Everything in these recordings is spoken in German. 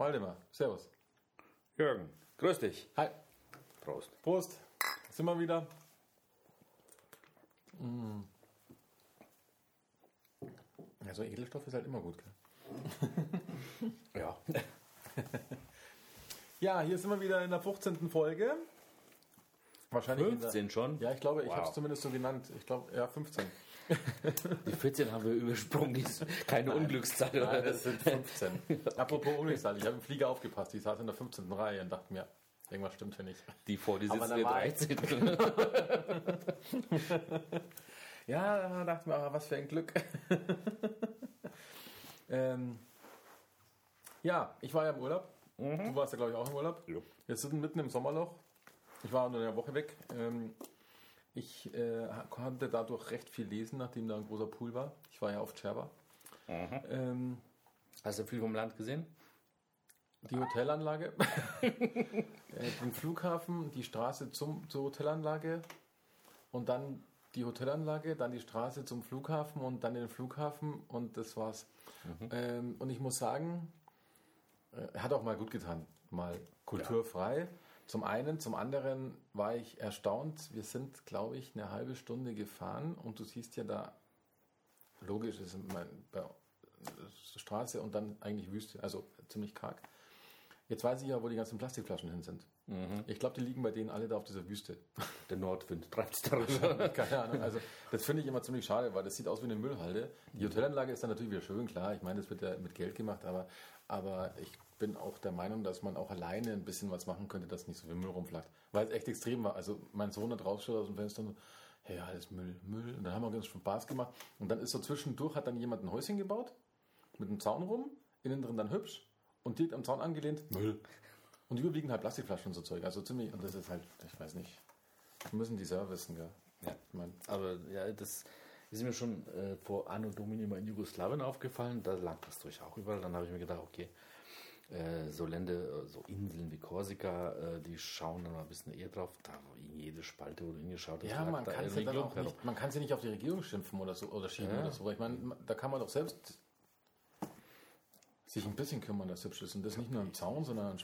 Waldemar, Servus. Jürgen, grüß dich. Hi. Prost. Prost. Sind wir wieder. Mm. Ja, so Edelstoff ist halt immer gut, gell? Ja. Ja, hier sind wir wieder in der 15. Folge. Wahrscheinlich in 15 der, schon? Ja, ich glaube, ich Wow. habe es zumindest so genannt. Ich glaube, ja, 15. Die 14 haben wir übersprungen, die ist keine Unglückszahl. Nein, oder? das sind 15. Apropos Unglückszahl, ich habe im Flieger aufgepasst. Ich saß in der 15. Reihe und dachte mir, irgendwas stimmt hier nicht. Die vor die Aber sitzen wir war 13. Ja, da dachte ich mir, ah, was für ein Glück. ähm, ja, ich war ja im Urlaub. Du warst ja, glaube ich, auch im Urlaub. Ja. Wir sind mitten im Sommerloch. Ich war nur eine Woche weg. Ähm, ich äh, konnte dadurch recht viel lesen, nachdem da ein großer Pool war. Ich war ja auf Cherba. Ähm, Hast du viel vom Land gesehen? die Hotelanlage, äh, den Flughafen, die Straße zum, zur Hotelanlage und dann die Hotelanlage, dann die Straße zum Flughafen und dann den Flughafen und das war's. Ähm, und ich muss sagen, äh, hat auch mal gut getan, mal kulturfrei. Zum einen, zum anderen war ich erstaunt. Wir sind, glaube ich, eine halbe Stunde gefahren und du siehst ja da, logisch, ist mein, Straße und dann eigentlich Wüste, also ziemlich karg. Jetzt weiß ich ja, wo die ganzen Plastikflaschen hin sind. Ich glaube, die liegen bei denen alle da auf dieser Wüste. Der Nordwind treibt es darüber. Keine Ahnung. Also das finde ich immer ziemlich schade, weil das sieht aus wie eine Müllhalde. Die Hotelanlage ist dann natürlich wieder schön, klar. Ich meine, das wird ja mit Geld gemacht, aber, aber ich bin auch der Meinung, dass man auch alleine ein bisschen was machen könnte, dass nicht so viel Müll rumflacht. Weil es echt extrem war. Also mein Sohn hat rausgeschaut aus dem Fenster und so, hey, alles Müll, Müll. Und dann haben wir ganz schon Spaß gemacht. Und dann ist so zwischendurch, hat dann jemand ein Häuschen gebaut, mit einem Zaun rum, innen drin dann hübsch und direkt am Zaun angelehnt, Müll. Und überwiegend halt Plastikflaschen und so Zeug. Also ziemlich, und das ist halt, ich weiß nicht, müssen die selber wissen, gell? Ja. Ich meine, Aber ja, das ist mir schon äh, vor Anno Domini mal in Jugoslawien aufgefallen. Da lag das durch auch überall. Dann habe ich mir gedacht, okay, äh, so Länder, äh, so Inseln wie Korsika, äh, die schauen dann mal ein bisschen eher drauf. Da wo in jede Spalte, wo du hingeschaut Ja, man kann ja dann auch nicht, man kann ja nicht auf die Regierung schimpfen oder so oder schieben Ja. oder so. Ich meine, da kann man doch selbst sich ein bisschen kümmern, dass hübsch ist. Und das nicht nur am Zaun, sondern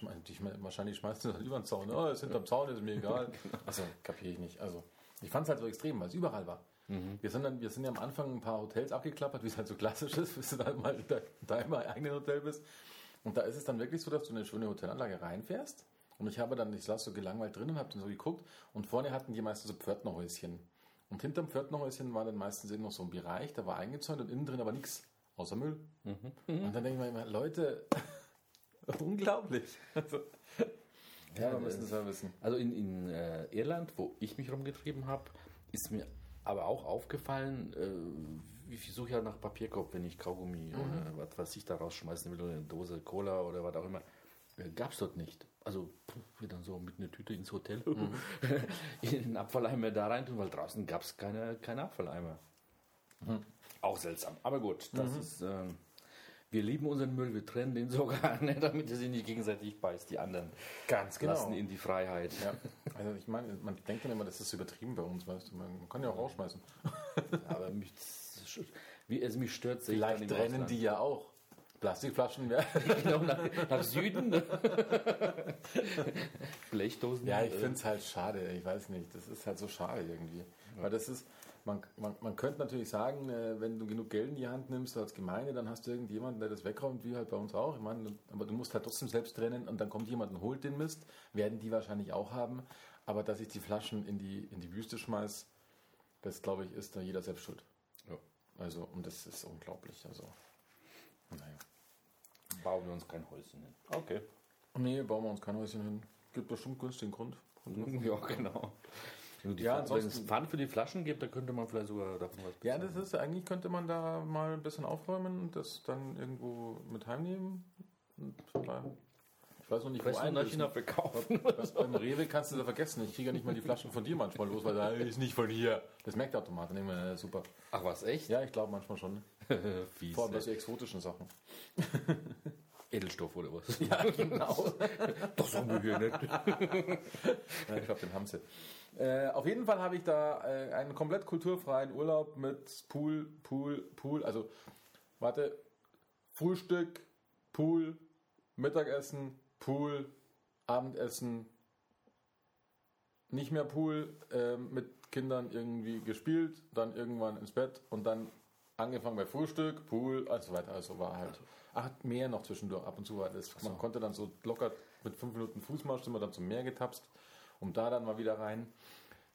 wahrscheinlich schmeißt du das über den Zaun. Oh, es ist hinterm Zaun, ist mir egal. Also, kapiere ich nicht. Also, ich fand es halt so extrem, weil es überall war. Wir, sind dann, wir sind ja am Anfang ein paar Hotels abgeklappert, wie es halt so klassisch ist, bis du dann mal immer im eigenen Hotel bist. Und da ist es dann wirklich so, dass du in eine schöne Hotelanlage reinfährst. Und ich habe dann, ich saß so gelangweilt drin und habe dann so geguckt. Und vorne hatten die meistens so Pförtnerhäuschen. Und hinterm Pförtnerhäuschen war dann meistens eben noch so ein Bereich, da war eingezäunt und innen drin aber nichts, außer Müll. Und dann denke ich mir immer, Leute, unglaublich. Also, ja, wir müssen das ja wissen. Also in, in äh, Irland, wo ich mich rumgetrieben habe, ist mir aber auch aufgefallen, äh, wie viel suche ich halt nach Papierkorb, wenn ich Kaugummi oder was, was ich da rausschmeißen will, oder eine Dose Cola oder was auch immer. Äh, Gab es dort nicht. Also wir dann so mit einer Tüte ins Hotel in den Abfalleimer da rein tun, weil draußen gab es keine, keine Abfalleimer. Auch seltsam. Aber gut, das ist. ähm, wir lieben unseren Müll, wir trennen den sogar, ne, damit er sich nicht gegenseitig beißt. Die anderen Ganz genau. lassen ihn die Freiheit. Ja, also ich meine, man denkt dann immer, das ist übertrieben bei uns, weißt du. Man kann ja auch rausschmeißen. Aber mich, wie es mich stört, ich Vielleicht Ausland. die ja auch. Plastikflaschen, ja. genau nach, nach Süden. Blechdosen. Ja, ich finde es halt schade. Ich weiß nicht. Das ist halt so schade irgendwie. Weil das ist, man, man, man könnte natürlich sagen, äh, wenn du genug Geld in die Hand nimmst als Gemeinde, dann hast du irgendjemanden, der das wegräumt, wie halt bei uns auch. Ich meine, aber du musst halt trotzdem selbst trennen und dann kommt jemand und holt den Mist. Werden die wahrscheinlich auch haben. Aber dass ich die Flaschen in die, in die Wüste schmeiß, das glaube ich, ist da jeder selbst schuld. Ja, Also, und das ist unglaublich. Also, naja. bauen wir uns kein Häuschen hin. Okay. Nee, bauen wir uns kein Häuschen hin. Gibt bestimmt günstigen Grund. Ja, genau. Wenn, die Ja, ja, ansonsten- wenn es Pfand für die Flaschen gibt, dann könnte man vielleicht sogar davon was Ja, bezahlen. das ist, eigentlich könnte man da mal ein bisschen aufräumen und das dann irgendo mit heimnehmen. Und da- ich weiß noch nicht, Weißt du, nach einlösen. China verkaufen. Beim Rewe kannst du da vergessen. Ich kriege ja nicht mal die Flaschen von dir manchmal los, weil da ist nicht von hier. Das merkt der Automat. Dann wir, super. Ach was, echt? Ja, ich glaube manchmal schon. Fies. Vor allem bei so exotischen Sachen. Edelstoff oder was? Ja, genau. Das haben wir hier nicht. Ich glaube, den haben sie. Äh, auf jeden Fall habe ich da äh, einen komplett kulturfreien Urlaub mit Pool, Pool, Pool. Also, warte, Frühstück, Pool, Mittagessen, Pool, Abendessen, nicht mehr Pool, äh, mit Kindern irgendwie gespielt, dann irgendwann ins Bett und dann angefangen bei Frühstück, Pool, also weiter. Also war halt, ach, mehr noch zwischendurch ab und zu war das. Man konnte dann so locker mit fünf Minuten Fußmarsch sind wir dann zum Meer getapst, um da dann mal wieder rein.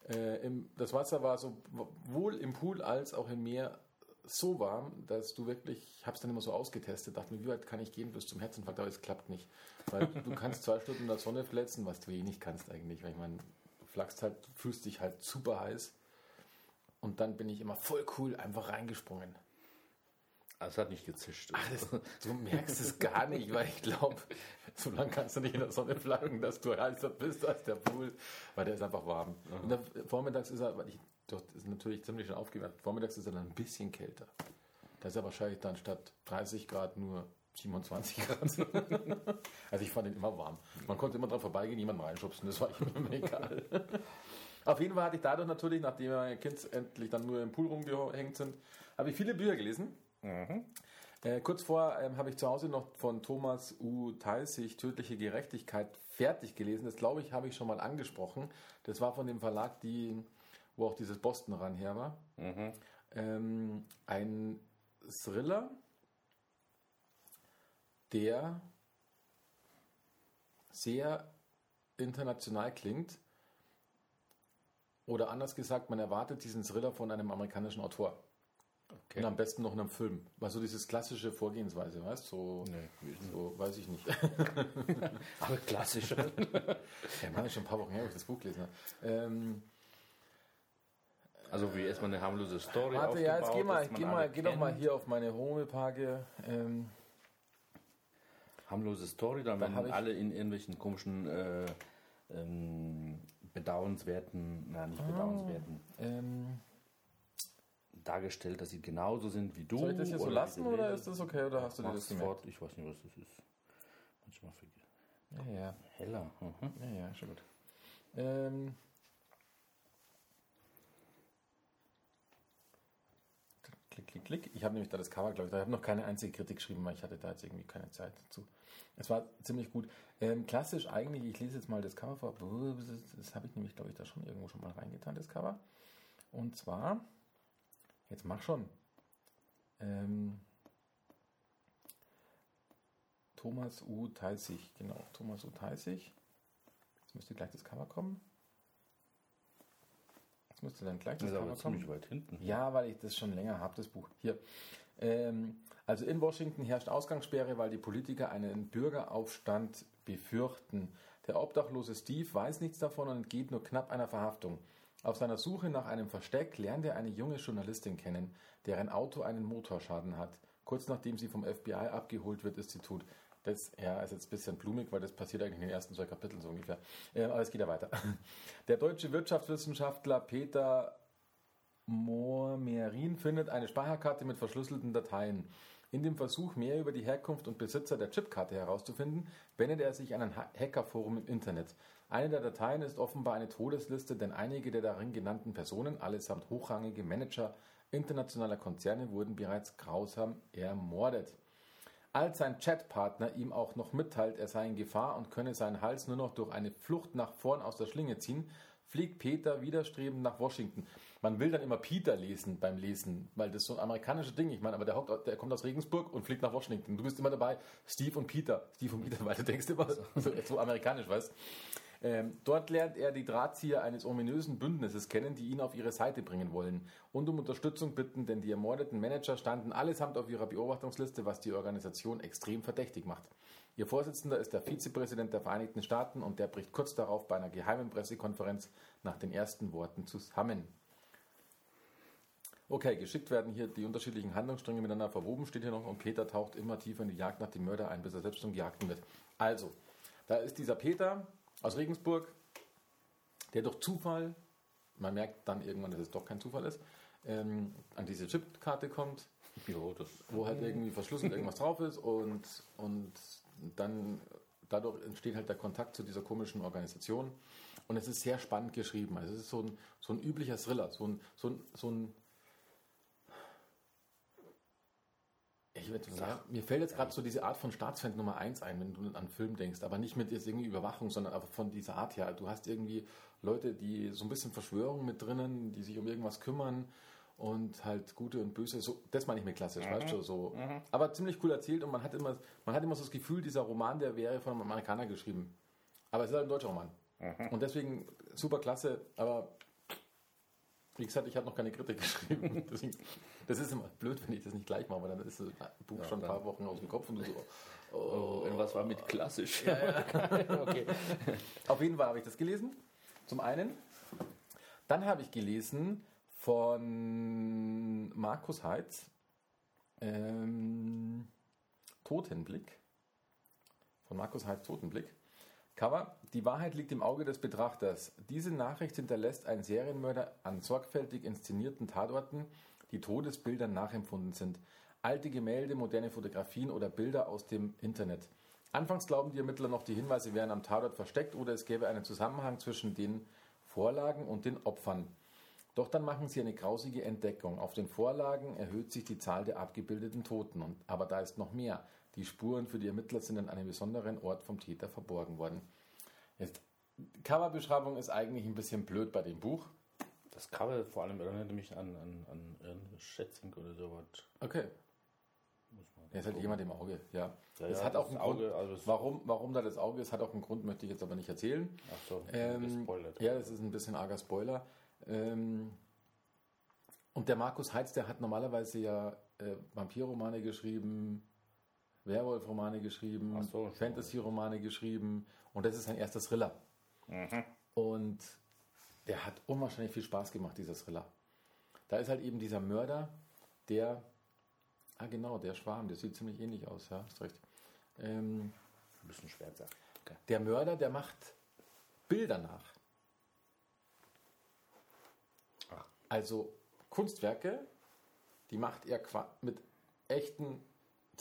Äh, im, das Wasser war sowohl im Pool als auch im Meer so warm, dass du wirklich, ich habe es dann immer so ausgetestet, dachte mir, wie weit kann ich gehen bis zum Herzinfarkt, aber es klappt nicht. Weil du kannst zwei Stunden in der Sonne fletzen, was du eh nicht kannst eigentlich. Weil ich meine, du flachst halt, fühlst dich halt super heiß. Und dann bin ich immer voll cool einfach reingesprungen. Also es hat nicht gezischt. Ach, das, du merkst es gar nicht, weil ich glaube, so lange kannst du nicht in der Sonne flaggen, dass du heißer bist als der Pool, weil der ist einfach warm. Und der, vormittags ist er, weil ich, doch, ist natürlich ziemlich schon aufgewärmt, vormittags ist er dann ein bisschen kälter. Da ist er wahrscheinlich dann statt 30 Grad nur 27 Grad. also ich fand ihn immer warm. Man konnte immer dran vorbeigehen, jemanden reinschubsen, das war immer egal. Auf jeden Fall hatte ich dadurch natürlich, nachdem meine Kids endlich dann nur im Pool rumgehängt sind, habe ich viele Bücher gelesen. Mhm. Äh, kurz vor ähm, habe ich zu Hause noch von Thomas U. Teissig Tödliche Gerechtigkeit fertig gelesen. Das glaube ich, habe ich schon mal angesprochen. Das war von dem Verlag, die, wo auch dieses Boston ran her war. Mhm. Ähm, ein Thriller, der sehr international klingt. Oder anders gesagt, man erwartet diesen Thriller von einem amerikanischen Autor. Okay. Und am besten noch in einem Film. Also dieses klassische Vorgehensweise, weißt so, nee, so weiß ich nicht. Aber klassisch. ja, man, schon ein paar Wochen her, wo ich das Buch gelesen habe. Ähm, also wie erstmal eine harmlose Story Warte, ja, jetzt geh mal, geh mal, geh doch mal hier auf meine Homepage. Ähm, harmlose Story, dann werden da alle in irgendwelchen komischen äh, ähm, bedauernswerten, na nicht bedauernswerten. Ah, ähm, dargestellt, dass sie genauso sind wie du. Soll ich das hier so lassen oder ist das okay oder hast du dir das gemerkt? Ich weiß nicht, was das ist. Manchmal vergessen. Ja, ja. Heller. Mhm. Ja, ja, schon gut. Ähm, klick, klick, klick. Ich habe nämlich da das Cover, glaube ich, da habe noch keine einzige Kritik geschrieben, weil ich hatte da jetzt irgendwie keine Zeit dazu. Es war ziemlich gut. Ähm, klassisch eigentlich, ich lese jetzt mal das Cover vor. Das habe ich nämlich, glaube ich, da schon irgendwo schon mal reingetan, das Cover. Und zwar Jetzt mach schon. Ähm, Thomas U. Teissig, genau, Thomas U. Teissig. Jetzt müsste gleich das Cover kommen. Jetzt müsste dann gleich das, das Cover kommen. weit hinten. Ja, weil ich das schon länger habe, das Buch. Hier. Ähm, also in Washington herrscht Ausgangssperre, weil die Politiker einen Bürgeraufstand befürchten. Der obdachlose Steve weiß nichts davon und entgeht nur knapp einer Verhaftung. Auf seiner Suche nach einem Versteck lernt er eine junge Journalistin kennen, deren Auto einen Motorschaden hat. Kurz nachdem sie vom FBI abgeholt wird, ist sie tot. Das ja, ist jetzt ein bisschen blumig, weil das passiert eigentlich in den ersten zwei Kapiteln so ungefähr. Äh, aber es geht ja weiter. Der deutsche Wirtschaftswissenschaftler Peter Moormerin findet eine Speicherkarte mit verschlüsselten Dateien. In dem Versuch, mehr über die Herkunft und Besitzer der Chipkarte herauszufinden, wendet er sich an ein Hackerforum im Internet. Eine der Dateien ist offenbar eine Todesliste, denn einige der darin genannten Personen, allesamt hochrangige Manager internationaler Konzerne, wurden bereits grausam ermordet. Als sein Chatpartner ihm auch noch mitteilt, er sei in Gefahr und könne seinen Hals nur noch durch eine Flucht nach vorn aus der Schlinge ziehen, fliegt Peter widerstrebend nach Washington. Man will dann immer Peter lesen beim Lesen, weil das ist so ein amerikanisches Ding. Ich meine, aber der, Haupt, der kommt aus Regensburg und fliegt nach Washington. Du bist immer dabei, Steve und Peter. Steve und Peter, weil du denkst immer so, so amerikanisch, weißt ähm, dort lernt er die Drahtzieher eines ominösen Bündnisses kennen, die ihn auf ihre Seite bringen wollen und um Unterstützung bitten, denn die ermordeten Manager standen allesamt auf ihrer Beobachtungsliste, was die Organisation extrem verdächtig macht. Ihr Vorsitzender ist der Vizepräsident der Vereinigten Staaten und der bricht kurz darauf bei einer geheimen Pressekonferenz nach den ersten Worten zusammen. Okay, geschickt werden hier die unterschiedlichen Handlungsstränge miteinander verwoben, steht hier noch, und Peter taucht immer tiefer in die Jagd nach dem Mörder ein, bis er selbst schon gejagt wird. Also, da ist dieser Peter, aus Regensburg, der durch Zufall, man merkt dann irgendwann, dass es doch kein Zufall ist, ähm, an diese Chipkarte kommt, jo, wo halt irgendwie verschlüsselt irgendwas drauf ist und, und dann dadurch entsteht halt der Kontakt zu dieser komischen Organisation. Und es ist sehr spannend geschrieben. Also es ist so ein, so ein üblicher Thriller, so ein, so ein, so ein Ich würd, ja, mir fällt jetzt gerade so diese Art von Staatsfeind Nummer 1 ein, wenn du an Film denkst, aber nicht mit irgendwie Überwachung, sondern einfach von dieser Art her. Du hast irgendwie Leute, die so ein bisschen Verschwörung mit drinnen, die sich um irgendwas kümmern und halt gute und böse, so, das meine ich mir klassisch, mhm. weißt du, so. Mhm. Aber ziemlich cool erzählt und man hat immer, man hat immer so das Gefühl, dieser Roman, der wäre von einem Amerikaner geschrieben. Aber es ist halt ein deutscher Roman. Mhm. Und deswegen super klasse, aber wie gesagt, ich habe noch keine Kritik geschrieben. Deswegen, das ist immer blöd, wenn ich das nicht gleich mache, weil dann ist das Buch ja, schon ein paar Wochen aus dem Kopf und du so. Oh, oh was war mit klassisch? Ja, ja. okay. Auf jeden Fall habe ich das gelesen. Zum einen. Dann habe ich gelesen von Markus Heitz ähm, Totenblick. Von Markus Heitz Totenblick. Cover. Die Wahrheit liegt im Auge des Betrachters. Diese Nachricht hinterlässt ein Serienmörder an sorgfältig inszenierten Tatorten, die Todesbildern nachempfunden sind. Alte Gemälde, moderne Fotografien oder Bilder aus dem Internet. Anfangs glauben die Ermittler noch, die Hinweise wären am Tatort versteckt oder es gäbe einen Zusammenhang zwischen den Vorlagen und den Opfern. Doch dann machen sie eine grausige Entdeckung. Auf den Vorlagen erhöht sich die Zahl der abgebildeten Toten. aber da ist noch mehr. Die Spuren für die Ermittler sind an einem besonderen Ort vom Täter verborgen worden. Jetzt, Coverbeschreibung ist eigentlich ein bisschen blöd bei dem Buch. Das Cover vor allem erinnert mich an, an, an Schätzing oder sowas. Okay. Er ist halt jemand im Auge, ja. ja es ja, hat auch einen Auge, Grund, also warum, warum da das Auge ist, hat auch einen Grund, möchte ich jetzt aber nicht erzählen. Ach so, ähm, ja, das ist ein bisschen arger Spoiler. Ähm, und der Markus Heitz, der hat normalerweise ja äh, Vampirromane geschrieben, Werwolf-Romane geschrieben, so, Fantasy-Romane geschrieben und das ist sein erster Thriller. Mhm. Und der hat unwahrscheinlich viel Spaß gemacht, dieser Thriller. Da ist halt eben dieser Mörder, der, ah genau, der Schwarm, der sieht ziemlich ähnlich aus, ja, hast recht. Ähm, Ein bisschen schwärzer. Okay. Der Mörder, der macht Bilder nach. Ach. Also Kunstwerke, die macht er mit echten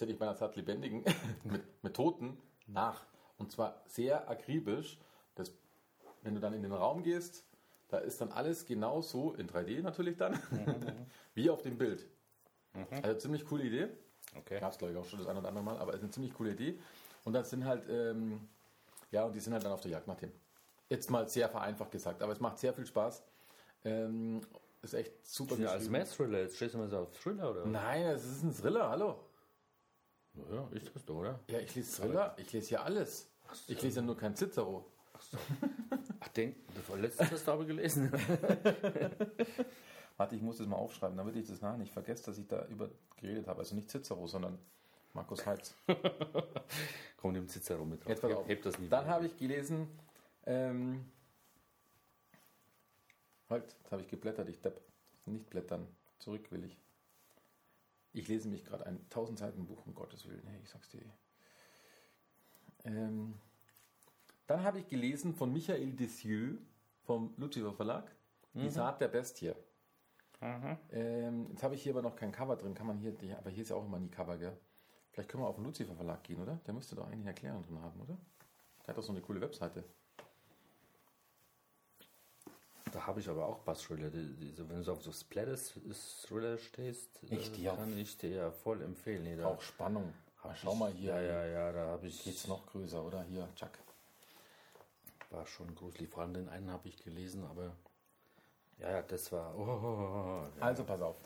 hätte ich meiner Zeit lebendigen, mit, mit Toten nach. Und zwar sehr akribisch. Das, wenn du dann in den Raum gehst, da ist dann alles genau so, in 3D natürlich dann, mhm. wie auf dem Bild. Mhm. Also ziemlich coole Idee. Okay. Gab es glaube ich auch schon das ein oder andere Mal, aber es ist eine ziemlich coole Idee. Und das sind halt, ähm, ja, und die sind halt dann auf der Jagd nach dem. Jetzt mal sehr vereinfacht gesagt, aber es macht sehr viel Spaß. Ähm, ist echt super. Ja, als Mass-Thriller, jetzt stehst du mal so auf Thriller oder? Nein, es ist ein Thriller, hallo. Ja, ist das doch, oder? Ja, ich lese Thriller, ich lese ja alles. So. Ich lese ja nur kein Cicero. Ach so. Ach, denk, das war letztes hast du aber gelesen. Warte, ich muss das mal aufschreiben, damit ich das nachher nicht vergesse, dass ich da über geredet habe. Also nicht Cicero, sondern Markus Heitz. Komm dem Cicero mit drauf. Jetzt pass auf. Heb das nie Dann habe ich gelesen, ähm, halt, jetzt habe ich geblättert, ich depp. Nicht blättern, zurück will ich. Ich lese mich gerade ein 1000 Seiten Buch, um Gottes Willen. Hey, ich sag's dir. Ähm, dann habe ich gelesen von Michael Dessieux vom Lucifer Verlag, mhm. Die Saat der Bestie. Mhm. Ähm, jetzt habe ich hier aber noch kein Cover drin, kann man hier, aber hier ist ja auch immer nie Cover, gell? Vielleicht können wir auf den Lucifer Verlag gehen, oder? Der müsste doch eigentlich Erklärung drin haben, oder? Der hat doch so eine coole Webseite. Da habe ich aber auch Bass-Thriller. Wenn du so auf so Splatter-Thriller stehst, ich äh, kann ich dir ja voll empfehlen. Nee, auch Spannung. schau mal hier. Ja, ja, ja, da habe ich. Geht's noch größer, oder? Hier, Chuck. War schon gruselig. Vor allem den einen habe ich gelesen, aber. Ja, ja, das war. Oh, oh, oh, ja. Also pass auf.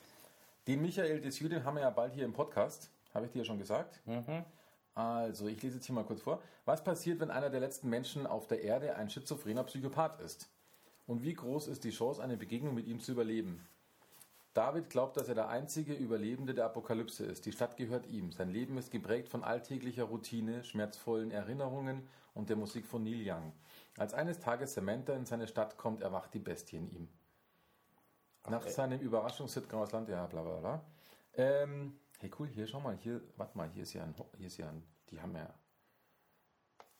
Den Michael des Juden haben wir ja bald hier im Podcast. Habe ich dir ja schon gesagt. Mhm. Also, ich lese jetzt hier mal kurz vor. Was passiert, wenn einer der letzten Menschen auf der Erde ein schizophrener Psychopath ist? Und wie groß ist die Chance, eine Begegnung mit ihm zu überleben? David glaubt, dass er der einzige Überlebende der Apokalypse ist. Die Stadt gehört ihm. Sein Leben ist geprägt von alltäglicher Routine, schmerzvollen Erinnerungen und der Musik von Neil Young. Als eines Tages Samantha in seine Stadt kommt, erwacht die Bestie in ihm. Nach okay. seinem Überraschungshit aus Land, ja, bla bla bla. Ähm, hey, cool, hier, schau mal, hier, warte mal, hier ist ja ein, hier ist ja ein, die haben ja,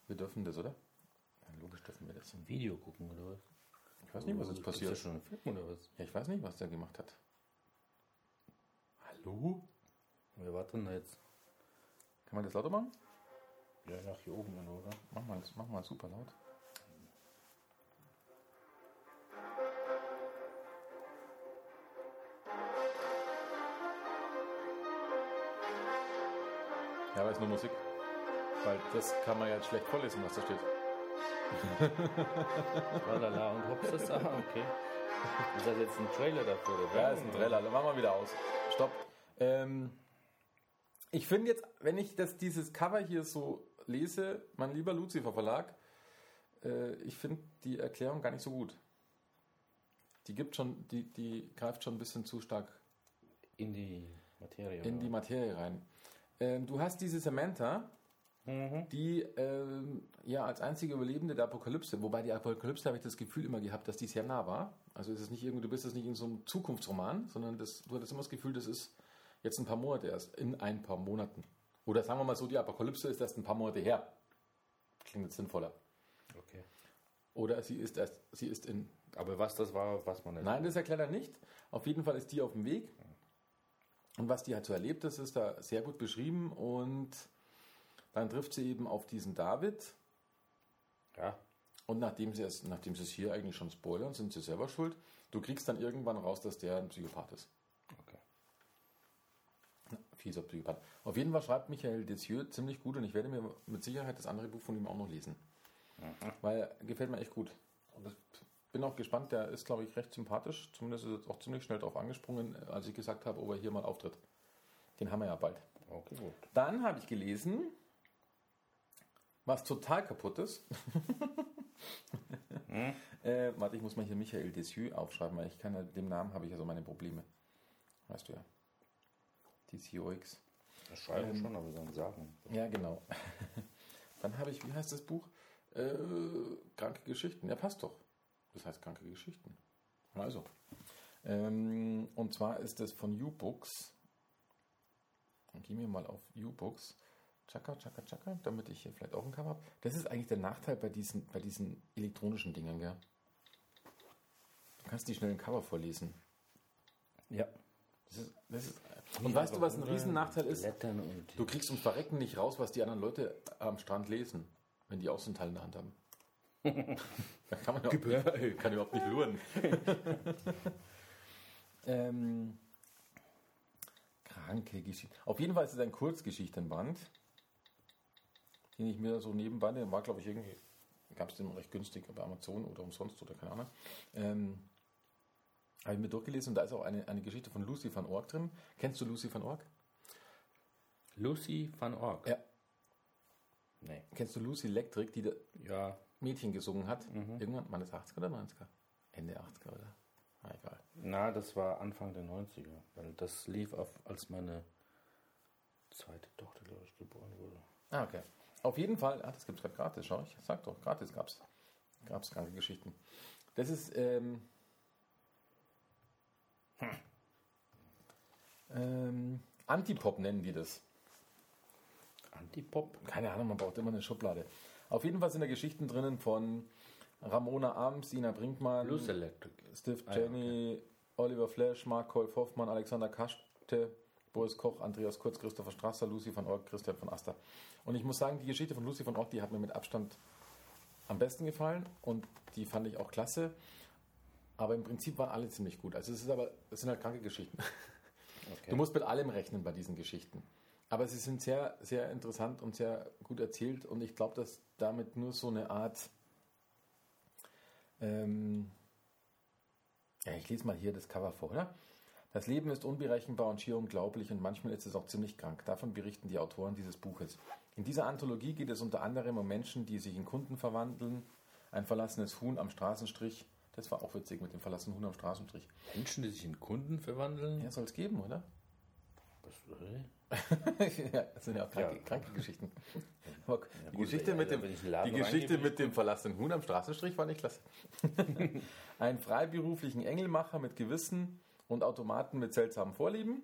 wir dürfen das, oder? Ja, logisch dürfen wir das. Ein Video gucken, oder was? Ich weiß nicht, was jetzt passiert. Ist ja schon ein Film oder was? Ja, ich weiß nicht, was der gemacht hat. Hallo? Wer war denn jetzt? Kann man das lauter machen? Ja, nach hier oben, oder? Mach mal, mach mal super laut. Ja, aber es ist nur Musik. Weil das kann man jetzt schlecht vorlesen, was da steht. Tralala und hops ist da, okay. Ist das jetzt ein Trailer dafür? Oder? Ja, ist ein Trailer. Dann machen wir wieder aus. Stopp. Ähm, ich finde jetzt, wenn ich das, dieses Cover hier so lese, mein lieber Lucifer Verlag, äh, ich finde die Erklärung gar nicht so gut. Die gibt schon, die, die greift schon ein bisschen zu stark In die Materie. in die? Materie rein. Ähm, du hast diese Samantha, Mhm. die ähm, ja als einzige Überlebende der Apokalypse, wobei die Apokalypse habe ich das Gefühl immer gehabt, dass die sehr nah war. Also es ist nicht irgendwie, du bist jetzt nicht in so einem Zukunftsroman, sondern das, du hattest immer das Gefühl, das ist jetzt ein paar Monate erst, in ein paar Monaten. Oder sagen wir mal so, die Apokalypse ist erst ein paar Monate her. Klingt jetzt sinnvoller. Okay. Oder sie ist erst, sie ist in Aber was das war, weiß man nicht. Nein, das erklärt er nicht. Auf jeden Fall ist die auf dem Weg. Und was die halt so erlebt, das ist da sehr gut beschrieben. Und dann trifft sie eben auf diesen David. Ja. Und nachdem sie es, nachdem sie es hier eigentlich schon spoilern, sind sie selber schuld. Du kriegst dann irgendwann raus, dass der ein Psychopath ist. Okay. Fieser Psychopath. Auf jeden Fall schreibt Michael Desieux ziemlich gut und ich werde mir mit Sicherheit das andere Buch von ihm auch noch lesen. Weil gefällt mir echt gut. Und bin auch gespannt, der ist, glaube ich, recht sympathisch. Zumindest ist er auch ziemlich schnell darauf angesprungen, als ich gesagt habe, ob er hier mal auftritt. Den haben wir ja bald. Okay, gut. Dann habe ich gelesen, was total kaputt ist. äh, warte, ich muss mal hier Michael Desieux aufschreiben, weil ich kann ja, dem Namen habe ich ja so meine Probleme. Weißt du ja. Desieux. Das schreiben Ähm, schon, aber dann sagen. Ja, genau. Dann habe ich, wie heißt das Buch? Äh, kranke Geschichten. Ja, passt doch. Das heißt kranke Geschichten. Also. Ähm, und zwar ist das von U-Books. Dann gehen wir mal auf U-Books. Chaka, chaka, chaka, damit ich hier vielleicht auch ein Cover habe. Das ist eigentlich der Nachteil bei diesen, bei diesen elektronischen Dingen, gell? Du kannst die schnell ein Cover vorlesen. Ja. Das ist, das ist, und weißt du, was ein Riesennachteil ist? Du kriegst ums Verrecken nicht raus, was die anderen Leute am Strand lesen, wenn die auch so einen Teil in der Hand haben. da kann man ja auch nicht, kann überhaupt nicht luren. ähm, kranke Geschichte. Auf jeden Fall ist es ein Kurzgeschichtenband, den ich mir so nebenbei, der war glaube ich irgendwie, gab es den recht günstig bei Amazon oder umsonst oder keine Ahnung. Ähm, habe ich mir durchgelesen und da ist auch eine, eine Geschichte von Lucy van Org drin. Kennst du Lucy van Org? Lucy van Org. Ja. Nee. Kennst du Lucy Electric, die da Ja. Mädchen gesungen hat? Irgendwann, waren das 80er oder 90er? Ende 80er oder? Na egal. Na, das war Anfang der 90er, weil das lief auf, als meine zweite Tochter, glaube ich, geboren wurde. Ah, okay. Auf jeden Fall, ah, das gibt es gerade gratis, schau ich. Sag doch, gratis gab's. Gab's kranke Geschichten. Das ist, ähm, ähm, Antipop nennen die das. Antipop? Keine Ahnung, man braucht immer eine Schublade. Auf jeden Fall sind da Geschichten drinnen von Ramona Arms, Sina Brinkmann, Lucy Electric. Steve Ah, Jenny, Oliver Flash, Mark Kolf Hoffmann, Alexander Kaschte, Boris Koch, Andreas Kurz, Christopher Strasser, Lucy van Org, Christian von Aster. Und ich muss sagen, die Geschichte von Lucy van Org, die hat mir mit Abstand am besten gefallen und die fand ich auch klasse. Aber im Prinzip waren alle ziemlich gut. Also es ist aber, es sind halt kranke Geschichten. Okay. Du musst mit allem rechnen bei diesen Geschichten. Aber sie sind sehr, sehr interessant und sehr gut erzählt und ich glaube, dass damit nur so eine Art, ähm, ja, ich lese mal hier das Cover vor, oder? Das Leben ist unberechenbar und schier unglaublich und manchmal ist es auch ziemlich krank. Davon berichten die Autoren dieses Buches. In dieser Anthologie geht es unter anderem um Menschen, die sich in Kunden verwandeln, ein verlassenes Huhn am Straßenstrich. Das war auch witzig mit dem verlassenen Huhn am Straßenstrich. Menschen, die sich in Kunden verwandeln? Ja, soll es geben, oder? Was, äh? ja, das sind ja auch kranke, Ja. kranke Geschichten. Die gut, Geschichte, ja, mit, ja, dem, die Geschichte mit dem verlassenen Huhn am Straßenstrich war nicht klasse. Einen freiberuflichen Engelmacher mit Gewissen und Automaten mit seltsamen Vorlieben.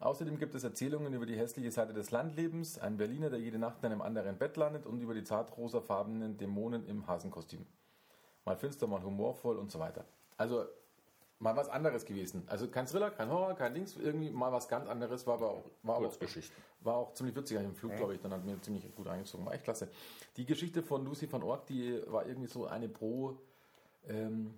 Außerdem gibt es Erzählungen über die hässliche Seite des Landlebens, einen Berliner, der jede Nacht in einem anderen Bett landet und über die zartrosafarbenen Dämonen im Hasenkostüm. Mal finster, mal humorvoll und so weiter. Also mal was anderes gewesen. Also kein Thriller, kein Horror, kein Dings, irgendwie mal was ganz anderes, war aber auch, war auch, war auch ziemlich witzig im Flug, glaube ich. Dann hat mir ziemlich gut eingezogen. War echt klasse. Die Geschichte von Lucy van Org, die war irgendwie so eine pro, ähm,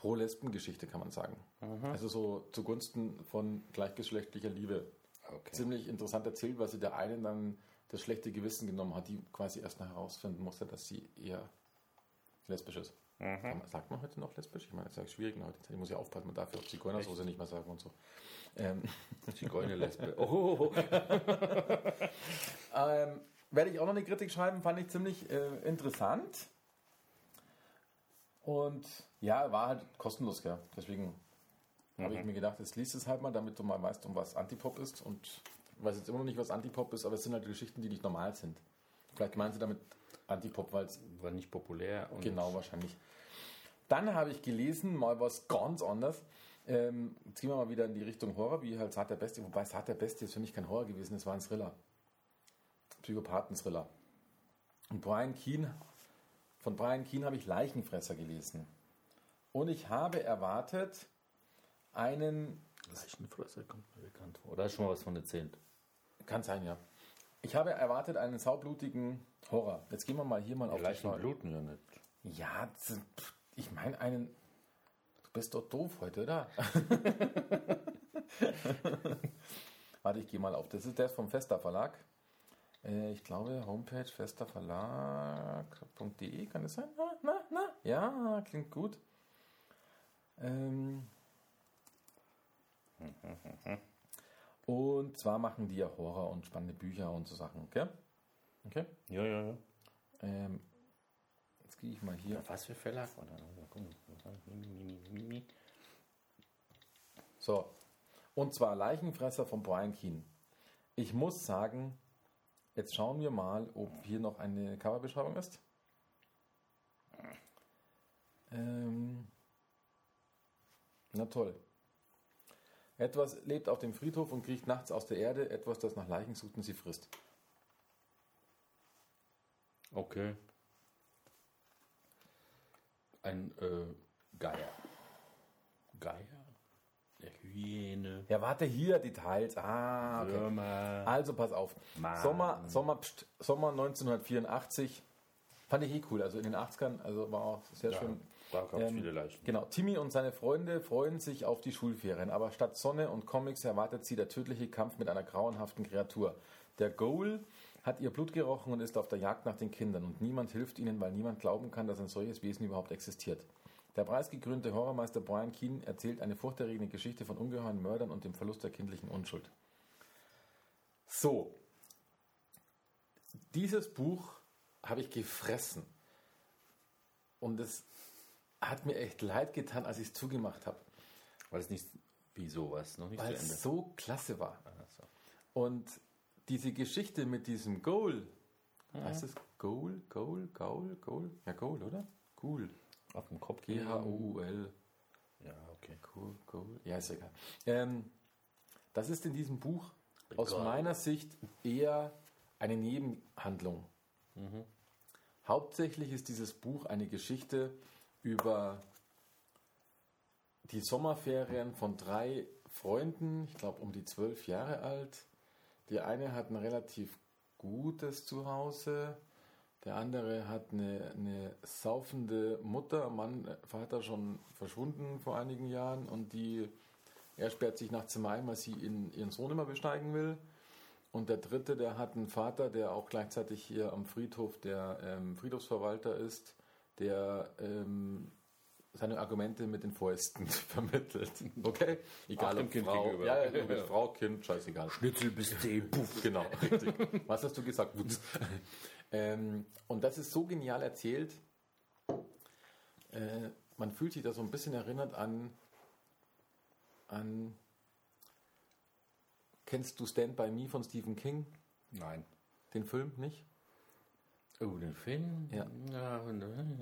pro Lesben-Geschichte, kann man sagen. Also so zugunsten von gleichgeschlechtlicher Liebe. Okay. Ziemlich interessant erzählt, weil sie der einen dann das schlechte Gewissen genommen hat, die quasi erst noch herausfinden musste, dass sie eher lesbisch ist. Mhm. Sagt man heute noch lesbisch? Ich meine, das ist ja schwierig in heutiger Zeit. Ich muss ja aufpassen, man darf ja auch Zigeunersoße nicht mehr sagen und so. Ähm. Zigeunerlesbe. Oh. ähm, werde ich auch noch eine Kritik schreiben, fand ich ziemlich äh, interessant. Und ja, war halt kostenlos, ja. Deswegen mhm. habe ich mir gedacht, jetzt liest es halt mal, damit du mal weißt, um was Antipop ist. Und ich weiß jetzt immer noch nicht, was Antipop ist, aber es sind halt Geschichten, die nicht normal sind. Vielleicht meinen sie damit Antipop, weil es. War nicht populär. genau, wahrscheinlich. Dann habe ich gelesen, mal was ganz anderes. Ähm, jetzt gehen wir mal wieder in die Richtung Horror, wie halt Saat der Beste. Wobei Saat der Beste ist für mich kein Horror gewesen, es war ein Thriller. Psychopathen-Thriller. Und Brian Keane, von Brian Keane habe ich Leichenfresser gelesen. Und ich habe erwartet, einen. Leichenfresser kommt mir bekannt vor. Oder schon mal was von erzählt? Kann sein, ja. Ich habe erwartet einen saublutigen Horror. Jetzt gehen wir mal hier mal die auf Leichen die Leichen bluten ja nicht. Ja, ich meine einen. Du bist doch doof heute, oder? Warte, ich gehe mal auf. Das ist der vom Festa Verlag. Äh, ich glaube, Homepage festaverlag.de, kann das sein? Na, na, na? Ja, klingt gut. Ähm. Und zwar machen die ja Horror und spannende Bücher und so Sachen, okay? Okay? Ja, ja, ja. Ähm, jetzt gehe ich mal hier. Ja, was für Verlag? So. Und zwar Leichenfresser von Brian Keane. Ich muss sagen, jetzt schauen wir mal, ob hier noch eine Coverbeschreibung ist. Ähm, na toll. Etwas lebt auf dem Friedhof und kriecht nachts aus der Erde, etwas, das nach Leichen sucht und sie frisst. Okay. Ein äh, Geier. Geier? Eine Hyäne. Ja, warte hier, Details. Ah, okay. Würmer. Also pass auf. Sommer, Sommer, pst, Sommer 1984. Fand ich eh cool. Also in den 80ern, also war auch sehr ja. schön da gab es ähm, viele Leichen. Genau, Timmy und seine Freunde freuen sich auf die Schulferien, aber statt Sonne und Comics erwartet sie der tödliche Kampf mit einer grauenhaften Kreatur. Der Goal hat ihr Blut gerochen und ist auf der Jagd nach den Kindern und niemand hilft ihnen, weil niemand glauben kann, dass ein solches Wesen überhaupt existiert. Der preisgekrönte Horrormeister Brian Keane erzählt eine furchterregende Geschichte von ungeheuren Mördern und dem Verlust der kindlichen Unschuld. So, dieses Buch habe ich gefressen. Und es hat mir echt leid getan, als ich es zugemacht habe. Weil es nicht, wie sowas, noch nicht Weil zu Ende. es so klasse war. So. Und diese Geschichte mit diesem Goal, ja. heißt es Goal, Goal, Goal, Goal? Ja, Goal, oder? Cool. Auf dem Kopf. G-H-O-U-L. Ja, okay. Cool, Goal. Ja, ist egal. Ähm, das ist in diesem Buch aus meiner Sicht eher eine Nebenhandlung. Mhm. Hauptsächlich ist dieses Buch eine Geschichte über die Sommerferien von drei Freunden, ich glaube um die zwölf Jahre alt. Die eine hat ein relativ gutes Zuhause, der andere hat eine, eine saufende Mutter, Mann, Vater schon verschwunden vor einigen Jahren und die, er sperrt sich nachts im ein, weil sie in, ihren Sohn immer besteigen will. Und der dritte, der hat einen Vater, der auch gleichzeitig hier am Friedhof der ähm, Friedhofsverwalter ist der ähm, seine Argumente mit den Fäusten vermittelt. Okay? Egal ob kind Frau, gegenüber. ja, ja, ja. Frau, Kind, scheißegal. Schnitzel bis zehn, puff. Genau, richtig. Was hast du gesagt? ähm, und das ist so genial erzählt. Äh, man fühlt sich da so ein bisschen erinnert an, an Kennst du Stand By Me von Stephen King? Nein. Den Film nicht? Oh, den Film? Ja. ja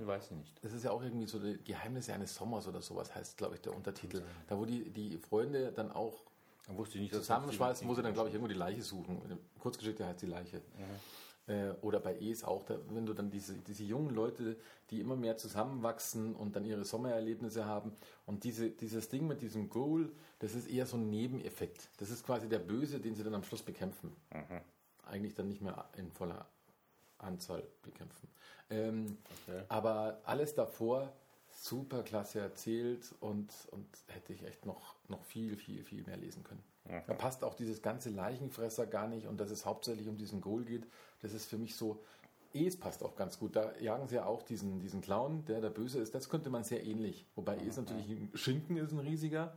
weiß ich nicht. Das ist ja auch irgendwie so die Geheimnisse eines Sommers oder sowas, heißt, glaube ich, der Untertitel. Da, wo die, die Freunde dann auch dann wusste ich nicht, zusammenschweißen, muss er dann, glaube ich, irgendwo die Leiche suchen. Kurzgeschichte heißt die Leiche. Mhm. Äh, oder bei Es auch, da, wenn du dann diese, diese jungen Leute, die immer mehr zusammenwachsen und dann ihre Sommererlebnisse haben. Und diese, dieses Ding mit diesem Goal, das ist eher so ein Nebeneffekt. Das ist quasi der Böse, den sie dann am Schluss bekämpfen. Mhm. Eigentlich dann nicht mehr in voller Anzahl bekämpfen. Ähm, okay. Aber alles davor super klasse erzählt und, und hätte ich echt noch, noch viel, viel, viel mehr lesen können. Mhm. Da passt auch dieses ganze Leichenfresser gar nicht und dass es hauptsächlich um diesen Goal geht. Das ist für mich so, es passt auch ganz gut. Da jagen sie ja auch diesen, diesen Clown, der der Böse ist. Das könnte man sehr ähnlich. Wobei eh es natürlich ein Schinken ist ein riesiger.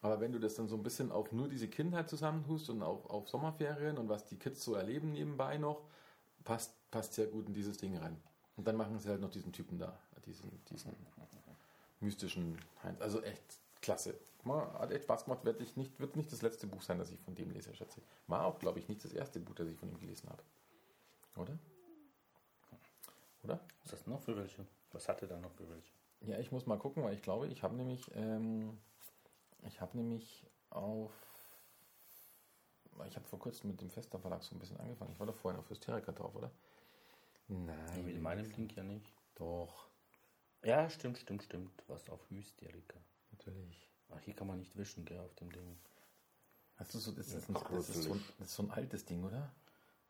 Aber wenn du das dann so ein bisschen auf nur diese Kindheit zusammentust und auf, auf Sommerferien und was die Kids so erleben nebenbei noch, passt, passt sehr gut in dieses Ding rein. Und dann machen sie halt noch diesen Typen da, diesen, diesen mystischen Heinz. Also echt klasse. Mal, hat echt Spaß gemacht, wird nicht, wird nicht das letzte Buch sein, das ich von dem lese, schätze. War auch, glaube ich, nicht das erste Buch, das ich von ihm gelesen habe. Oder? Oder? Was hast du noch für welche? Was hatte da noch für welche? Ja, ich muss mal gucken, weil ich glaube, ich habe nämlich, ähm, ich habe nämlich auf, ich habe vor kurzem mit dem Fester Verlag so ein bisschen angefangen. Ich war doch vorhin auf Hysteriker drauf, oder? Nein. Mit meinem Link ja nicht. Doch, Ja, stimmt, stimmt, stimmt. Was auf Hysterika. natürlich. Ach, hier kann man nicht wischen, gell, auf dem Ding. Hast du so, das, ist, ein, das, ist so, ein, das ist so ein altes Ding, oder?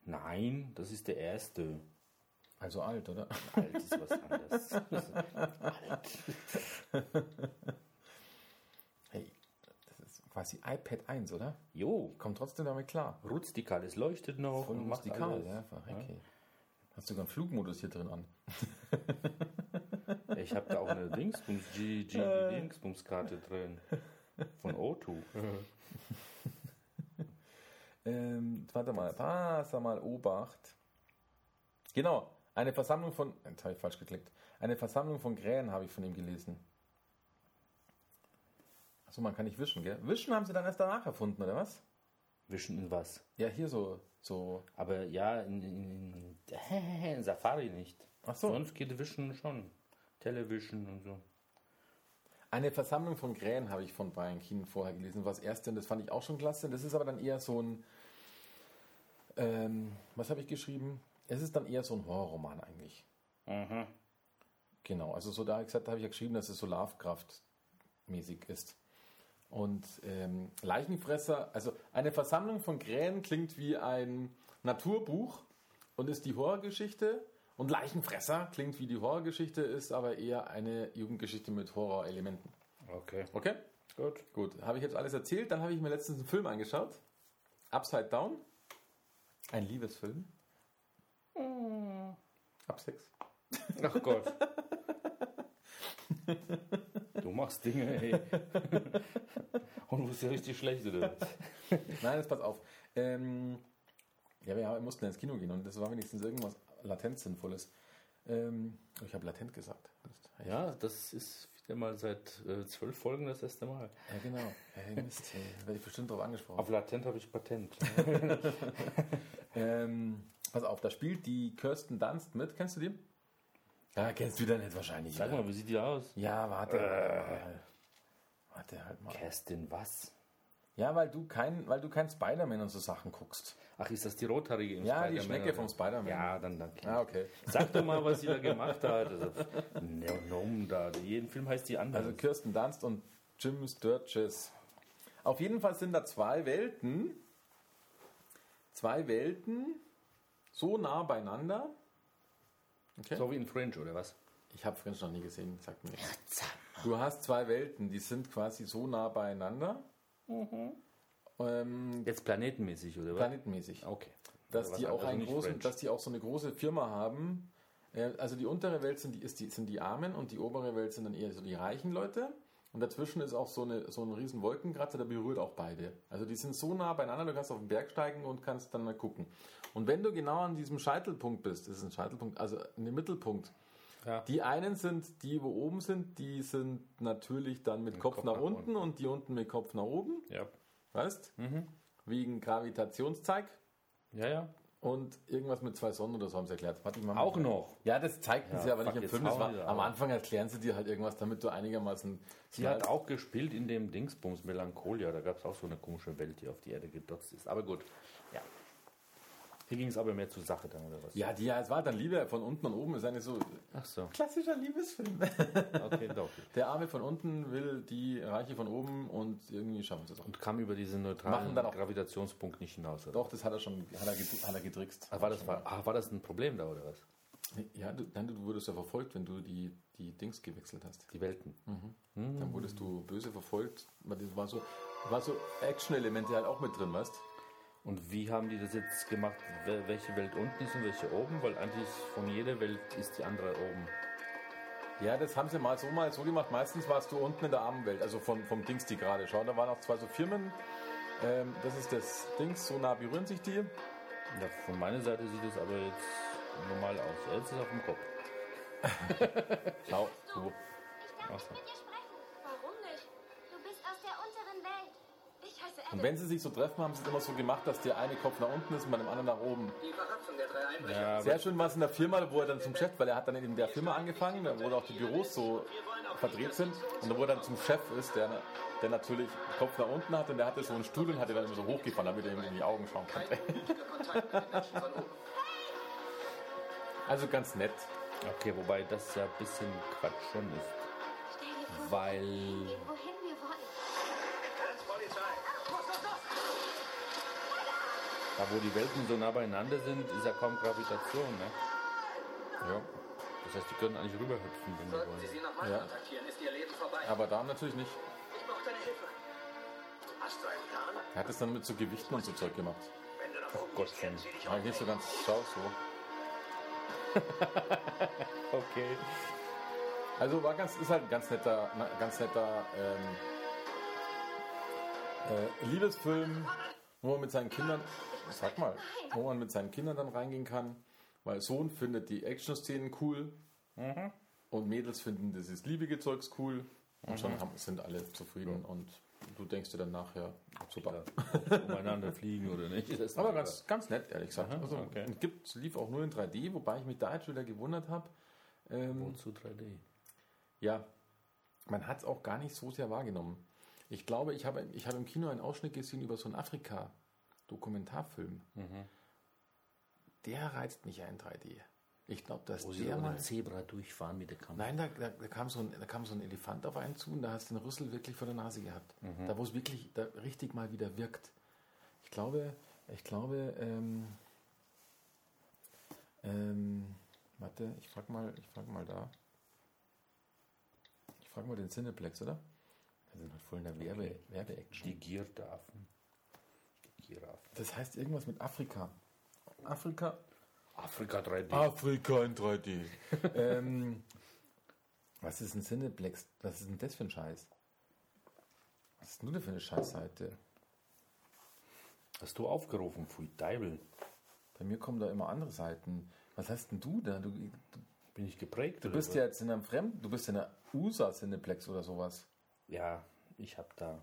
Nein, das ist der erste. Also alt, oder? Alt ist was anderes. Hey, das ist quasi iPad 1, oder? Jo, Kommt trotzdem damit klar. rustikal, es leuchtet noch Voll und macht rustikal, alles. ja, verrecke. Hast du sogar einen Flugmodus hier drin an? Ich habe da auch eine Dingsbums, G, G, Äh. Dingsbums-Karte drin. Von O2. Ähm, warte mal, pass mal, Obacht. Genau, eine Versammlung von, jetzt habe ich falsch geklickt, eine Versammlung von Krähen habe ich von ihm gelesen. Achso, man kann nicht wischen, gell? Wischen haben sie dann erst danach erfunden, oder was? Wischen in was? Ja, hier so, so, Aber ja, in, in, in, in Safari nicht. ach so. Sonst geht Wischen schon. Television und so. Eine Versammlung von Krähen habe ich von Brian Keane vorher gelesen, was erste, und das fand ich auch schon klasse. Das ist aber dann eher so ein, ähm, was habe ich geschrieben? Es ist dann eher so ein Horrorroman eigentlich. Mhm. Genau, also so da habe ich gesagt, da habe ich ja geschrieben, dass es so Lovecraft-mäßig ist. Und ähm, Leichenfresser, also eine Versammlung von Krähen klingt wie ein Naturbuch und ist die Horrorgeschichte. Und Leichenfresser klingt wie die Horrorgeschichte, ist aber eher eine Jugendgeschichte mit Horrorelementen. Okay. Okay? Gut. Gut, habe ich jetzt alles erzählt. Dann habe ich mir letztens einen Film angeschaut. Upside Down. Ein Liebesfilm. Ab Sex. Ach Gott. Du machst Dinge, ey. Und du bist ja richtig schlecht, oder? Nein, jetzt pass auf. Ähm, ja, wir mussten ins Kino gehen und das war wenigstens irgendwas latent Sinnvolles. Ähm, ich habe latent gesagt. Das- Ja, das ist wieder mal seit äh, zwölf Folgen das erste Mal. Ja, genau. Hey, Mist, hey, da werde ich bestimmt drauf angesprochen. Auf Latent habe ich Patent. Ähm, pass auf, da spielt die Kirsten Dunst mit. Kennst du die? Ja, kennst du wieder nicht wahrscheinlich. Sag mal, wie sieht die aus? Ja, warte. mal. Warte halt mal. Kerstin, was? Ja, weil du kein, weil du kein Spider-Man und so Sachen guckst. Ach, ist das die rothaarige im Ja, die Schnecke vom Spider-Man. Ja, dann, dann. Ah, okay. Sag doch mal, was sie da gemacht hat. Also, Neonom da. Jeden Film heißt die anders. Also Kirsten Dunst und Jim Sturges. Auf jeden Fall sind da zwei Welten. Zwei Welten so nah beieinander. Okay. so wie in Fringe, oder was? Ich habe Fringe noch nie gesehen, sagt mir nichts. Du hast zwei Welten, die sind quasi so nah beieinander. Ähm, Jetzt planetenmäßig, oder was? planetenmäßig. Okay. dass Was die auch einen großen, dass die auch so eine große Firma haben. Äh, Also die untere Welt sind die, ist die, sind die Armen und die obere Welt sind dann eher so die reichen Leute. Und dazwischen ist auch so, eine, so ein riesen Wolkenkratzer, der berührt auch beide. Also die sind so nah beieinander, du kannst auf den Berg steigen und kannst dann mal gucken. Und wenn du genau an diesem Scheitelpunkt bist, das ist ein Scheitelpunkt, also in dem Mittelpunkt, Ja. die einen sind, die wo oben sind, die sind natürlich dann mit Kopf, Kopf nach, nach unten und die unten mit Kopf nach oben, Ja. weißt? Wegen Gravitationszeig. Ja, ja. Und irgendwas mit zwei Sonnen oder so haben sie erklärt. Warte, ich mal. Auch noch. Ja, das zeigten Ja, sie aber nicht im Film. Das war, am. Anfang erklären sie dir halt irgendwas, damit du einigermaßen. Sie hat auch gespielt in dem Dingsbums Melancholia. Da gab es auch so eine komische Welt, die auf die Erde gedotzt ist. Aber gut. Ja. Hier ging es aber mehr zur Sache dann, oder was? Ja, die, ja, es war dann Liebe von unten und oben. ist eine so Ach so. klassischer Liebesfilm. Okay, doch. Der Arme von unten will die Reiche von oben und irgendwie schaffen sie es auch. Und kam über diesen neutralen Machen dann auch- Gravitationspunkt nicht hinaus, oder? Doch, das hat er schon hat er, gedri- hat er getrickst. Ah, war, das, war, ah, war das ein Problem da, oder was? Ja, du, nein, du wurdest ja verfolgt, wenn du die, die Dings gewechselt hast. Die Welten. Dann wurdest du böse verfolgt. weil Das war so, war so Action-Elemente halt auch mit drin, weißt Und wie haben die das jetzt gemacht, wel- welche Welt unten ist und welche oben? Weil eigentlich von jeder Welt ist die andere oben. Ja, das haben sie mal so mal so gemacht. Meistens warst du unten in der armen Welt, also von, vom Dings, die gerade schauen. Da waren auch zwei so Firmen. Ähm, das ist das Dings, so nah berühren sich die. Ja, von meiner Seite sieht es aber jetzt normal aus. Jetzt ist es auf dem Kopf. Schau, so. Ich Ach Und wenn sie sich so treffen, haben sie es immer so gemacht, dass der eine Kopf nach unten ist und bei dem anderen nach oben. Ja, Sehr schön war es in der Firma, wo er dann zum Chef, weil er hat dann in der Firma angefangen, da wo auch die Büros so verdreht sind und da wo er dann zum Chef ist, der, der natürlich den Kopf nach unten hat und der hatte so einen Stuhl und hat ihn dann immer so hochgefahren, damit er ihm in die Augen schauen konnte. Also ganz nett. okay, wobei das ja ein bisschen Quatsch schon ist. Weil- Da wo die Welten so nah beieinander sind, ist ja kaum Gravitation, ne? Ja. Das heißt, die können eigentlich rüberhüpfen, wenn sie Sollten Sie wollen. sie nochmal Ja. kontaktieren, ist Ihr Leben vorbei. Aber da natürlich nicht. Ich brauche deine Hilfe. Hast du einen Plan? Er hat es dann mit so Gewichten und so Zeug gemacht. Wenn du nach Oh Gott, gehst, sie dich Eigentlich nicht so ganz, schau so. Okay. Also war ganz, ist halt ein ganz netter, ganz netter ähm, äh, Liebesfilm, wo man mit seinen Kindern, sag mal, wo man mit seinen Kindern dann reingehen kann, weil Sohn findet die Action-Szenen cool und Mädels finden dieses liebige Zeugs cool und schon haben, sind alle zufrieden und du denkst dir dann nachher, super. Umeinander fliegen oder nicht. Das ist Aber ganz, ganz nett, ehrlich gesagt. Aha, Also, okay. gibt, lief auch nur in 3D, wobei ich mich da jetzt wieder gewundert habe. Ähm, Wozu 3D? Ja, man hat es auch gar nicht so sehr wahrgenommen. Ich glaube, ich habe, ich habe im Kino einen Ausschnitt gesehen über so einen Afrika-Dokumentarfilm. Der reizt mich ja in 3D. Ich glaube, dass Wo der mal. ein Zebra durchfahren mit der Kamera. Nein, da, da, da, kam so ein, da kam so ein Elefant auf einen zu und da hast du den Rüssel wirklich vor der Nase gehabt. Da, wo es wirklich da richtig mal wieder wirkt. Ich glaube, ich glaube, ähm, ähm, warte, ich frag mal, ich frag mal da. Ich frag mal den Cineplex, oder? Wir sind halt voll in der Werbe, Werbe-Action. Die Gierdafen. Die Giraffen. Das heißt irgendwas mit Afrika. Afrika? Afrika 3D. Afrika in 3D. ähm, was ist ein Cineplex? Was ist denn das für ein Scheiß? Was ist denn nur für eine Scheißseite? Hast du aufgerufen, Pfui Deibel? Bei mir kommen da immer andere Seiten. Was hast denn du da? Du, du Bin ich geprägt? du bist ja jetzt in einem Fremd, du bist in einer USA Cineplex oder sowas. Ja, ich habe da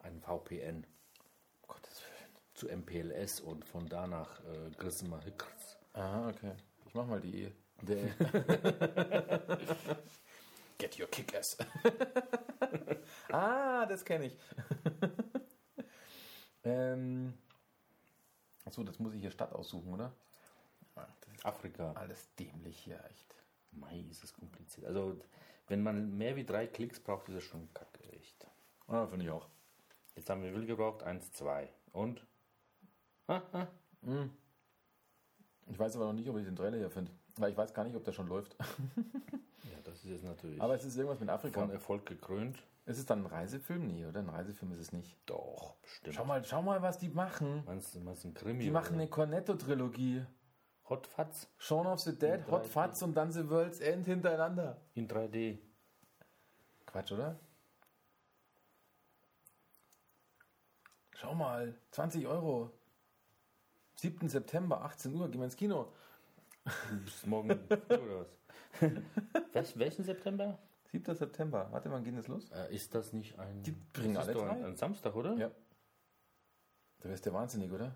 einen VPN. Zu MPLS und von da nach äh, Grisma Hickers. Aha, okay. Ich mach mal die. Der Get your kick-ass. ah, das kenne ich. ähm, achso, das muss ich hier Stadt aussuchen, oder? Ah, Das Afrika. alles dämlich hier, echt. Mai, ist es kompliziert. Also, wenn man mehr wie drei Klicks braucht, ist es schon kacke, echt. Ah, finde ich auch. Jetzt haben wir Will gebraucht, eins, zwei. Und? Ich weiß aber noch nicht, ob ich den Trailer hier finde. Weil ich weiß gar nicht, ob der schon läuft. Ja, das ist jetzt natürlich Aber es ist irgendwas mit Afrika. von Erfolg gekrönt. Ist es dann ein Reisefilm? Nee, oder? Ein Reisefilm ist es nicht. Doch, bestimmt. Schau mal, schau mal, was die machen. Meinst du, meinst du ein Krimi? Die machen oder? eine Cornetto-Trilogie. Hot Fats Shaun of the Dead, Hot 3D. Fuzz und dann The World's End hintereinander. in 3D. Quatsch, oder? Schau mal, 20 Euro. 7. September, 18 Uhr, gehen wir ins Kino. Bis morgen oder was? was? Welchen September? 7. September, warte, wann geht das los? Äh, ist das nicht ein. Die bringen alle drei. ein Samstag, oder? Ja. Da wirst du wahnsinnig, oder?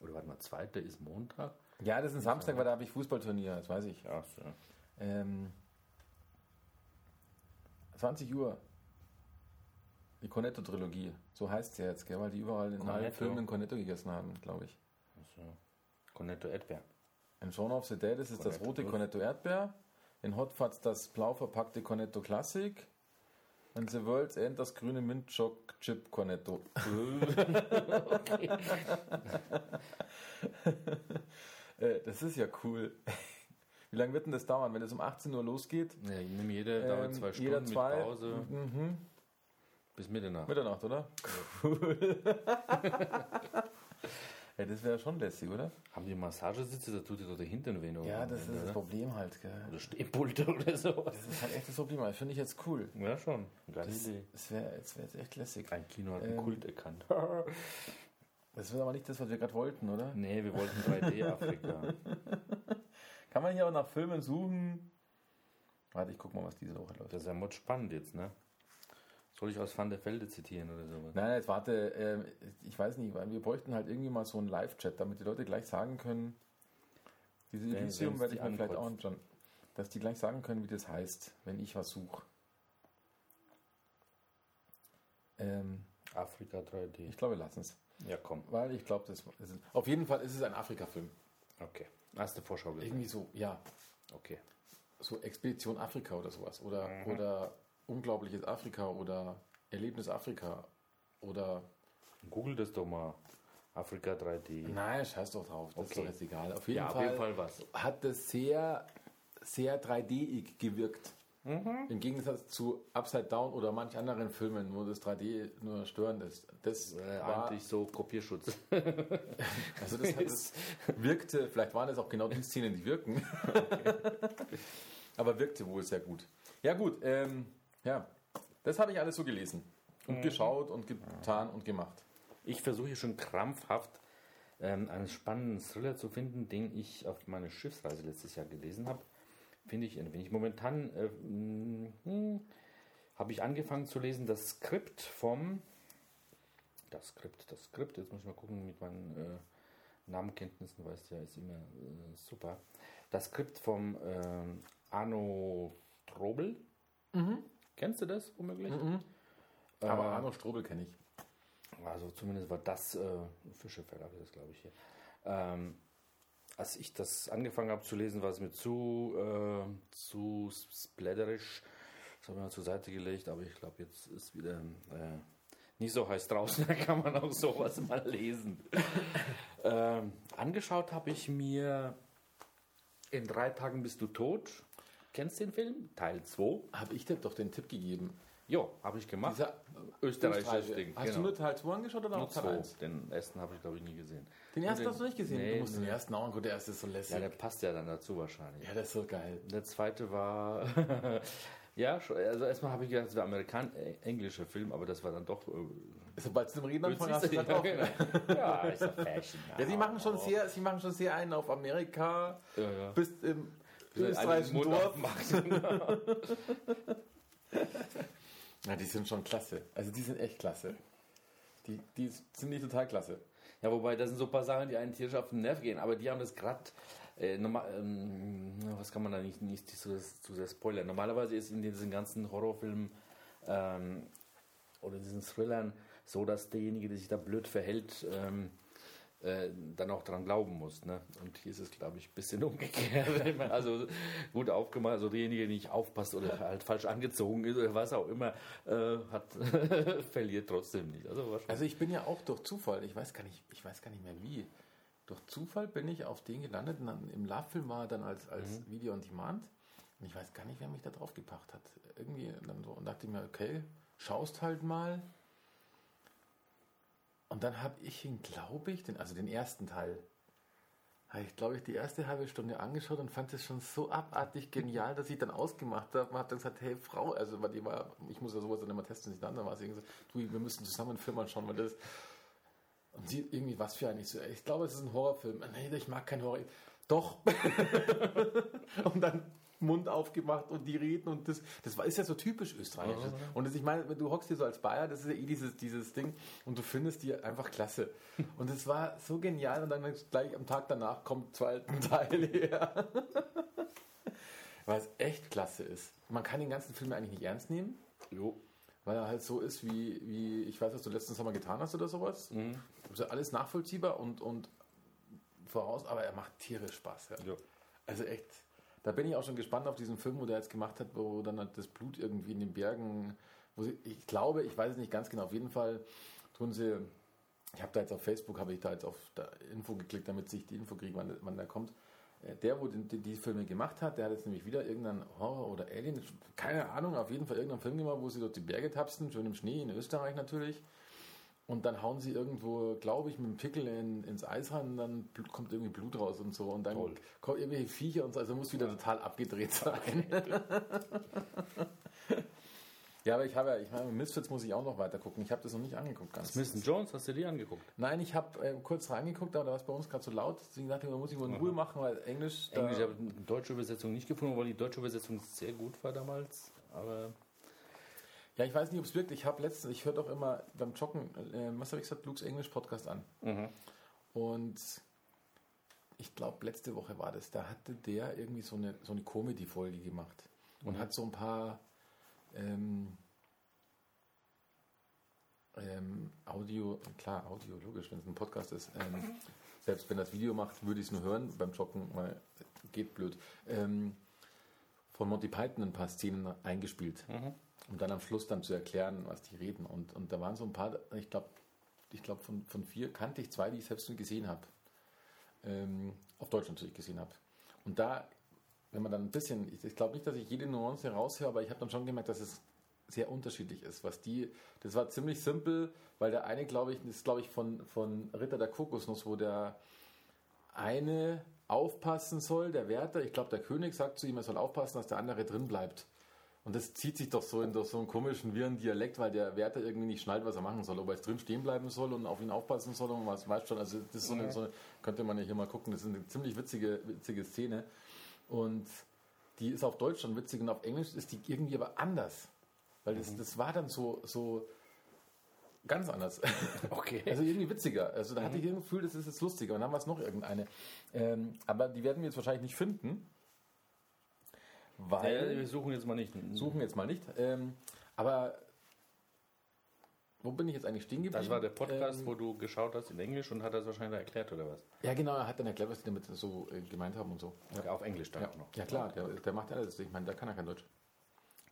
Oder warte mal, zweiter ist Montag? Ja, das ist ein Samstag, weil da habe ich Fußballturnier, das weiß ich. Ja, so. Ähm, 20 Uhr. Die Cornetto-Trilogie. So heißt sie jetzt, gell? weil die überall in allen. Filmen Cornetto gegessen haben, glaube ich. Also, Cornetto Erdbeer. In Shaun of the Dead ist es das rote Plus. Cornetto Erdbeer. In Hot Fuzz das blau verpackte Cornetto Classic. In The World's End das grüne Mint Choc Chip Cornetto. Äh, das ist ja cool. Wie lange wird denn das dauern, wenn es um 18 Uhr losgeht? Ja, ich nehme jede, dauert Ähm, zwei Stunden jeder zwei- mit Pause. Mhm. Bis Mitternacht. Mitternacht, oder? Cool. ja, das wäre schon lässig, oder? Haben die Massagesitze, da tut dir doch der Hintern weh. Ja, das ist das? Problem halt, gell? Oder Stehpulte oder sowas. Das ist halt echt das Problem. Das finde ich jetzt cool. Ja, schon. Geile Das, Idee. das wäre jetzt, wär echt lässig. Ein Kino hat einen Ähm, Kult erkannt. Das wird aber nicht das, was wir gerade wollten, oder? nee, wir wollten 3D-Afrika. Kann man hier auch nach Filmen suchen? Warte, ich guck mal, was diese Woche läuft. Das ist ja mod spannend jetzt, ne? Soll ich aus Van der Velde zitieren oder sowas? Nein, jetzt warte, ähm, ich weiß nicht, weil wir bräuchten halt irgendwie mal so einen Live-Chat, damit die Leute gleich sagen können, diese Elysium werde ich mir vielleicht auch anschauen, dass die gleich sagen können, wie das heißt, wenn ich was suche. Ähm, Afrika 3D. ich glaube, wir lassen es. Ja, komm. Weil ich glaube, das ist. Auf jeden Fall ist es ein Afrika-Film. Okay. Erste Vorschau gesehen. Irgendwie so, ja. Okay. So Expedition Afrika oder sowas. Oder, Mhm. oder Unglaubliches Afrika oder Erlebnis Afrika. Oder. Google das doch mal. Afrika 3D. Nein, scheiß doch drauf. Das ist Okay. doch jetzt egal. Auf jeden, ja, auf Fall jeden Fall was. hat das sehr, sehr 3D-ig gewirkt. Mhm. Im Gegensatz zu Upside Down oder manch anderen Filmen, wo das 3D nur störend ist. Das Äh, war, eigentlich so Kopierschutz. also das, hat, das wirkte, vielleicht waren es auch genau die Szenen, die wirken. Aber wirkte wohl sehr gut. Ja gut, ähm, ja, das habe ich alles so gelesen und Mhm. geschaut und getan und gemacht. Ich versuche schon krampfhaft ähm, einen spannenden Thriller zu finden, den ich auf meiner Schiffsreise letztes Jahr gelesen habe. Finde ich ein wenig. Momentan äh, hm, habe ich angefangen zu lesen das Skript vom. Das Skript, das Skript. Jetzt muss ich mal gucken mit meinen äh, Namenkenntnissen, weißt du ja, ist immer äh, super. Das Skript vom ähm, Arno Strobel. Kennst du das womöglich? Aber Äh, Arno Strobel kenne ich. also zumindest war das äh, Fische Verlag, ist das glaube ich hier. Ähm, als ich das angefangen habe zu lesen, war es mir zu, äh, zu splatterisch. Das habe ich mal zur Seite gelegt, aber ich glaube, jetzt ist wieder äh, nicht so heiß draußen, da kann man auch sowas mal lesen. ähm, angeschaut habe ich mir in drei Tagen bist du tot. Kennst du den Film? Teil 2. Habe ich dir doch den Tipp gegeben. Jo, habe ich gemacht. Dieser österreichisches Ding. Hast du nur Teil 2 angeschaut oder Nur auch Teil zwei. 1? Den ersten habe ich, glaube ich, nie gesehen. Den ersten Und hast du nicht gesehen? Nee, du musst den ersten auch angucken. Der erste ist so lässig. Ja, der passt ja dann dazu wahrscheinlich. Ja, der ist so geil. Der zweite war. ja, also erstmal habe ich gedacht, es wäre amerikan äh, englischer Film, aber das war dann doch. Äh, Sobald du dem Reden anfangen hast, gesagt, auch, ne? ja, ist ja Fashion. Ja, sie machen schon sehr, sie machen schon sehr einen auf Amerika, Ja, ja. bis im Einen österreichischen Mund Dorf. Ja, die sind schon klasse. Also die sind echt klasse. Die, die sind nicht total klasse. Ja, wobei, das sind so ein paar Sachen, die einen tierisch auf den Nerv gehen, aber die haben das gerade. Äh, normal, ähm, was kann man da nicht, nicht zu, zu sehr spoilern? Normalerweise ist in diesen ganzen Horrorfilmen ähm, oder diesen Thrillern so, dass derjenige, der sich da blöd verhält, ähm, äh, dann auch dran glauben muss. Ne? Und hier ist es, glaube ich, ein bisschen umgekehrt. also gut aufgemacht, also derjenige, der nicht aufpasst oder halt falsch angezogen ist oder was auch immer, äh, hat verliert trotzdem nicht. Also. Also ich bin ja auch durch Zufall, ich weiß gar nicht, ich weiß gar nicht mehr wie. Durch Zufall bin ich auf den gelandet und dann im Love-Film war er dann als, als Video on Demand. Und ich weiß gar nicht, wer mich da drauf gebracht hat. Irgendwie dann so und dachte ich mir, okay, schaust halt mal. Und dann habe ich ihn, glaube ich, den, also den ersten Teil, habe ich, glaube ich, die erste halbe Stunde angeschaut und fand es schon so abartig genial, dass ich dann ausgemacht habe. Man hat dann gesagt, hey Frau, also weil die war, ich muss ja sowas dann immer testen, nicht dann war sie so, du, wir müssen zusammen einen Film anschauen, weil das und sie irgendwie, was für ein, ich so, ich glaube, es ist ein Horrorfilm. Nee, ich mag keinen Horror. Doch. und dann Mund aufgemacht und die reden und das, das war, ist ja so typisch österreichisch. Und das, ich meine, wenn du hockst hier so als Bayer, das ist ja eh dieses, dieses Ding und du findest die einfach klasse. Und es war so genial und dann gleich am Tag danach kommt zweiten Teil her. Weil es echt klasse ist. Man kann den ganzen Film eigentlich nicht ernst nehmen. jo. Weil er halt so ist, wie, wie ich weiß, was du letzten Sommer getan hast oder sowas. Also alles nachvollziehbar und, und voraus, aber er macht tierisch Spaß. Ja. Ja. Also echt, da bin ich auch schon gespannt auf diesen Film, wo der jetzt gemacht hat, wo dann halt das Blut irgendwie in den Bergen, wo sie, ich glaube, ich weiß es nicht ganz genau, auf jeden Fall tun sie ich habe da jetzt auf Facebook, habe ich da jetzt auf Info geklickt, damit ich die Info kriege, wann, wann der kommt. Äh, Der, wo die, die, Filme gemacht hat, der hat jetzt nämlich wieder irgendeinen Horror- oder Alien, keine Ahnung, auf jeden Fall irgendeinen Film gemacht, wo sie durch die Berge tapsten, schön im Schnee, in Österreich natürlich. Und dann hauen sie irgendwo, glaube ich, mit dem Pickel in, ins Eis rein und dann kommt irgendwie Blut raus und so. Und dann Toll. kommen irgendwelche Viecher und so, also muss wieder total abgedreht sein. ja, aber ich habe ja, ich meine, Misfits muss ich auch noch weiter gucken. Ich habe das noch nicht angeguckt ganz. Smith Jones, hast du die angeguckt? Nein, ich habe äh, kurz reingeguckt, aber da war es bei uns gerade so laut. Deswegen dachte ich, da muss ich wohl in Ruhe machen, weil Englisch. Englisch habe ich eine deutsche Übersetzung nicht gefunden, weil die deutsche Übersetzung sehr gut war damals. Aber ja, ich weiß nicht, ob es wirkt. Ich habe letztens, ich höre doch immer beim Joggen, äh, was habe ich gesagt, Luke's Englisch Podcast an. Und ich glaube, letzte Woche war das, da hatte der irgendwie so eine, so eine Comedy-Folge gemacht und hat so ein paar ähm, ähm, Audio, klar, Audio, logisch, wenn es ein Podcast ist. Ähm, selbst wenn das Video macht, würde ich es nur hören beim Joggen, weil geht blöd. Ähm, von Monty Python ein paar Szenen eingespielt, um dann am Schluss dann zu erklären, was die reden. Und, und da waren so ein paar, ich glaube, ich glaube von, von vier kannte ich zwei, die ich selbst nur gesehen habe. Ähm, auf Deutsch natürlich gesehen habe. Und da, wenn man dann ein bisschen, ich, ich glaube nicht, dass ich jede Nuance raushöre, aber ich habe dann schon gemerkt, dass es sehr unterschiedlich ist, was die, das war ziemlich simpel, weil der eine, glaube ich, das ist, glaube ich, von, von Ritter der Kokosnuss, wo der eine aufpassen soll, der Wärter, ich glaube, der König sagt zu ihm, er soll aufpassen, dass der andere drin bleibt. Und das zieht sich doch so in durch so einen komischen, wirren Dialekt, weil der Wärter irgendwie nicht schnallt, was er machen soll. Ob er jetzt drin stehen bleiben soll und auf ihn aufpassen soll und was weißt schon. Also das ist so eine, so eine, könnte man ja hier mal gucken, das ist eine ziemlich witzige, witzige Szene. Und die ist auf Deutsch schon witzig und auf Englisch ist die irgendwie aber anders. Weil das, das war dann so, so ganz anders. Okay. Also irgendwie witziger. Also da hatte ich irgendwie das Gefühl, das ist jetzt lustiger. Und dann war es noch irgendeine. Ähm, aber die werden wir jetzt wahrscheinlich nicht finden. Weil. äh, wir suchen jetzt mal nicht. Suchen jetzt mal nicht. Ähm, aber wo bin ich jetzt eigentlich stehen geblieben? Das war der Podcast, Ähm, wo du geschaut hast in Englisch und hat das wahrscheinlich erklärt oder was? ja, genau, er hat dann erklärt, was die damit so äh, gemeint haben und so. Ja, Auf Englisch dann ja, auch noch. ja klar, der, der macht alles. Ich meine, der kann ja kein Deutsch.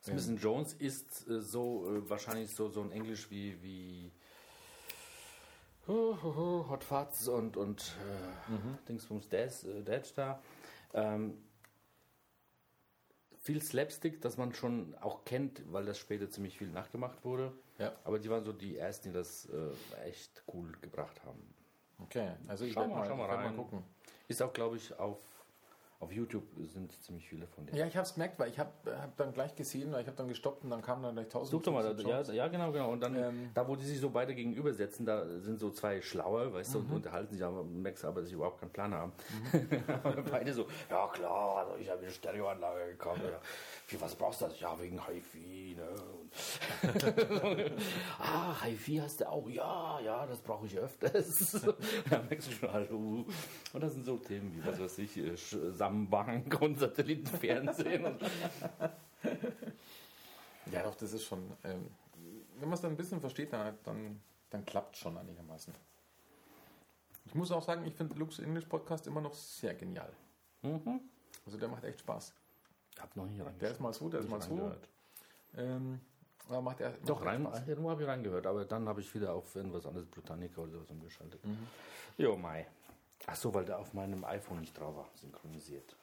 Smith Jones ist äh, so äh, wahrscheinlich so, so ein Englisch wie, wie oh, oh, oh, Hot Fuzz und, und äh, Dingsbums Dad, äh, Dad da. Ähm, viel Slapstick, das man schon auch kennt, weil das später ziemlich viel nachgemacht wurde. Ja. Aber die waren so die ersten, die das äh, echt cool gebracht haben. Okay, also ich Schau werde mal, mal, mal rein. mal gucken. Ist auch, glaube ich, auf, auf YouTube sind ziemlich viele von denen. Ja, ich habe es gemerkt, weil ich habe hab dann gleich gesehen, weil ich habe dann gestoppt und dann kamen dann gleich tausend. Such doch mal, ja, ja, genau, genau. Und dann, Ähm. da wo die sich so beide gegenüber setzen, da sind so zwei Schlaue, weißt Mhm. du, und unterhalten sich, aber merkst aber, dass sie überhaupt keinen Plan haben. aber beide so, ja klar, also ich habe eine Stereoanlage gekauft. Ja. Wie, was brauchst du das? Ja, wegen HiFi, ne? Und ah, HiFi hast du auch? Ja, ja, das brauche ich öfters. da merkst du schon, hallo. Und das sind so Themen wie, was weiß ich, äh, Sambank und Satellitenfernsehen. Und Ja, doch, das ist schon. Ähm, wenn man es dann ein bisschen versteht, dann, dann, dann klappt es schon einigermaßen. Ich muss auch sagen, ich finde Lux English Podcast immer noch sehr genial. Mhm. Also der macht echt Spaß. hab noch nie. Der ist mal so, der ist mal so. Ähm, aber macht er. Doch, macht rein, echt Spaß. irgendwo habe ich reingehört, aber dann habe ich wieder auf irgendwas anderes, Britannica oder sowas umgeschaltet. Mhm. Jo, Mai. Ach so, weil der auf meinem iPhone nicht drauf war, synchronisiert.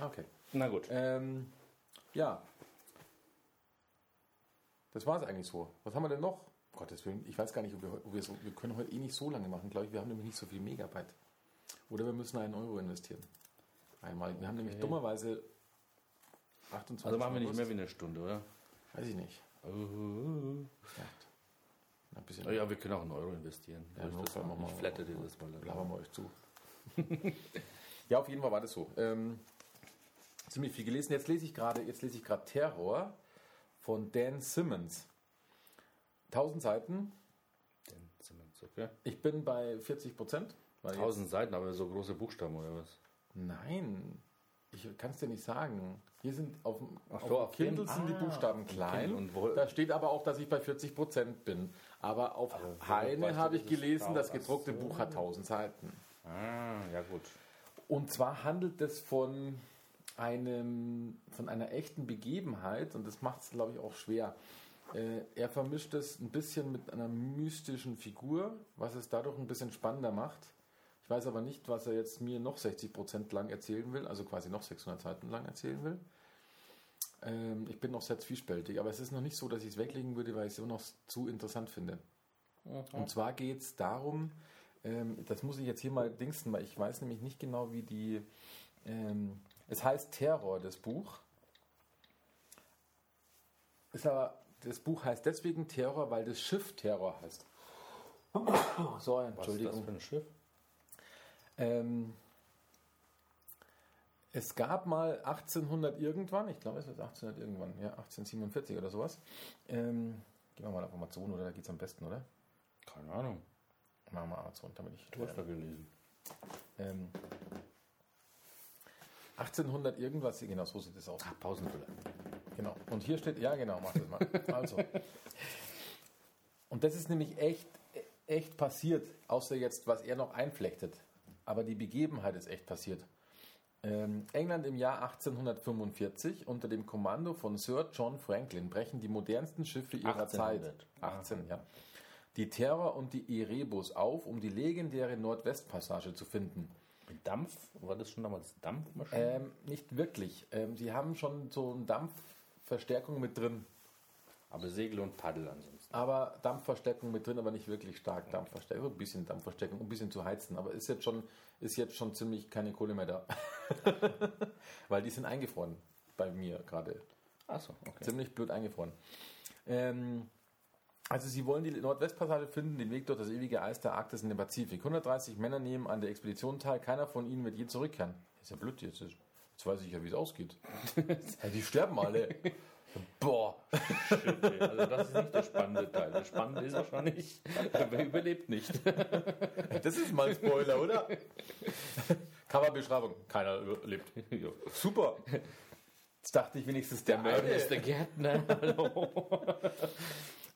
Okay. Na gut. Ähm, ja. Das war es eigentlich so. Was haben wir denn noch? Gottes Willen, ich weiß gar nicht, ob wir, ob wir, so, wir können heute eh nicht so lange machen, glaube ich. Wir haben nämlich nicht so viel Megabyte. Oder wir müssen einen Euro investieren. Einmal. Wir haben nämlich dummerweise 28 Also machen wir nicht Euro. mehr wie eine Stunde, oder? Weiß ich nicht. Ja. Ein bisschen. Ja, wir können auch einen Euro investieren. Ja, ich, das wir mal, ich mal- flatte dir das mal. labern wir euch zu. ja, auf jeden Fall war das so. Ähm, ziemlich viel gelesen. Jetzt lese ich gerade, jetzt lese ich gerade Terror von Dan Simmons. 1000 Seiten. Den Simmons, okay. Ich bin bei 40 Prozent. 1000 Seiten, aber so große Buchstaben oder was? Nein, ich kann es dir nicht sagen. Hier sind auf dem, Ach auf so, auf Kindle sind die ah, Buchstaben auf dem klein. Und wo- da steht aber auch, dass ich bei 40 Prozent bin. Aber auf wo Heine habe ich gelesen, das gedruckte so. Buch hat 1000 Seiten. Ah, ja gut. Und zwar handelt es von einem, von einer echten Begebenheit und das macht es, glaube ich, auch schwer. Äh, er vermischt es ein bisschen mit einer mystischen Figur, was es dadurch ein bisschen spannender macht. Ich weiß aber nicht, was er jetzt mir noch 60% lang erzählen will, also quasi noch 600 Seiten lang erzählen will. Ähm, ich bin noch sehr zwiespältig, aber es ist noch nicht so, dass ich es weglegen würde, weil ich es immer noch zu interessant finde. Und zwar geht es darum, ähm, das muss ich jetzt hier mal dingsten, weil ich weiß nämlich nicht genau, wie die. Ähm, es heißt Terror, das Buch. Ist aber, das Buch heißt deswegen Terror, weil das Schiff Terror heißt. So, Was ist das Entschuldigung. für ein Schiff? Ähm, es gab mal 1800 irgendwann, ich glaube es ist 1800 irgendwann, ja, 1847 oder sowas. Ähm, gehen wir mal auf Amazon, oder da geht es am besten, oder? Keine Ahnung. Machen wir Amazon, damit ich. Du hast da gelesen. Ähm, 1800 irgendwas, genau, so sieht es aus. Ah, Pausenfüller. Genau. Und hier steht, ja genau, mach das mal. Also. Und das ist nämlich echt, echt passiert, außer jetzt, was er noch einflechtet. Aber die Begebenheit ist echt passiert. Ähm, England im Jahr 1845 unter dem Kommando von Sir John Franklin brechen die modernsten Schiffe ihrer 1800. Zeit. 18, ja. Die Terror und die Erebus auf, um die legendäre Nordwestpassage zu finden. Mit Dampf? War das schon damals Dampfmaschine? Ähm, nicht wirklich. Ähm, sie haben schon so eine Dampfverstärkung mit drin. Aber Segel und Paddel ansonsten. Aber Dampfverstärkung mit drin, aber nicht wirklich stark Dampfverstärkung. Ein bisschen Dampfverstärkung, ein bisschen zu heizen. Aber ist jetzt schon, ist jetzt schon ziemlich keine Kohle mehr da. Weil die sind eingefroren bei mir gerade. Achso, okay. Ziemlich blöd eingefroren. Ähm, also sie wollen die Nordwestpassage finden, den Weg durch das ewige Eis der Arktis in den Pazifik. 130 Männer nehmen an der Expedition teil, keiner von ihnen wird je zurückkehren. Ist ja blöd jetzt. Jetzt weiß ich ja, wie es ausgeht. ja, die sterben alle. Boah. Okay, also das ist nicht der spannende Teil. Der spannende ist wahrscheinlich, wer überlebt nicht. Das ist mal ein Spoiler, oder? Coverbeschreibung. Keiner überlebt. Super. Jetzt dachte ich wenigstens der, Mörder eine. ist der Gärtner. Hallo.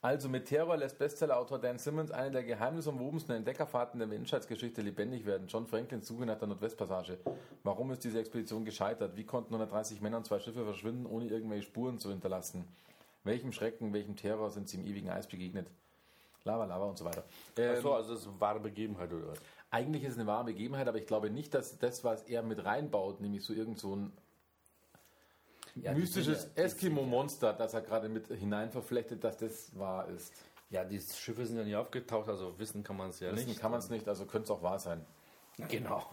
Also mit Terror lässt Bestsellerautor Dan Simmons eine der geheimnisumwobensten Entdeckerfahrten der Menschheitsgeschichte lebendig werden. John Franklins Suche nach der Nordwestpassage. Warum ist diese Expedition gescheitert? Wie konnten 130 Männer und zwei Schiffe verschwinden, ohne irgendwelche Spuren zu hinterlassen? Welchem Schrecken, welchem Terror sind sie im ewigen Eis begegnet? Lava, Lava und so weiter. Ähm, Achso, also das ist eine wahre Begebenheit oder was? Eigentlich ist es eine wahre Begebenheit, aber ich glaube nicht, dass das, was er mit reinbaut, nämlich so irgend so ein Ja, mystisches Eskimo-Monster, das er gerade mit hinein verflechtet, dass das wahr ist. Ja, die Schiffe sind ja nie aufgetaucht, also wissen kann man es ja Wissen nicht. kann man es nicht, also könnte es auch wahr sein. Genau.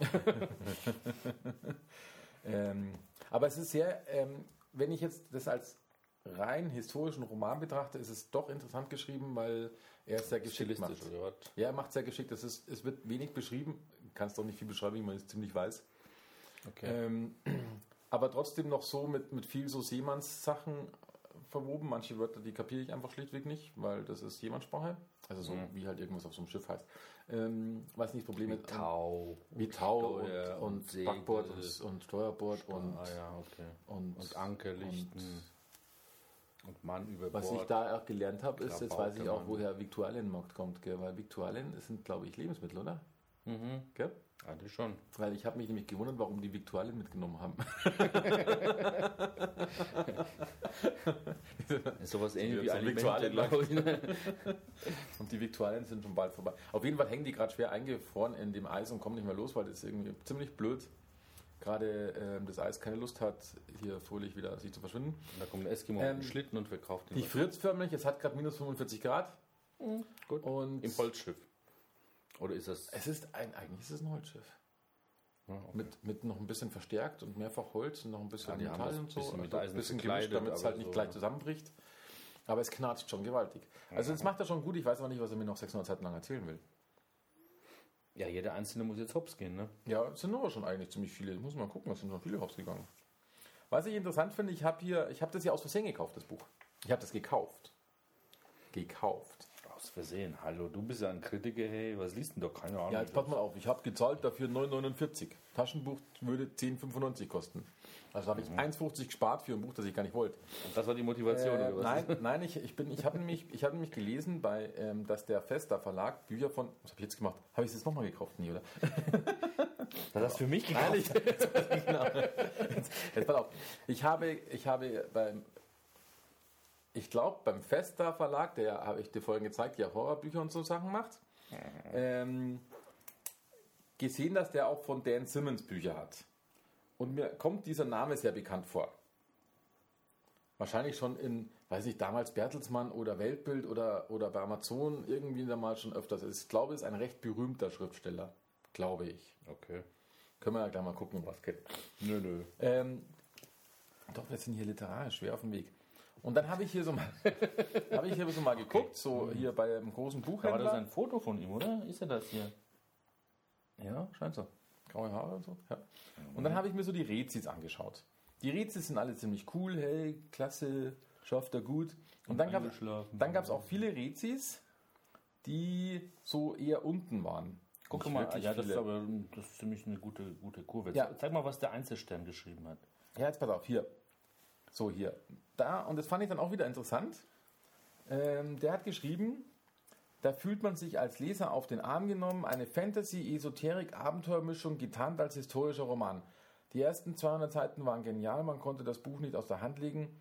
Ähm, aber es ist sehr, ähm, wenn ich jetzt das als rein historischen Roman betrachte, ist es doch interessant geschrieben, weil er es sehr geschickt macht. Stilistisch oder was? Ja, er macht sehr geschickt. Es, ist, es wird wenig beschrieben, kannst doch nicht viel beschreiben, wie man es ziemlich weiß. Okay. Ähm, aber trotzdem noch so mit, mit viel so Seemannssachen verwoben. Manche Wörter, die kapiere ich einfach schlichtweg nicht, weil das ist Seemannssprache. Also so Mhm. wie halt irgendwas auf so einem Schiff heißt. Ähm, was nicht das Problem ist. Tau. Wie Tau Steuer und, und, Segel. Backbord und, und Steuerbord und, ah ja, okay. und, Und Ankerlichten. Und, Mann über Was ich da auch gelernt habe, ist, jetzt weiß ich auch, woher Viktualienmarkt kommt, gell? weil Viktualien sind, glaube ich, Lebensmittel, oder? Mhm. Gell? Das schon. Weil ich habe mich nämlich gewundert, warum die Viktualien mitgenommen haben. Ist sowas ähnlich wie Alimente, Viktualien- glaube ich. Und die Viktualien sind schon bald vorbei. Auf jeden Fall hängen die gerade schwer eingefroren in dem Eis und kommen nicht mehr los, weil das irgendwie ziemlich blöd. Gerade ähm, das Eis keine Lust hat, hier fröhlich wieder sich zu verschwinden. Und da kommt ein Eskimo Ähm, mit Schlitten und verkauft ihn. Die friert förmlich, es hat gerade minus 45 Grad. Gut. Und Im Holzschiff. Oder ist das. es ist ein, eigentlich ist es ein Holzschiff. Ja, okay. Mit, mit noch ein bisschen verstärkt und mehrfach Holz und noch ein bisschen Ja, Metall und so. bisschen also ein bisschen gemischt, damit es halt nicht so, gleich zusammenbricht. Aber es knarzt schon gewaltig. Also das macht er schon gut. Ich weiß aber nicht, was er mir noch 600 Seiten lang erzählen will. Ja, jeder Einzelne muss jetzt hops gehen, ne? Ja, es sind aber schon eigentlich ziemlich viele. Ich muss mal gucken, es sind schon viele Hops gegangen. Was ich interessant finde, ich habe hier, ich habe das ja aus Versehen gekauft, das Buch. Ich habe das gekauft. Gekauft. Aus Versehen. Hallo, du bist ja ein Kritiker, hey, was liest denn doch? Keine Ahnung. Ja, jetzt pass mal auf, ich habe gezahlt dafür 9,49. Taschenbuch würde 10,95 kosten. Also habe ich 1,50 gespart für ein Buch, das ich gar nicht wollte. Und das war die Motivation, Äh, oder was? nein, nein, ich, ich, bin, ich habe nämlich, ich hab nämlich gelesen, bei, ähm, dass der Fester Verlag Bücher von. Was habe ich jetzt gemacht? Habe ich es jetzt nochmal gekauft? Nie, oder? Das für mich Nein, ich, genau. jetzt, jetzt pass auf. Ich habe, ich habe beim. Ich glaube, beim Festa Verlag, der habe ich dir vorhin gezeigt, der Horrorbücher und so Sachen macht, ähm, gesehen, dass der auch von Dan Simmons Bücher hat. Und mir kommt dieser Name sehr bekannt vor. Wahrscheinlich schon in, weiß ich, damals Bertelsmann oder Weltbild oder, oder bei Amazon irgendwie da mal schon öfters. Ich glaube, es ist ein recht berühmter Schriftsteller. Glaube ich. Okay. Können wir ja gleich mal gucken, was kennt. Nö, nö. Ähm, doch, wir sind hier literarisch schwer auf dem Weg. Und dann habe ich hier so mal, habe ich hier so mal geguckt, so hier bei einem großen Da war Buchhändler. das ein Foto von ihm, oder? Ist er das hier? Ja, scheint so. Graue Haare und so. Ja. Und dann habe ich mir so die Rezis angeschaut. Die Rezis sind alle ziemlich cool, hey, klasse, schafft er gut. Und dann gab es auch viele Rezis, die so eher unten waren. Guck Nicht mal, ja, das ist aber das ist ziemlich eine gute, gute Kurve. Ja. Zeig mal, was der Einzelstern geschrieben hat. Ja, jetzt pass auf, hier. So, hier. Da, und das fand ich dann auch wieder interessant. Ähm, der hat geschrieben, da fühlt man sich als Leser auf den Arm genommen, eine Fantasy, Esoterik, Abenteuermischung, getarnt als historischer Roman. Die ersten 200 Seiten waren genial, man konnte das Buch nicht aus der Hand legen.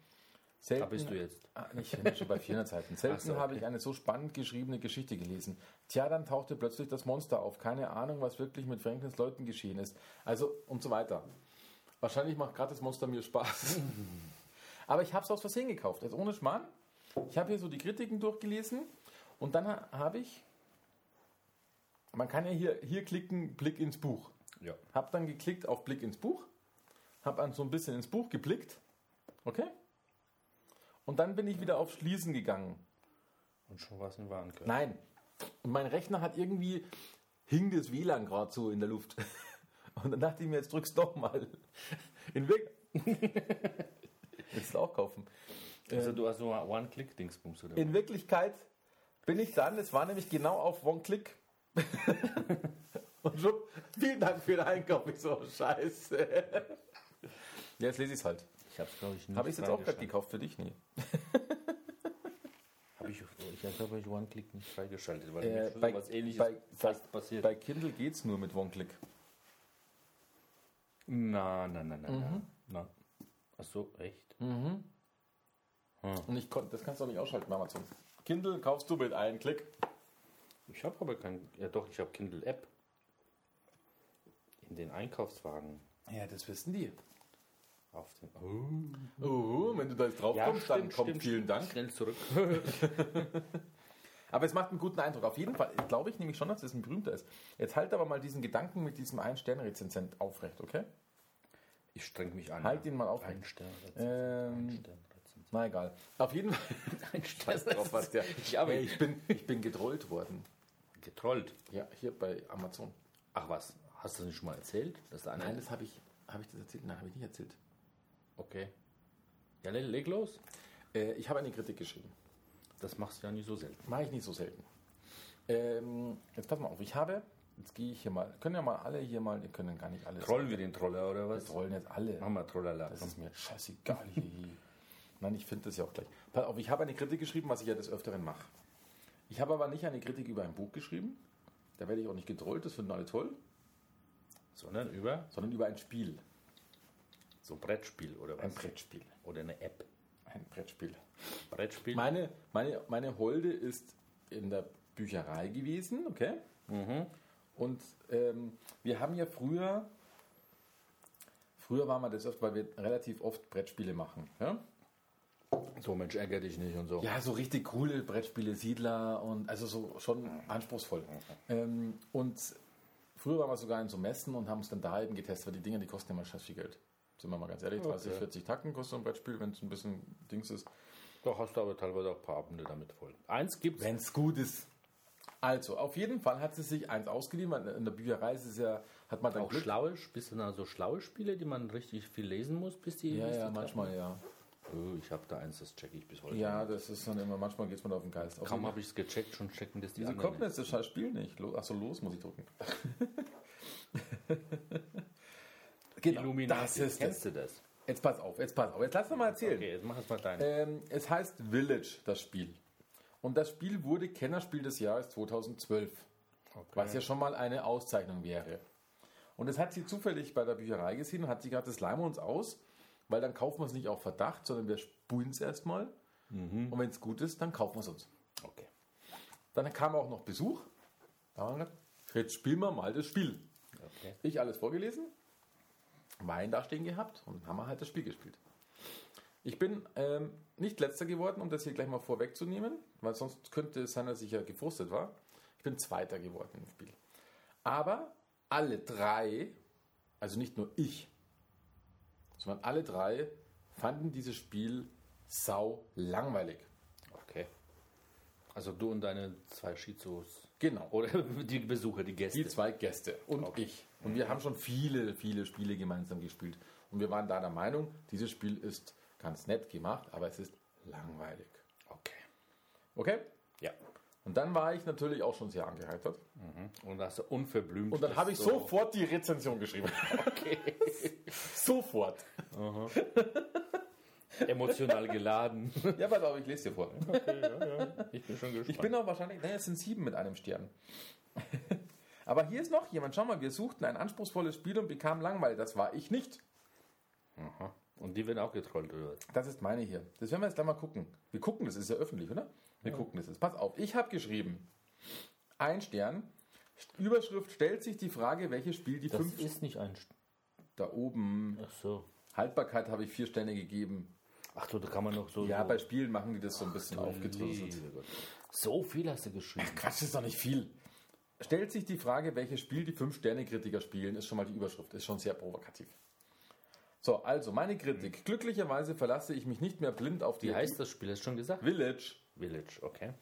Selten, Da bist du jetzt. Ah, ich bin schon bei 400 Seiten. Selten so, okay. habe ich eine so spannend geschriebene Geschichte gelesen. Tja, dann tauchte plötzlich das Monster auf. Keine Ahnung, was wirklich mit Franklins Leuten geschehen ist. Also und so weiter. Wahrscheinlich macht gerade das Monster mir Spaß. Aber ich habe es aus Versehen gekauft. Jetzt ohne Schmarrn. Ich habe hier so die Kritiken durchgelesen und dann ha- habe ich, man kann ja hier, hier klicken, Blick ins Buch. Ja. Hab dann geklickt auf Blick ins Buch, hab dann so ein bisschen ins Buch geblickt, okay? Und dann bin ich wieder auf Schließen gegangen. Und schon was in Warenkorb. Nein. Und mein Rechner hat irgendwie, hing das WLAN gerade so in der Luft. Und dann dachte ich mir, jetzt drück's doch mal. In Wirk Willst du auch kaufen? Also du hast so ein One-Click-Dingsbums, oder? In Wirklichkeit bin ich dann, es war nämlich genau auf One-Click. Und schon, vielen Dank für den Einkauf. Ich so, scheiße. Ja, jetzt lese ich es halt. ich hab's, glaube ich, nicht Habe ich jetzt auch gerade gekauft für dich? Nee. Hab ich, ich habe ich One-Click nicht freigeschaltet, weil Äh, mir bei, was ähnliches bei, fast passiert. bei Kindle geht es nur mit One-Click. na, na, na, na, Mhm. na. Ach so, echt? Und ich konnte, das kannst du auch nicht ausschalten bei Amazon. Kindle kaufst du mit einem Klick. Ich habe aber kein. Ja, doch, ich habe Kindle-App. In den Einkaufswagen. Ja, das wissen die. Auf den. Oh. Oh, wenn du da jetzt drauf kommst, dann kommt vielen Dank. Schnell zurück. Aber es macht einen guten Eindruck. Auf jeden Fall glaube ich nämlich schon, dass das ein berühmter ist. Jetzt halt aber mal diesen Gedanken mit diesem Ein-Stern-Rezensent aufrecht, okay? Ich streng mich an. Halt ihn mal auf. Ein Stern. Ähm, Ein Stern. Na egal. Auf jeden Fall. Ein Stern. Drauf, was der, Ich habe Ey, ich, bin, ich bin getrollt worden. getrollt. Ja, hier bei Amazon. Ach was, hast du das nicht schon mal erzählt? Dass da Nein, das habe ich. Habe ich das erzählt? Nein, habe ich nicht erzählt. Okay. Ja, leg, leg los. Äh, ich habe eine Kritik geschrieben. Das machst du ja nicht so selten. Mache ich nicht so selten. Ähm, jetzt pass mal auf, ich habe, jetzt gehe ich hier mal, können ja mal alle hier mal, ihr können gar nicht alle. Trollen wir den Troller oder Wir was? trollen jetzt alle. Machen wir Trollala. Das ist mir scheißegal. Nein, ich finde das ja auch gleich. Pass auf, ich habe eine Kritik geschrieben, was ich ja des Öfteren mache. Ich habe aber nicht eine Kritik über ein Buch geschrieben. Da werde ich auch nicht getrollt, das finden alle toll, Sondern über sondern über ein Spiel. so ein Brettspiel oder was? Ein Brettspiel. Oder eine App. Ein Brettspiel. Brettspiel. Meine, meine, meine Holde ist in der Bücherei gewesen, okay? Und ähm, wir haben ja früher, früher war man das oft, weil wir relativ oft Brettspiele machen. Ja? so Mensch, ärger dich nicht und so. Ja, so richtig coole Brettspiele, Siedler und also so schon anspruchsvoll. Ähm, und früher waren wir sogar in so Messen und haben es dann da eben getestet, weil die Dinger, die kosten immer scheiß viel Geld. Sind wir mal ganz ehrlich, 30, Okay. 40 Tacken kostet so ein Brettspiel, wenn es ein bisschen Dings ist. Doch hast du aber teilweise auch ein paar Abende damit voll. Eins gibt's. Wenn es gut ist. Also, auf jeden Fall hat sie sich eins ausgeliehen, in der Bücherei ist es ja, hat man dann auch Glück. schlaue, bist du da so schlaue Spiele, die man richtig viel lesen muss, bis die. Ja, bis ja, manchmal ja. Oh, ich habe da eins, das check ich bis heute. Ja, das ist dann immer, manchmal geht es mir auf den Geist. Kaum habe ich es gecheckt, schon checken das die Wieso kommt jetzt das scheiß Spiel nicht? Achso, los muss ich drücken. genau, Illuminati. das ist Kennst es. du das? Jetzt pass auf, jetzt pass auf. Jetzt lass doch mal erzählen. Okay, jetzt mach es mal dein. Ähm, es heißt Village, das Spiel. Und das Spiel wurde Kennerspiel des Jahres 2012. Was ja schon mal eine Auszeichnung wäre. Und das hat sie zufällig bei der Bücherei gesehen und hat sie gesagt, das leihen wir uns aus, weil dann kaufen wir es nicht auf Verdacht, sondern wir spulen es erstmal. Und wenn es gut ist, dann kaufen wir es uns. Okay. Dann kam auch noch Besuch. Da haben wir gesagt, jetzt spielen wir mal das Spiel. Okay. Ich alles vorgelesen, Wein da stehen gehabt und dann haben wir halt das Spiel gespielt. Ich bin ähm, nicht letzter geworden, um das hier gleich mal vorwegzunehmen, weil sonst könnte es sein, dass ich ja gefrustet war. Ich bin zweiter geworden im Spiel. Aber alle drei, also nicht nur ich, sondern alle drei fanden dieses Spiel sau langweilig. Okay. Also du und deine zwei Shizos. Genau. Oder die Besucher, die Gäste. Die zwei Gäste und ich. Und wir haben schon viele, viele Spiele gemeinsam gespielt. Und wir waren da der Meinung, dieses Spiel ist ganz nett gemacht, aber es ist langweilig. Okay. Okay? Ja. Und dann war ich natürlich auch schon sehr angeheitert. Und hast du unverblümt. Und dann habe ich so- sofort die Rezension geschrieben. Okay. sofort. Emotional geladen. Ja, pass auf, ich lese dir vor. Ich bin schon gespannt. Ich bin auch wahrscheinlich, naja, es sind sieben mit einem Stern. Aber hier ist noch jemand. Schau mal, wir suchten ein anspruchsvolles Spiel und bekamen langweilig. Das war ich nicht. Und die werden auch getrollt, oder? was? Das ist meine hier. Das werden wir jetzt gleich mal gucken. Wir gucken, das ist ja öffentlich, oder? Wir gucken das jetzt. Pass auf, ich habe geschrieben, ein Stern, Überschrift stellt sich die Frage, welches Spiel die Das fünf... ist nicht ein. St- Da oben, Ach so. Haltbarkeit habe ich vier Sterne gegeben. Ach so, da kann man noch so. Ja, so bei Spielen machen die das so ein bisschen aufgedröselt. So viel hast du geschrieben. Quatsch, das ist doch nicht viel. Stellt sich die Frage, welches Spiel die Fünf-Sterne-Kritiker spielen, ist schon mal die Überschrift. Ist schon sehr provokativ. So, also meine Kritik. Glücklicherweise verlasse ich mich nicht mehr blind auf die Wie heißt das Spiel? Hast du schon gesagt? Village. Village, okay.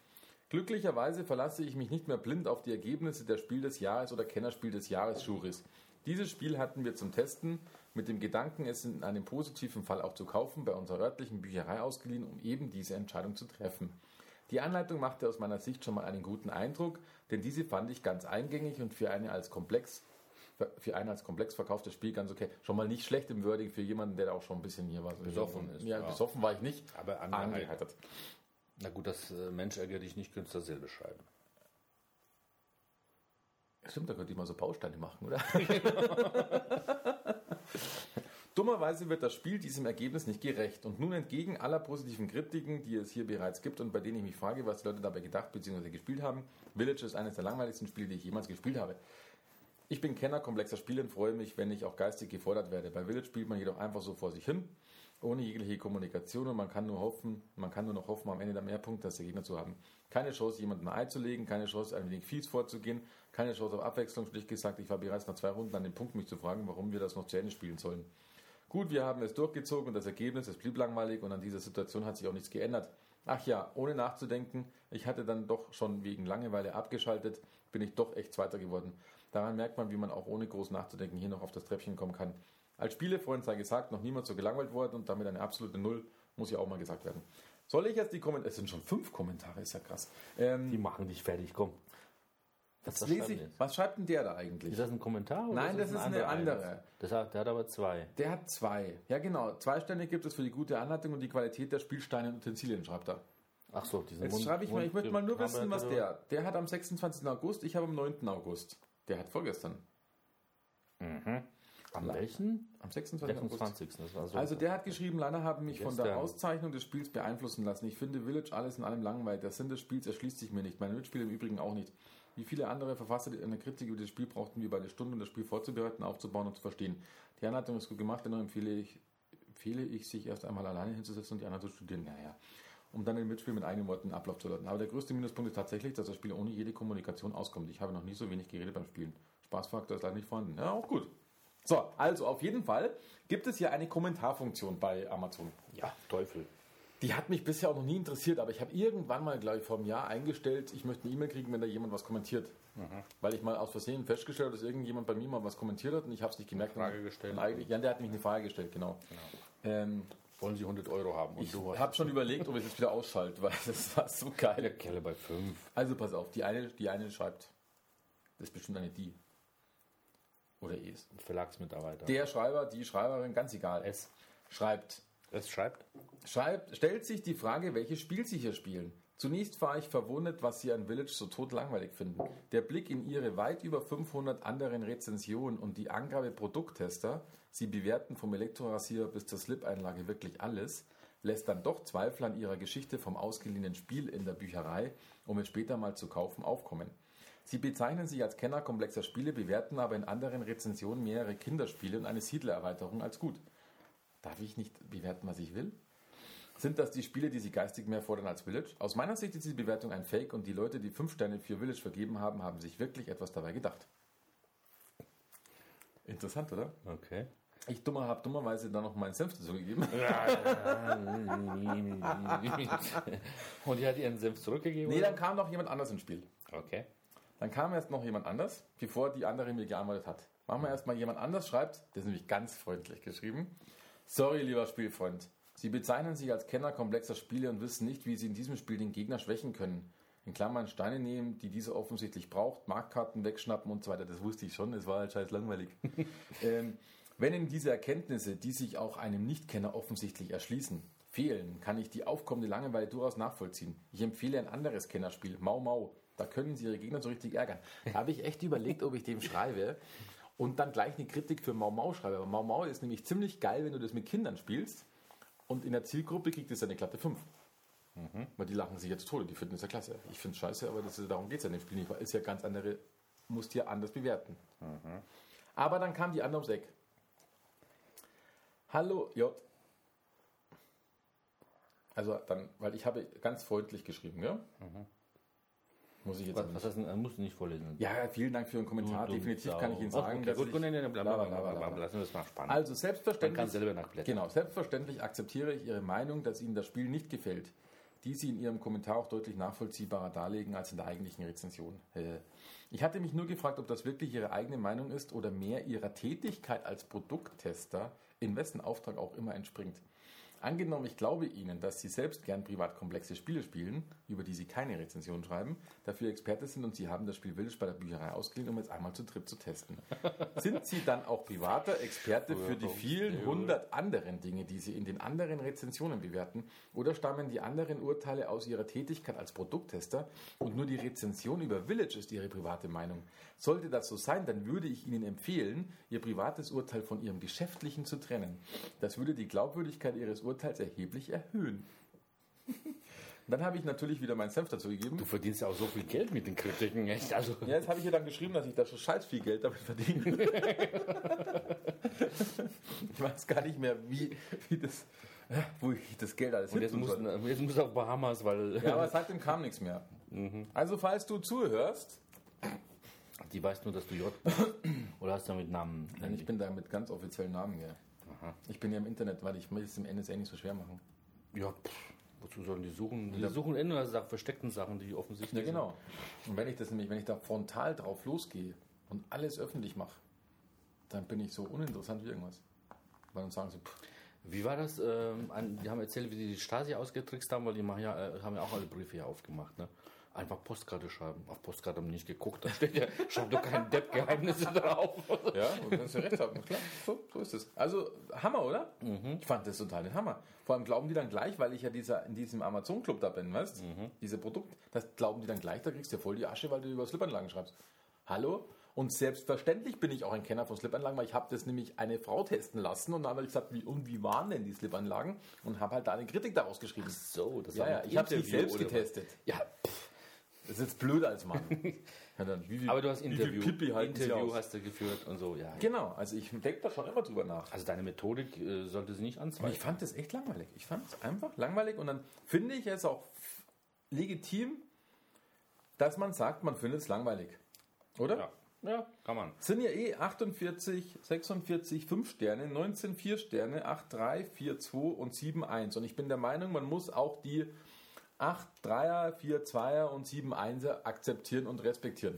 Glücklicherweise verlasse ich mich nicht mehr blind auf die Ergebnisse der Spiel des Jahres oder Kennerspiel des Jahres Juries. Dieses Spiel hatten wir zum Testen mit dem Gedanken, es in einem positiven Fall auch zu kaufen, bei unserer örtlichen Bücherei ausgeliehen, um eben diese Entscheidung zu treffen. Die Anleitung machte aus meiner Sicht schon mal einen guten Eindruck, denn diese fand ich ganz eingängig und für eine als komplex für ein als komplex verkauftes Spiel ganz okay. Schon mal nicht schlecht im Wording für jemanden, der da auch schon ein bisschen hier war. Besoffen ist, Ja, ja. besoffen war ich nicht. Aber angeheitert. Na gut, das äh, Mensch ärgere dich nicht, könntest du dasselbe schreiben. Stimmt, da könnte ich mal so Bausteine machen, oder? Dummerweise wird das Spiel diesem Ergebnis nicht gerecht. Und nun entgegen aller positiven Kritiken, die es hier bereits gibt und bei denen ich mich frage, was die Leute dabei gedacht bzw. gespielt haben, Village ist eines der langweiligsten Spiele, die ich jemals gespielt habe. Ich bin Kenner komplexer Spiele und freue mich, wenn ich auch geistig gefordert werde. Bei Village spielt man jedoch einfach so vor sich hin, ohne jegliche Kommunikation und man kann nur hoffen, man kann nur noch hoffen, am Ende der Mehrpunkte als der Gegner zu haben. Keine Chance, jemandem ein Ei zu legen, keine Chance, ein wenig fies vorzugehen, keine Chance auf Abwechslung. Schlicht gesagt, ich war bereits nach zwei Runden an dem Punkt, mich zu fragen, warum wir das noch zu Ende spielen sollen. Gut, wir haben es durchgezogen und das Ergebnis, es blieb langweilig und an dieser Situation hat sich auch nichts geändert. Ach ja, ohne nachzudenken, ich hatte dann doch schon wegen Langeweile abgeschaltet, bin ich doch echt Zweiter geworden. Daran merkt man, wie man auch ohne groß nachzudenken hier noch auf das Treppchen kommen kann. Als Spielefreund sei gesagt, noch niemand so gelangweilt worden und damit eine absolute Null, muss ja auch mal gesagt werden. Soll ich jetzt die Kommentare, es sind schon fünf Kommentare, ist ja krass. Ähm, Die machen dich fertig, komm. was, ich, was schreibt denn der da eigentlich? Ist das ein Kommentar? Oder Nein, das ist eine andere. Das hat, der hat aber zwei. Der hat zwei. Ja, genau. Zwei Sterne gibt es für die gute Anleitung und die Qualität der Spielsteine und Utensilien, schreibt er. Ach so, diesen Jetzt Mund- schreibe ich mal, ich möchte mal nur wissen, was Mund- der. Der hat am 26. August, ich habe am 9. August. Der hat vorgestern. Am welchen? Am 26. August. 26. Das war so. Also der hat geschrieben, leider haben mich von der Gestern. Auszeichnung des Spiels beeinflussen lassen. Ich finde Village alles in allem langweilig. Der Sinn des Spiels erschließt sich mir nicht. Meine Mitspieler im Übrigen auch nicht. Wie viele andere Verfasser eine Kritik über das Spiel brauchten wir bei der Stunde, um das Spiel vorzubereiten, aufzubauen und zu verstehen. Die Anleitung ist gut gemacht, dennoch empfehle ich, empfehle ich, sich erst einmal alleine hinzusetzen und die Anleitung zu studieren. Naja, um dann im Mitspiel mit eigenen Worten Ablauf zu leiten. Aber der größte Minuspunkt ist tatsächlich, dass das Spiel ohne jede Kommunikation auskommt. Ich habe noch nie so wenig geredet beim Spielen. Spaßfaktor ist leider nicht vorhanden. Ja, auch gut. So, also auf jeden Fall gibt es hier eine Kommentarfunktion bei Amazon. ja, Teufel. Die hat mich bisher auch noch nie interessiert, aber ich habe irgendwann mal, glaube ich, vor einem Jahr eingestellt, ich möchte eine E-Mail kriegen, wenn da jemand was kommentiert. Weil ich mal aus Versehen festgestellt habe, dass irgendjemand bei mir mal was kommentiert hat und ich habe es nicht gemerkt. Frage Und- gestellt. Eigentlich, ja, der hat mich eine Frage gestellt, genau. Ähm, Wollen Sie 100 Euro haben? Und ich habe schon überlegt, ob ich es jetzt wieder ausschalte, weil das war so geil. der Kelle bei 5. Also pass auf, die eine, die eine schreibt, das ist bestimmt eine die. Oder es. Verlagsmitarbeiter. Der Schreiber, die Schreiberin, ganz egal. S. Schreibt, Es schreibt. Schreibt, stellt sich die Frage, welches Spiel Sie hier spielen. Zunächst war ich verwundert, was Sie an Village so totlangweilig finden. Der Blick in Ihre weit über 500 anderen Rezensionen und die Angabe Produkttester, Sie bewerten vom Elektrorasierer bis zur Slip-Einlage wirklich alles, lässt dann doch Zweifel an ihrer Geschichte vom ausgeliehenen Spiel in der Bücherei, um es später mal zu kaufen, aufkommen. Sie bezeichnen sich als Kenner komplexer Spiele, bewerten aber in anderen Rezensionen mehrere Kinderspiele und eine Siedlererweiterung als gut. Darf ich nicht bewerten, was ich will? Sind das die Spiele, die Sie geistig mehr fordern als Village? Aus meiner Sicht ist diese Bewertung ein Fake und die Leute, die 5 Sterne für Village vergeben haben, haben sich wirklich etwas dabei gedacht. Interessant, oder? Okay. Ich dummer habe dummerweise da noch meinen Senf dazu gegeben. Und die hat ihren Senf zurückgegeben? Nee, dann kam noch jemand anders ins Spiel. Okay. Dann kam erst noch jemand anders, bevor die andere mir geantwortet hat. Machen wir erstmal jemand anders schreibt, der ist nämlich ganz freundlich geschrieben. Sorry, lieber Spielfreund. Sie bezeichnen sich als Kenner komplexer Spiele und wissen nicht, wie Sie in diesem Spiel den Gegner schwächen können. In Klammern Steine nehmen, die dieser offensichtlich braucht, Marktkarten wegschnappen und so weiter. Das wusste ich schon, es war halt scheiß langweilig. ähm, wenn Ihnen diese Erkenntnisse, die sich auch einem Nichtkenner offensichtlich erschließen, fehlen, kann ich die aufkommende Langeweile durchaus nachvollziehen. Ich empfehle ein anderes Kennerspiel, Mau Mau. Da können Sie Ihre Gegner so richtig ärgern. Da habe ich echt überlegt, ob ich dem schreibe und dann gleich eine Kritik für Mau Mau schreibe. Aber Mau Mau ist nämlich ziemlich geil, wenn du das mit Kindern spielst und in der Zielgruppe kriegt es eine glatte 5. Weil die lachen sich jetzt tot, die finden es ja klasse. Ich finde es scheiße, aber das ist, darum geht es ja in dem Spiel nicht. weil Ist ja ganz andere, musst hier anders bewerten. Aber dann kam die andere ums Eck. Hallo J. Also dann, weil ich habe ganz freundlich geschrieben, ja? Muss ich jetzt Was, was du denn, musst du nicht vorlesen. Ja, vielen Dank für Ihren Kommentar. Du Definitiv Sau. kann ich Ihnen sagen, okay, dass gut, ich, gut, bla. Lassen wir das mal spannend. also Man selbstverständlich, kann selber nachblättern. genau, selbstverständlich akzeptiere ich Ihre Meinung, dass Ihnen das Spiel nicht gefällt, die Sie in Ihrem Kommentar auch deutlich nachvollziehbarer darlegen als in der eigentlichen Rezension. Äh, Ich hatte mich nur gefragt, ob das wirklich Ihre eigene Meinung ist oder mehr Ihrer Tätigkeit als Produkttester, in wessen Auftrag auch immer entspringt. Angenommen, ich glaube Ihnen, dass Sie selbst gern privat komplexe Spiele spielen, über die Sie keine Rezension schreiben, dafür Experte sind und Sie haben das Spiel Village bei der Bücherei ausgeliehen, um es einmal zu dritt zu testen. Sind Sie dann auch privater Experte für die vielen hundert anderen Dinge, die Sie in den anderen Rezensionen bewerten? Oder stammen die anderen Urteile aus Ihrer Tätigkeit als Produkttester und nur die Rezension über Village ist Ihre private Meinung? Sollte das so sein, dann würde ich Ihnen empfehlen, Ihr privates Urteil von Ihrem geschäftlichen zu trennen. Das würde die Glaubwürdigkeit Ihres Urteils erheblich erhöhen. Dann habe ich natürlich wieder meinen Senf dazu gegeben. Du verdienst ja auch so viel Geld mit den Kritiken, echt. Also, Ja, jetzt habe ich ihr dann geschrieben, dass ich da schon scheiß viel Geld damit verdiene. ich weiß gar nicht mehr, wie, wie das, wo ich das Geld alles und jetzt du- jetzt musst du auf Bahamas, weil Ja, aber seitdem kam nichts mehr. Also, falls du zuhörst, die weiß nur, dass du J bist. Oder hast du damit Namen? Nein, ich bin da mit ganz offiziellen Namen, Ich bin ja im Internet, weil ich will es im NSA nicht so schwer machen. Ja, pff, wozu sollen die suchen? Die suchen nur nach versteckten Sachen, die offensichtlich Ja, genau. Und wenn ich das nämlich, wenn ich da frontal drauf losgehe und alles öffentlich mache, dann bin ich so uninteressant wie irgendwas. Weil dann sagen sie, pff. Wie war das? Ähm, die haben erzählt, wie die die Stasi ausgetrickst haben, weil die machen ja, äh, haben ja auch alle Briefe hier aufgemacht. Ne? Einfach Postkarte schreiben. Auf Postkarte haben die nicht geguckt. Da steht ja, schreibt doch kein Depp-Geheimnisse drauf. Ja, und wenn sie recht haben, klar, so, so ist es. Also Hammer, oder? Ich fand das total den Hammer. Vor allem glauben die dann gleich, weil ich ja dieser, in diesem Amazon-Club da bin, weißt Diese Produkt, das glauben die dann gleich, da kriegst du ja voll die Asche, weil du über Slipanlagen schreibst. Hallo? Und selbstverständlich bin ich auch ein Kenner von Slipanlagen, weil ich habe das nämlich eine Frau testen lassen und dann habe ich gesagt, wie, und wie waren denn die Slipanlagen? Und habe halt da eine Kritik daraus geschrieben. So, das Ja, war ja, ich habe sie selbst oder was? getestet. Ja, Das ist jetzt blöd als Mann. Ja, dann, wie aber du hast Interview, Pipi halten Interview hast du geführt und so, ja. Genau, also ich denke da schon immer drüber nach. Also deine Methodik äh, sollte sie nicht anzweifeln. ich fand das echt langweilig. Ich fand es einfach langweilig und dann finde ich es auch legitim, dass man sagt, man findet es langweilig. Oder? Ja. ja, kann man. Sind ja eh 48, 46, 5 Sterne, 19, 4 Sterne, 8, 3, 4, 2 und 7, 1. Und ich bin der Meinung, man muss auch die 8, 3er, 4, 2er und 7, 1er akzeptieren und respektieren.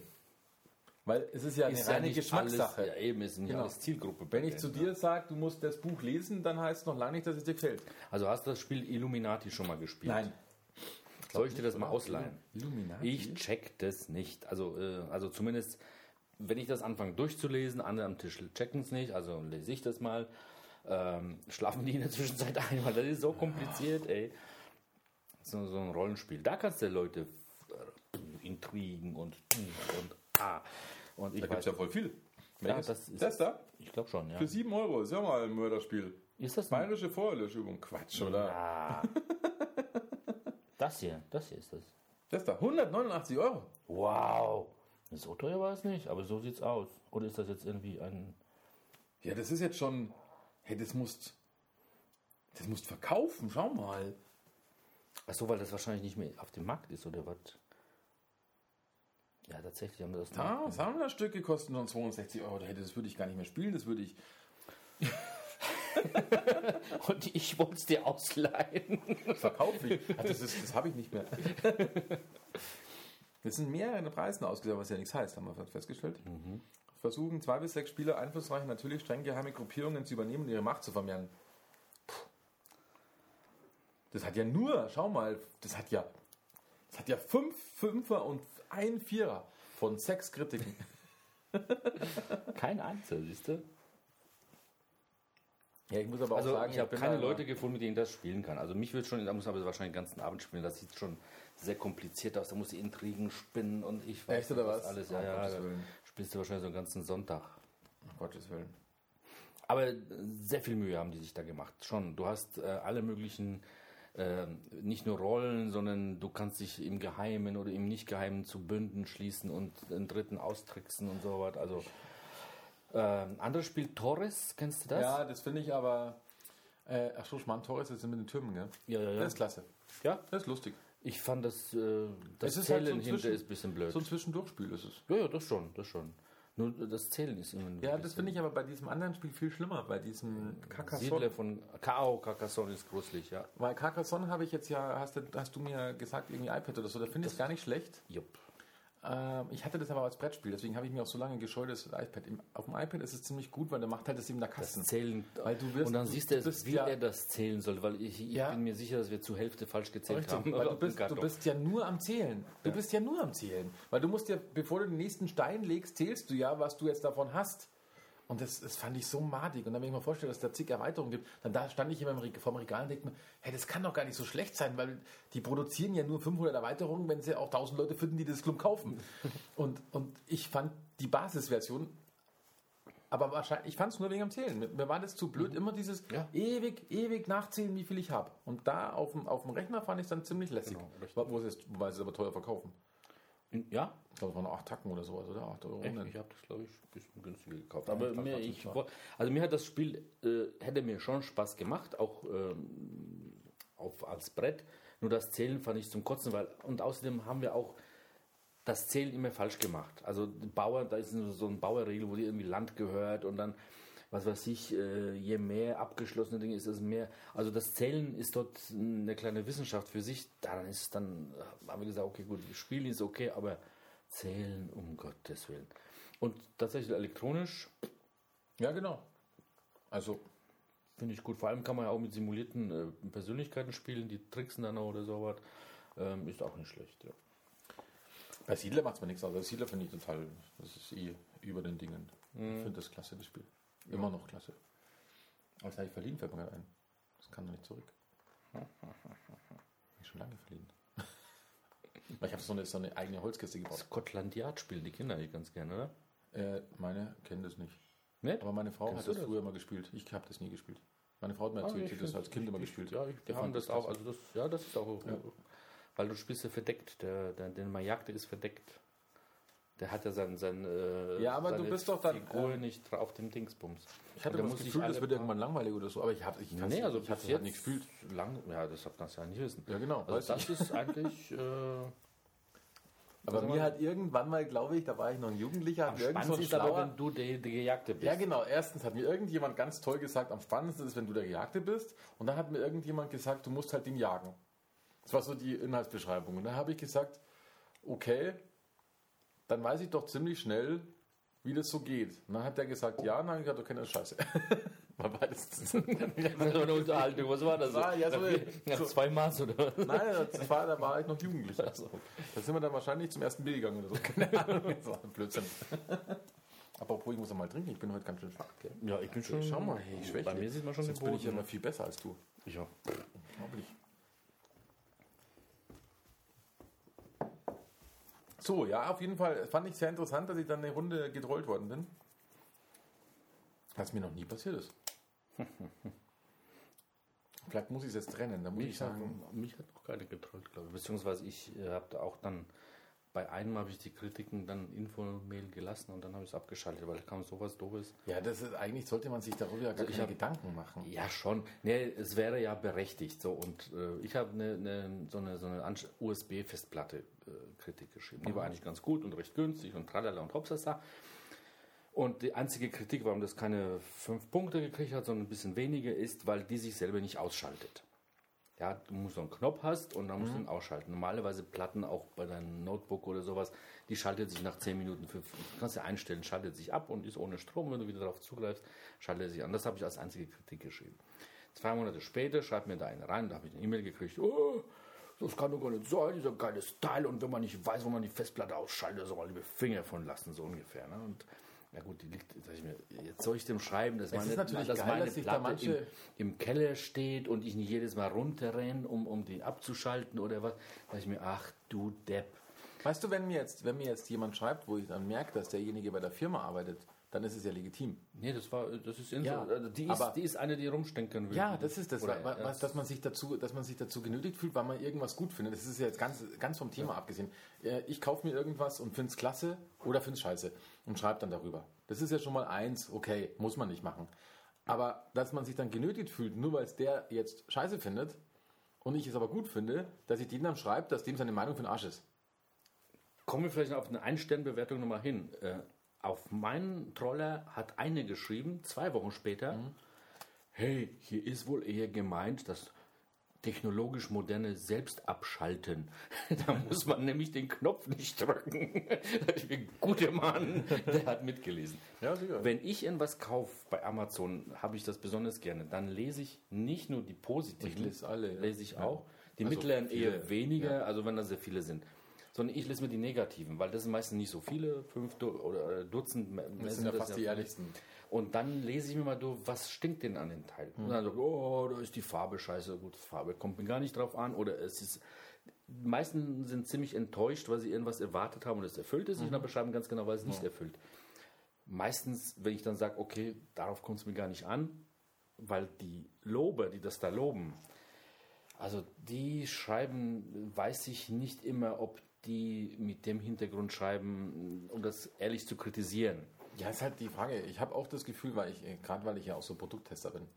Weil es ist ja eine Ist ja reine nicht Geschmackssache. Alles, ja, eben, ist nicht Genau. alles Zielgruppe. Wenn ich zu dir sage, du musst das Buch lesen, dann heißt es noch lange nicht, dass es dir gefällt. Also hast du das Spiel Illuminati schon mal gespielt? Nein. Soll ich dir das mal ausleihen? Illuminati? Ich check das nicht. Also, äh, also zumindest, wenn ich das anfange durchzulesen, andere am Tisch checken es nicht, also lese ich das mal. Ähm, schlafen die in der Zwischenzeit ein, weil das ist so kompliziert, ey. So, so ein Rollenspiel. Da kannst du Leute äh, Intrigen und und ah. Und ich Da gibt es ja voll viel. Welches? das ist, das da? Ich glaube schon, ja. Für 7 Euro, ist ja mal ein Mörderspiel. Ist das ein, Bayerische Feuerlöschübung. Quatsch, oder? Ah. das hier, das hier ist das. Das da, 189 Euro. Wow. So teuer war es nicht, aber so sieht's aus. Oder ist das jetzt irgendwie ein. Ja, das ist jetzt schon. Hey, das musst. Das musst verkaufen, schau mal. Ach so, weil das wahrscheinlich nicht mehr auf dem Markt ist, oder was? Ja, tatsächlich haben wir das Ah, Sammlerstücke kosten nur 62 Euro. Das würde ich gar nicht mehr spielen, das würde ich. Und ich wollte es dir ausleihen. Verkaufe ich. Das ist, das habe ich nicht mehr. Das sind mehrere Preisen ausgesucht, was ja nichts heißt, haben wir festgestellt. Versuchen zwei bis sechs Spieler einflussreiche, natürlich streng geheime Gruppierungen zu übernehmen und ihre Macht zu vermehren. Das hat ja nur, schau mal, das hat ja, das hat ja fünf Fünfer und ein Vierer von sechs Kritiken. Kein Einzel, siehst du? Ja, ich muss aber Also auch sagen, ich habe keine Leute gefunden, mit denen das spielen kann. Also mich würde schon, da muss man aber wahrscheinlich den ganzen Abend spielen. Das sieht schon sehr kompliziert aus. Da muss die Intrigen spinnen und ich weiß Echt, oder was? alles. Oh, Ja, ja, Gottes da Willen. spielst du wahrscheinlich so einen ganzen Sonntag. Um Gottes Willen. Aber sehr viel Mühe haben die sich da gemacht. Schon. Du hast äh, alle möglichen, äh, nicht nur Rollen, sondern du kannst dich im Geheimen oder im Nicht-Geheimen zu Bünden schließen und den Dritten austricksen und so was. Also, äh, anderes Spiel, Torres, kennst du das? Ja, das finde ich aber. Äh, ach so, Schmarrn Torres ist mit den Türmen, gell? ja, ja. ja. Das ist klasse. ja? Das ist lustig. Ich fand das, äh, das Es ist Zählen halt so hinter ist ein bisschen blöd. So ein Zwischendurchspiel ist es. ja, ja, das schon, das schon. Nur das Zählen ist immer Ja, das finde ich aber bei diesem anderen Spiel viel schlimmer, bei diesem Siedler Carcassonne. von Kao, Carcassonne ist gruselig, ja. Weil Carcassonne habe ich jetzt ja, hast du, hast du mir gesagt, irgendwie iPad oder so, da finde ich es gar nicht schlecht. Jupp. Ähm, ich hatte das aber als Brettspiel, deswegen habe ich mir auch so lange gescheut, das iPad. Auf dem iPad ist es ziemlich gut, weil der macht halt das eben der Das Kasten. Zählen. Weil du wirst- und dann siehst du, bist wie ja- er das zählen soll, weil ich, ich Ja. bin mir sicher, dass wir zur Hälfte falsch gezählt Richtig, haben. weil du bist, du bist ja nur am Zählen. Du bist ja nur am Zählen. Weil du musst ja, bevor du den nächsten Stein legst, zählst du ja, was du jetzt davon hast. Und das, das fand ich so madig. Und dann, wenn ich mir vorstelle, dass es da zig Erweiterungen gibt, dann da stand ich immer vorm Regal und denke mir, hey, das kann doch gar nicht so schlecht sein, weil die produzieren ja nur 500 Erweiterungen, wenn sie auch 1000 Leute finden, die das Klump kaufen. und, und ich fand die Basisversion, aber wahrscheinlich, ich fand es nur wegen am Zählen. Mir, war das zu blöd, immer dieses Ja. ewig, ewig nachzählen, wie viel ich habe. Und da auf dem, auf dem Rechner fand ich es dann ziemlich lässig. Genau. Wo sie es, wobei sie es aber teuer verkaufen. Ja, Ich glaube, es waren 8 Tacken oder sowas, oder? 8 Euro. echt, ne? ich habe das, glaube ich, ein bisschen günstiger gekauft. Ja, Aber glaub, mir, ich, also mir hat das Spiel, äh, hätte mir schon Spaß gemacht, auch ähm, auf, als Brett. Nur das Zählen fand ich zum Kotzen, weil, und außerdem haben wir auch das Zählen immer falsch gemacht. Also Bauer, da ist so so ein Bauerregel, wo dir irgendwie Land gehört und dann, was weiß ich, äh, je mehr abgeschlossene Dinge ist es mehr. Also das Zählen ist dort eine kleine Wissenschaft für sich. Daran ist dann, äh, haben wir gesagt, okay, gut, Spielen ist okay, aber Zählen um Gottes Willen. Und tatsächlich elektronisch Ja, genau. Also, finde ich gut. Vor allem kann man ja auch mit simulierten äh, Persönlichkeiten spielen, die tricksen dann auch oder sowas. Ähm, ist auch nicht schlecht, ja. bei Siedler macht es mir nichts aus. Also Siedler finde ich total, das ist eh über den Dingen. Ich finde das klasse, das Spiel. Immer noch klasse. Aber das habe ich verliehen, fällt mir gerade ein. Das kann doch nicht zurück. Ich schon lange verliehen. Ich habe so eine, so eine eigene Holzkiste gebaut. Scotland Yard spielen die Kinder eigentlich ganz gerne, oder? Äh, meine kennen das nicht. Nicht? Aber meine Frau Kennst hat das das? früher immer gespielt. Ich habe das nie gespielt. Meine Frau hat mir erzählt, ich sie hat das als Kind immer gespielt. Ja, ich, wir haben fand das auch. Also das, ja, das ist auch. Weil du spielst ja verdeckt. Der, der, der ist verdeckt. Der hat ja sein, sein, äh, Ja, aber du bist doch dann, Figur ähm, nicht auf dem Dingsbums. Ich hatte Und das muss Gefühl, das alle wird irgendwann langweilig oder so. Aber ich habe ich Nee, nicht- also ich halt jetzt nicht gefühlt. Lang, ja, das darf man ja nicht wissen. Ja, genau. Also das ist eigentlich. Äh, Aber mir hat irgendwann mal, glaube ich, da war ich noch ein Jugendlicher, am hat spannendsten ist aber, wenn du der, der Gejagte bist. Ja, genau. Erstens hat mir irgendjemand ganz toll gesagt, am spannendsten ist, wenn du der Gejagte bist. Und dann hat mir irgendjemand gesagt, du musst halt den jagen. Das war so die Inhaltsbeschreibung. Und dann habe ich gesagt, okay, dann weiß ich doch ziemlich schnell, wie das so geht. Und dann hat der gesagt, ja, und dann habe ich gesagt, okay, das ist scheiße. War beides. War eine Unterhaltung. Was war das? War ja so- Nach so- zwei Maß oder was? Nein, das war, da war ich noch Jugendlicher. Also, okay. Da sind wir dann wahrscheinlich zum ersten Bier gegangen oder so. Keine Ahnung. Das war ein Blödsinn. Apropos, ich muss noch mal trinken. Ich bin heute ganz schön schwach. Gell? Ja, ich bin schon. Schau mal, hey, ich schwäche. Bei mir sieht man schon Jetzt den bin ich ja Boden. immer viel besser als du. Ja. Unglaublich. So, ja, auf jeden Fall fand ich sehr interessant, dass ich dann eine Runde getrollt worden bin. Was mir noch nie passiert ist. Vielleicht muss ich es jetzt trennen. Da muss ich Mich hat, sagen, mich hat noch keine getrollt, glaube ich. Beziehungsweise ich äh, habe da auch dann, bei einem habe ich die Kritiken dann Infomail gelassen und dann habe ich es abgeschaltet, weil da kam sowas Doofes. ja, das ist, eigentlich sollte man sich darüber ja gar Also keine hab- Gedanken machen. Ja, schon. Nee, es wäre ja berechtigt. So, und äh, ich habe eine, eine, so eine, so eine Ansch- USB-Festplatte äh, Kritik geschrieben. Die war eigentlich ganz gut und recht günstig und tralala und hopsasa. Und die einzige Kritik, warum das keine fünf Punkte gekriegt hat, sondern ein bisschen weniger, ist, weil die sich selber nicht ausschaltet. Ja, du musst so einen Knopf hast und dann musst du ihn ausschalten. Normalerweise Platten auch bei deinem Notebook oder sowas, die schaltet sich nach 10 Minuten, fünf, du kannst ja einstellen, schaltet sich ab und ist ohne Strom. Wenn du wieder darauf zugreifst, schaltet er sich an. Das habe ich als einzige Kritik geschrieben. Zwei Monate später schreibt mir da einer rein, da habe ich eine E-Mail gekriegt, oh, das kann doch gar nicht sein, dieser geile Style und wenn man nicht weiß, wo man die Festplatte ausschaltet, soll man lieber Finger von lassen, so ungefähr. Ne? Und ja gut, die liegt, sag ich mir, jetzt soll ich dem schreiben, dass meine, ist natürlich dass geil, meine dass sich da Platte manche- im, im Keller steht und ich nicht jedes Mal runterrenne, um, um die abzuschalten oder was. Sag ich mir, ach du Depp. Weißt du, wenn mir, jetzt, wenn mir jetzt jemand schreibt, wo ich dann merke, dass derjenige bei der Firma arbeitet, dann ist es ja legitim. Nee, das war, das ist Info. Ja, Also die, ist, aber- die ist eine, die rumstenkern will. Ja, das ist das, Oder, wa- ja, was, dass, man sich dazu, dass man sich dazu genötigt fühlt, weil man irgendwas gut findet. Das ist jetzt ganz, ganz vom Thema abgesehen. Äh, Ich kaufe mir irgendwas und finde es klasse oder finde es scheiße und schreibe dann darüber. Das ist ja schon mal eins, okay, muss man nicht machen. Aber dass man sich dann genötigt fühlt, nur weil es der jetzt scheiße findet und ich es aber gut finde, dass ich dem dann schreibe, dass dem seine Meinung für den Arsch ist. Kommen wir vielleicht auf eine Ein-Stern-Bewertung nochmal hin. Äh, auf meinen Troller hat eine geschrieben, zwei Wochen später, hey, hier ist wohl eher gemeint, das technologisch moderne Selbstabschalten. da muss man nämlich den Knopf nicht drücken. ich bin guter Mann, der hat mitgelesen. Ja. Wenn ich irgendwas kaufe bei Amazon, habe ich das besonders gerne. Dann lese ich nicht nur die positiven, Ich lese alle, ja. lese ich auch. Die Also mittleren eher weniger, also wenn da sehr viele sind. Sondern ich lese mir die negativen, weil das sind meistens nicht so viele, fünf Du oder äh, Dutzend. Das sind ja fast die ehrlichsten. Und dann lese ich mir mal durch, was stinkt denn an den Teil? Und dann so, oh, da ist die Farbe scheiße. Gut, Farbe kommt mir gar nicht drauf an. Oder es ist. Die meisten sind ziemlich enttäuscht, weil sie irgendwas erwartet haben und es erfüllt es sich und dann beschreiben ganz genau, weil es nicht erfüllt. Meistens, wenn ich dann sage, okay, darauf kommt es mir gar nicht an, weil die Lober, die das da loben, also die schreiben, weiß ich nicht immer, ob die mit dem Hintergrund schreiben, um das ehrlich zu kritisieren. Ja, ist halt die Frage. Ich habe auch das Gefühl, weil ich, äh, gerade weil ich ja auch so Produkttester bin,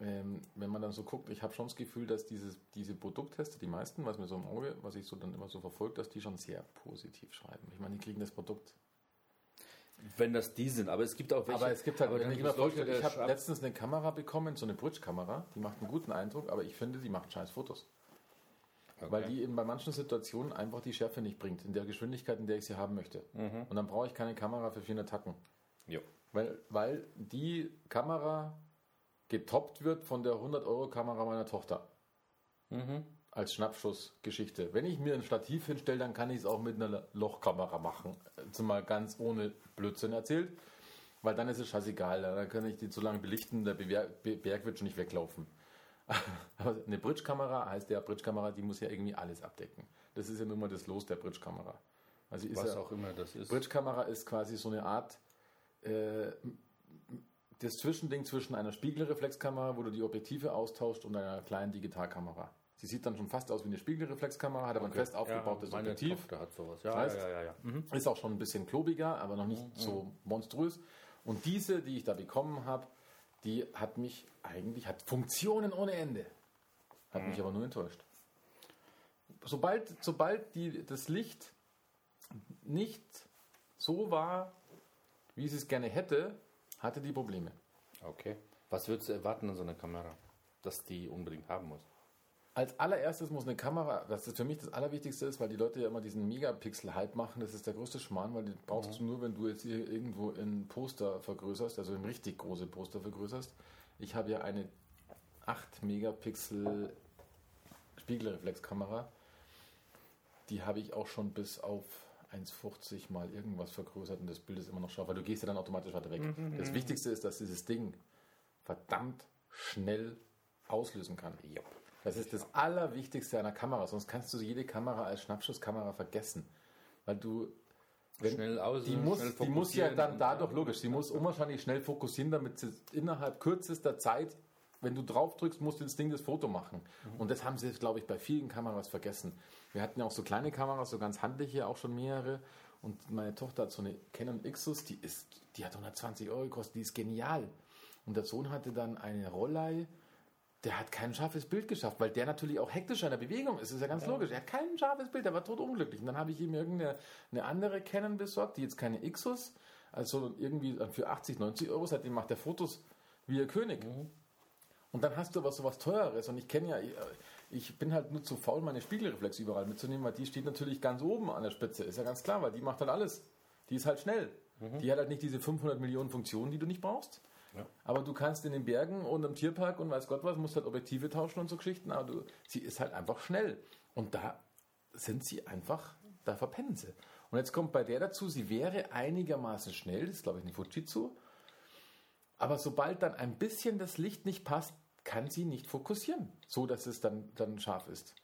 ähm, wenn man dann so guckt, ich habe schon das Gefühl, dass dieses, diese Produkttester, die meisten, was mir so im Auge, was ich so dann immer so verfolgt, dass die schon sehr positiv schreiben. Ich meine, die kriegen das Produkt. Wenn das die sind, aber es gibt auch welche. aber es gibt halt, wenn ich Leute, ich habe letztens eine Kamera bekommen, so eine Bridge-Kamera, die macht einen guten Eindruck, aber ich finde, die macht scheiß Fotos. Weil die eben bei manchen Situationen einfach die Schärfe nicht bringt, in der Geschwindigkeit, in der ich sie haben möchte. Mhm. Und dann brauche ich keine Kamera für 400 Tacken. Jo. Weil, weil die Kamera getoppt wird von der 100-Euro-Kamera meiner Tochter. Als Schnappschussgeschichte. Wenn ich mir ein Stativ hinstelle, dann kann ich es auch mit einer Lochkamera machen. Jetzt mal ganz ohne Blödsinn erzählt. Weil dann ist es scheißegal. Dann kann ich die so lange belichten, der Berg wird schon nicht weglaufen. Aber eine Bridge-Kamera heißt ja, Bridge-Kamera, die muss ja irgendwie alles abdecken. Das ist ja nur mal das Los der Bridge-Kamera. Also ist Was ja, auch immer das ist. Bridge-Kamera ist quasi so eine Art äh, das Zwischending zwischen einer Spiegelreflexkamera, wo du die Objektive austauscht, und einer kleinen Digitalkamera. Sie sieht dann schon fast aus wie eine Spiegelreflexkamera, hat aber ein fest aufgebautes meine Objektiv. Tochter hat sowas. Ja, Weißt? ja, ja, ja. Mhm. Ist auch schon ein bisschen klobiger, aber noch nicht so monströs. Und diese, die ich da bekommen habe, die hat mich eigentlich, hat Funktionen ohne Ende. Hat mich aber nur enttäuscht. Sobald, sobald die, das Licht nicht so war, wie sie es gerne hätte, hatte die Probleme. Okay. Was würdest du erwarten an so einer Kamera, dass die unbedingt haben muss? Als allererstes muss eine Kamera, das ist für mich das Allerwichtigste ist, weil die Leute ja immer diesen Megapixel-Hype machen, das ist der größte Schmarrn, weil die brauchst du nur, wenn du jetzt hier irgendwo ein Poster vergrößerst, also ein richtig große Poster vergrößerst. Ich habe ja eine 8 Megapixel Spiegelreflexkamera, die habe ich auch schon bis auf 1,50 mal irgendwas vergrößert und das Bild ist immer noch scharf, weil du gehst ja dann automatisch weiter weg. Das Wichtigste ist, dass dieses Ding verdammt schnell auslösen kann. Das ist das Allerwichtigste einer Kamera, sonst kannst du jede Kamera als Schnappschusskamera vergessen. Weil du, schnell aus, die muss, die muss ja dann dadurch, logisch, sie muss unwahrscheinlich schnell fokussieren, damit sie innerhalb kürzester Zeit, wenn du drauf drückst, musst du das Ding das Foto machen. Und das haben sie, glaube ich, bei vielen Kameras vergessen. Wir hatten ja auch so kleine Kameras, so ganz handliche, auch schon mehrere. Und meine Tochter hat so eine Canon Ixus, die ist, die hat 120 Euro gekostet, die ist genial. Und der Sohn hatte dann eine Rollei, der hat kein scharfes Bild geschafft, weil der natürlich auch hektisch in der Bewegung ist. Das ist ja ganz logisch. Er hat kein scharfes Bild, der war totunglücklich. Und dann habe ich ihm irgendeine eine andere Canon besorgt, die jetzt keine Ixus, also irgendwie für 80, 90 Euro, seitdem macht er Fotos wie ihr König. Und dann hast du aber sowas Teureres. Und ich kenne ja, ich bin halt nur zu faul, meine Spiegelreflex überall mitzunehmen, weil die steht natürlich ganz oben an der Spitze. Ist ja ganz klar, weil die macht halt alles. Die ist halt schnell. Die hat halt nicht diese 500 Millionen Funktionen, die du nicht brauchst. Ja. Aber du kannst in den Bergen und im Tierpark und weiß Gott was, musst halt Objektive tauschen und so Geschichten, aber du, sie ist halt einfach schnell. Und da sind sie einfach, da verpennen sie. Und jetzt kommt bei der dazu, sie wäre einigermaßen schnell, das ist glaube ich eine Fujitsu, aber sobald dann ein bisschen das Licht nicht passt, kann sie nicht fokussieren, so dass es dann, dann scharf ist.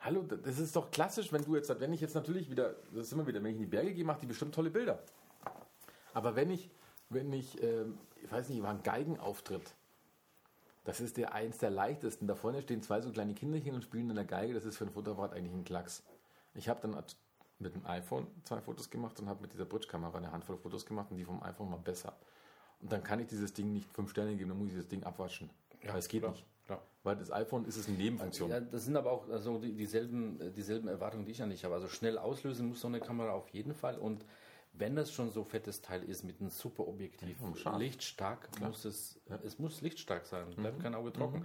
Hallo, das ist doch klassisch, wenn du jetzt, wenn ich jetzt natürlich wieder, das ist immer wieder, wenn ich in die Berge gehe, mache die bestimmt tolle Bilder. Aber wenn ich, wenn ich, ähm, ich weiß nicht, war ein Geigenauftritt, das ist der eins der leichtesten. Da vorne stehen zwei so kleine Kinderchen und spielen in der Geige. Das ist für ein Fotoapparat eigentlich ein Klacks. Ich habe dann mit dem iPhone zwei Fotos gemacht und habe mit dieser Bridge-Kamera eine Handvoll Fotos gemacht und die vom iPhone mal besser. Und dann kann ich dieses Ding nicht fünf Sterne geben, dann muss ich das Ding abwaschen. Weil es geht klar, nicht. klar. Weil das iPhone ist es eine Nebenfunktion. Ja, das sind aber auch also die, dieselben, äh, dieselben Erwartungen, die ich an dich habe. Also schnell auslösen muss so eine Kamera auf jeden Fall. Und wenn das schon so fettes Teil ist mit einem super Objektiv, Ja, lichtstark, muss es, es muss lichtstark sein. Mhm. Bleibt kein Auge trocken.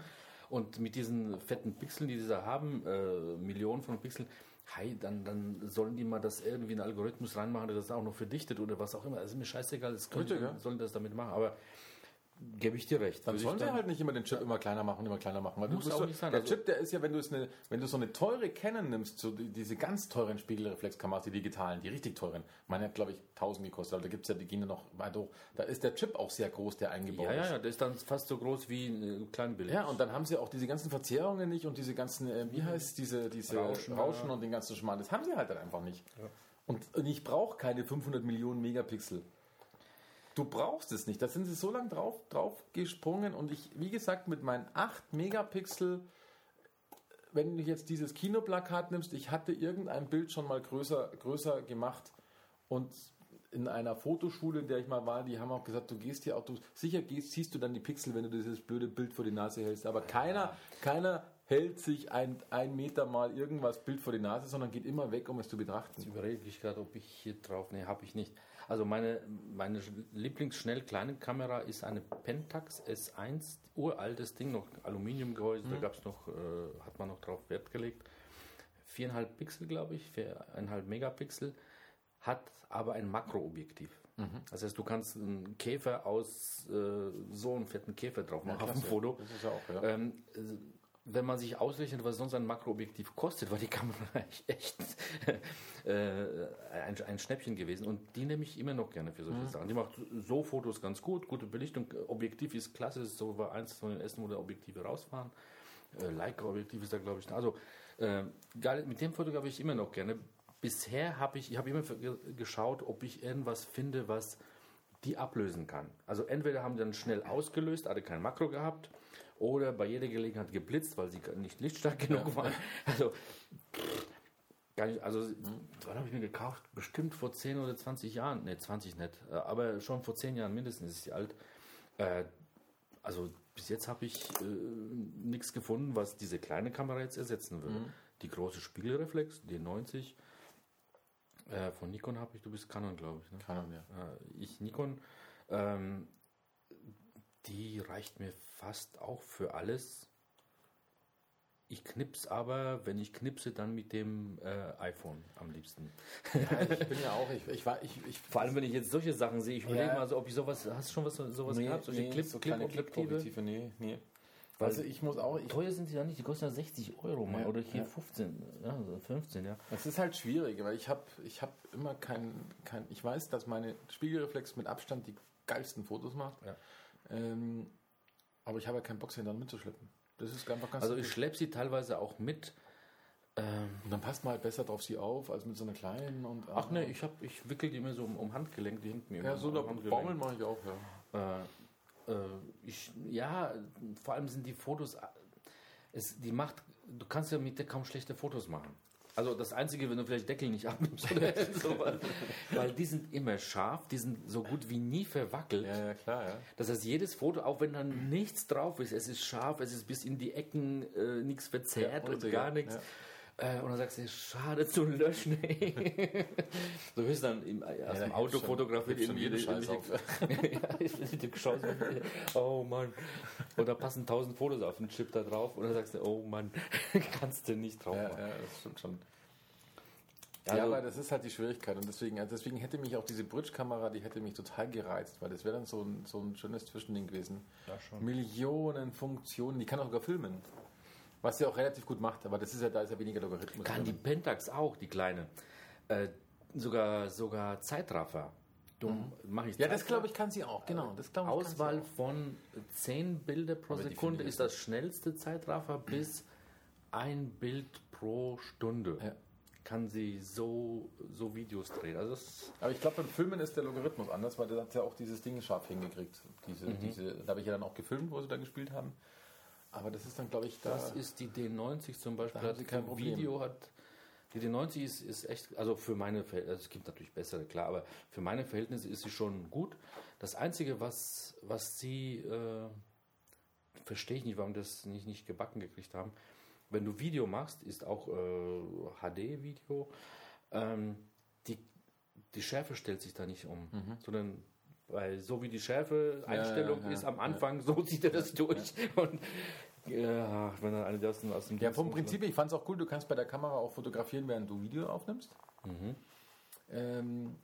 Und mit diesen fetten Pixeln, die die da haben, äh, Millionen von Pixeln, hey, dann, dann sollen die mal das irgendwie in einen Algorithmus reinmachen, der das auch noch verdichtet oder was auch immer. Also mir scheißegal, das können, Richtig, ja. sollen das damit machen. Aber gebe ich dir recht. Dann sollen sie halt nicht immer den Chip immer kleiner machen, immer kleiner machen. Weil du auch so, nicht sein, Der also- Chip, der ist ja, wenn du es eine, wenn du so eine teure Canon nimmst, so die, diese ganz teuren Spiegelreflexkameras, die digitalen, die richtig teuren, meine hat glaube ich 1000 gekostet, aber da gibt es ja, die gehen ja noch weiter hoch. Da ist der Chip auch sehr groß, der eingebaut Ja, ist. ja, ja, der ist dann fast so groß wie ein äh, Kleinbild. Ja, und dann haben sie auch diese ganzen Verzerrungen nicht und diese ganzen, äh, wie heißt diese, diese Rauschen, Rauschen, ja. und den ganzen Schmarrn. Das haben sie halt dann einfach nicht. Und, und ich brauche keine 500 Millionen Megapixel. Du brauchst es nicht. Da sind sie so lange drauf, drauf gesprungen und ich, wie gesagt, mit meinen 8 Megapixel, wenn du jetzt dieses Kinoplakat nimmst, ich hatte irgendein Bild schon mal größer, größer gemacht und in einer Fotoschule, in der ich mal war, die haben auch gesagt, du gehst hier auch, du sicher gehst, siehst du dann die Pixel, wenn du dieses blöde Bild vor die Nase hältst. Aber keiner, keiner hält sich ein, ein Meter mal irgendwas Bild vor die Nase, sondern geht immer weg, um es zu betrachten. Jetzt überlege ich gerade, ob ich hier drauf. Nee, habe ich nicht. Also meine, meine Lieblingsschnell kleine Kamera ist eine Pentax S1, uraltes Ding, noch Aluminiumgehäuse, da gab's noch, äh, hat man noch drauf Wert gelegt. Viereinhalb Pixel, glaube ich, viereinhalb Megapixel, hat aber ein Makroobjektiv. Das heißt, du kannst einen Käfer aus äh, so einem fetten Käfer drauf machen auf dem. Foto. Das ist ja auch, ja. Ähm, äh, wenn man sich ausrechnet, was sonst ein Makroobjektiv kostet, war die Kamera echt äh, ein, ein Schnäppchen gewesen. Und die nehme ich immer noch gerne für solche Sachen. Die macht so Fotos ganz gut, gute Belichtung. Objektiv ist klasse, ist so war eins von den ersten, wo die Objektive rausfahren. Äh, Leica-Objektiv ist da, glaube ich. Also, äh, geil, mit dem Foto habe ich immer noch gerne. Bisher habe ich, ich habe immer ge- geschaut, ob ich irgendwas finde, was die ablösen kann. Also entweder haben die dann schnell ausgelöst, hatte kein Makro gehabt, oder bei jeder Gelegenheit geblitzt, weil sie nicht lichtstark genug waren. Also, gar nicht, also wann habe ich mir gekauft? Bestimmt vor 10 oder 20 Jahren. Ne, 20 nicht, äh, aber schon vor 10 Jahren mindestens ist sie alt. Äh, also bis jetzt habe ich äh, nichts gefunden, was diese kleine Kamera jetzt ersetzen würde. Die große Spiegelreflex, D90, äh, von Nikon habe ich, du bist Canon, glaube ich. Ne? Canon, ja. Äh, ich Nikon, ähm, die reicht mir fast auch für alles. Ich knips aber, wenn ich knipse, dann mit dem äh, iPhone am liebsten. Ich bin ja auch, ich, ich war, ich, ich Vor allem, wenn ich jetzt solche Sachen sehe, ich überlege Ja. mal, so, ob ich sowas, hast du schon was, sowas gehabt? Solche nee, Clip, so kleine Clip-Objektive? Nee, nee. Also ich muss auch, ich, Teuer sind die ja nicht, die kosten ja 60 Euro mal, Ja, oder hier ja. 15, ja, so 15, ja. Es ist halt schwierig, weil ich habe ich hab immer kein, kein. Ich weiß, dass meine Spiegelreflex mit Abstand die geilsten Fotos macht. Ja. Ähm, aber ich habe ja keinen Bock, sie dann mitzuschleppen. Das ist einfach ganz Also ich schleppe sie teilweise auch mit, Und dann passt man halt besser drauf sie auf, als mit so einer kleinen und. Ach ne, ich, hab, ich wickel die immer so um, um Handgelenk, die hinten mir Ja, so um eine Handgelenk. Baumeln mache ich auch, ja. Äh, äh, ich, ja, vor allem sind die Fotos, äh, es, die macht, du kannst ja mit der kaum schlechte Fotos machen. Also das Einzige, wenn du vielleicht Deckel nicht abnimmst oder sowas. Weil die sind immer scharf, die sind so gut wie nie verwackelt. Ja, ja, klar, ja. Das heißt, jedes Foto, auch wenn dann nichts drauf ist, es ist scharf, es ist bis in die Ecken äh, nichts verzerrt Ja, und richtig, gar ja. Äh, und dann sagst du, schade zu löschen. du wirst dann im, aus da dem Auto schon- fotografiert. schon jede Scheiße ja, bin geschaut, oh Mann. Und da passen tausend Fotos auf den Chip da drauf. Und dann sagst du, oh Mann, kannst du nicht drauf Ja, machen. ja, das stimmt schon. Also- ja, aber das ist halt die Schwierigkeit und deswegen, also deswegen hätte mich auch diese Bridge-Kamera, die hätte mich total gereizt, weil das wäre dann so ein, so ein schönes Zwischending gewesen. Ja, schon. Millionen Funktionen, die kann auch sogar filmen. Was sie auch relativ gut macht, aber das ist ja, da ist ja weniger Logarithmus. Kann die. Pentax auch, die kleine. Äh, sogar, sogar Zeitraffer. Dumm, mache ich ja, das glaube ich kann sie auch, genau. Das glaube ich Auswahl von 10 Bilder pro Aber Sekunde ist das schnellste Zeitraffer bis ein Bild pro Stunde. Ja. Kann sie so, so Videos drehen. Also das, Aber ich glaube, beim Filmen ist der Logarithmus anders, weil der hat ja auch dieses Ding scharf hingekriegt. Diese, Mhm. diese, da habe ich ja dann auch gefilmt, wo sie da gespielt haben. Aber das ist dann, glaube ich, da. das ist die D90 zum Beispiel. Da haben Hat sie kein Problem. Video hat die D90 ist, ist echt, also für meine Verhältnisse, also es gibt natürlich bessere, klar, aber für meine Verhältnisse ist sie schon gut. Das Einzige, was, was sie, äh, verstehe ich nicht, warum das nicht, nicht gebacken gekriegt haben, wenn du Video machst, ist auch äh, HD-Video, ähm, die, die Schärfe stellt sich da nicht um, sondern weil so wie die Schärfe-Einstellung Mhm. ja, ja, ist am Anfang, so zieht er das durch. Und ja, wenn dann eine das aus dem Ja, vom Prinzip, ich fand es auch cool, du kannst bei der Kamera auch fotografieren, während du Video aufnimmst. Mhm. Ähm,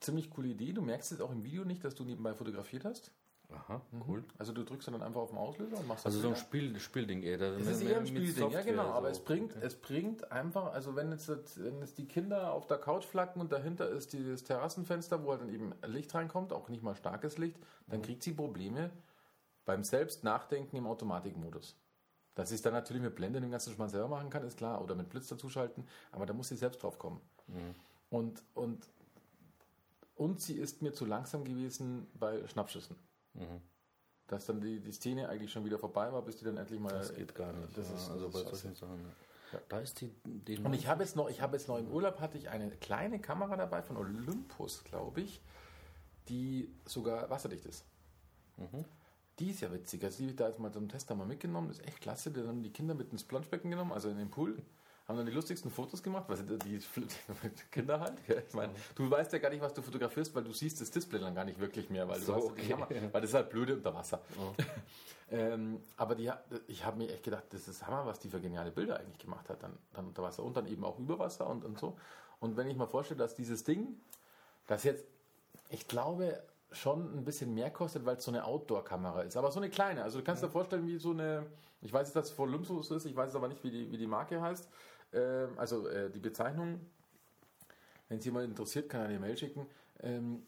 ziemlich coole Idee. Du merkst jetzt auch im Video nicht, dass du nebenbei fotografiert hast. Aha, cool. Also du drückst dann einfach auf den Auslöser und machst Also das so ein. Spiel, Spielding eher. Es ist eher ein Spielding, ja genau, aber es bringt, es bringt einfach, also wenn jetzt, das- wenn jetzt die Kinder auf der Couch flacken und dahinter ist dieses Terrassenfenster, wo halt dann eben Licht reinkommt, auch nicht mal starkes Licht, dann kriegt sie Probleme beim Selbst-Nachdenken im Automatikmodus. Dass sie es dann natürlich mit Blende den ganzen Schmarrn selber machen kann, ist klar, oder mit Blitz dazuschalten, aber da muss sie selbst drauf kommen. Und, und, und sie ist mir zu langsam gewesen bei Schnappschüssen. Dass dann die, die Szene eigentlich schon wieder vorbei war, bis die dann endlich mal. Das geht gar nicht. Das ja, ist, also das bei solchen Sachen. ja. Da ist die, die Und ich habe jetzt noch, ich habe jetzt noch im Urlaub hatte ich eine kleine Kamera dabei von Olympus, glaube ich, die sogar wasserdicht ist. Die ist ja witzig. Also die habe ich da jetzt mal zum Tester mal mitgenommen. Das ist echt klasse. Die haben die Kinder mit ins Planschbecken genommen, also in den Pool. Haben dann die lustigsten Fotos gemacht, was die, Kinder halt. Ja, ich meine, du weißt ja gar nicht, was du fotografierst, weil du siehst das Display dann gar nicht wirklich mehr, weil, So, okay. Kamera, weil das ist halt blöde unter Wasser. ähm, aber die, ich habe mir echt gedacht, das ist Hammer, was die für geniale Bilder eigentlich gemacht hat, dann, dann unter Wasser und dann eben auch über Wasser und, und so. Und wenn ich mal vorstelle, dass dieses Ding, das jetzt, ich glaube, schon ein bisschen mehr kostet, weil es so eine Outdoor-Kamera ist. Aber so eine kleine. Also du kannst dir vorstellen, wie so eine, ich weiß jetzt, dass es von Olympus ist, ich weiß jetzt aber nicht, wie die, wie die Marke heißt. Ähm, also äh, die Bezeichnung, wenn es jemand interessiert, kann er eine Mail schicken. Ähm,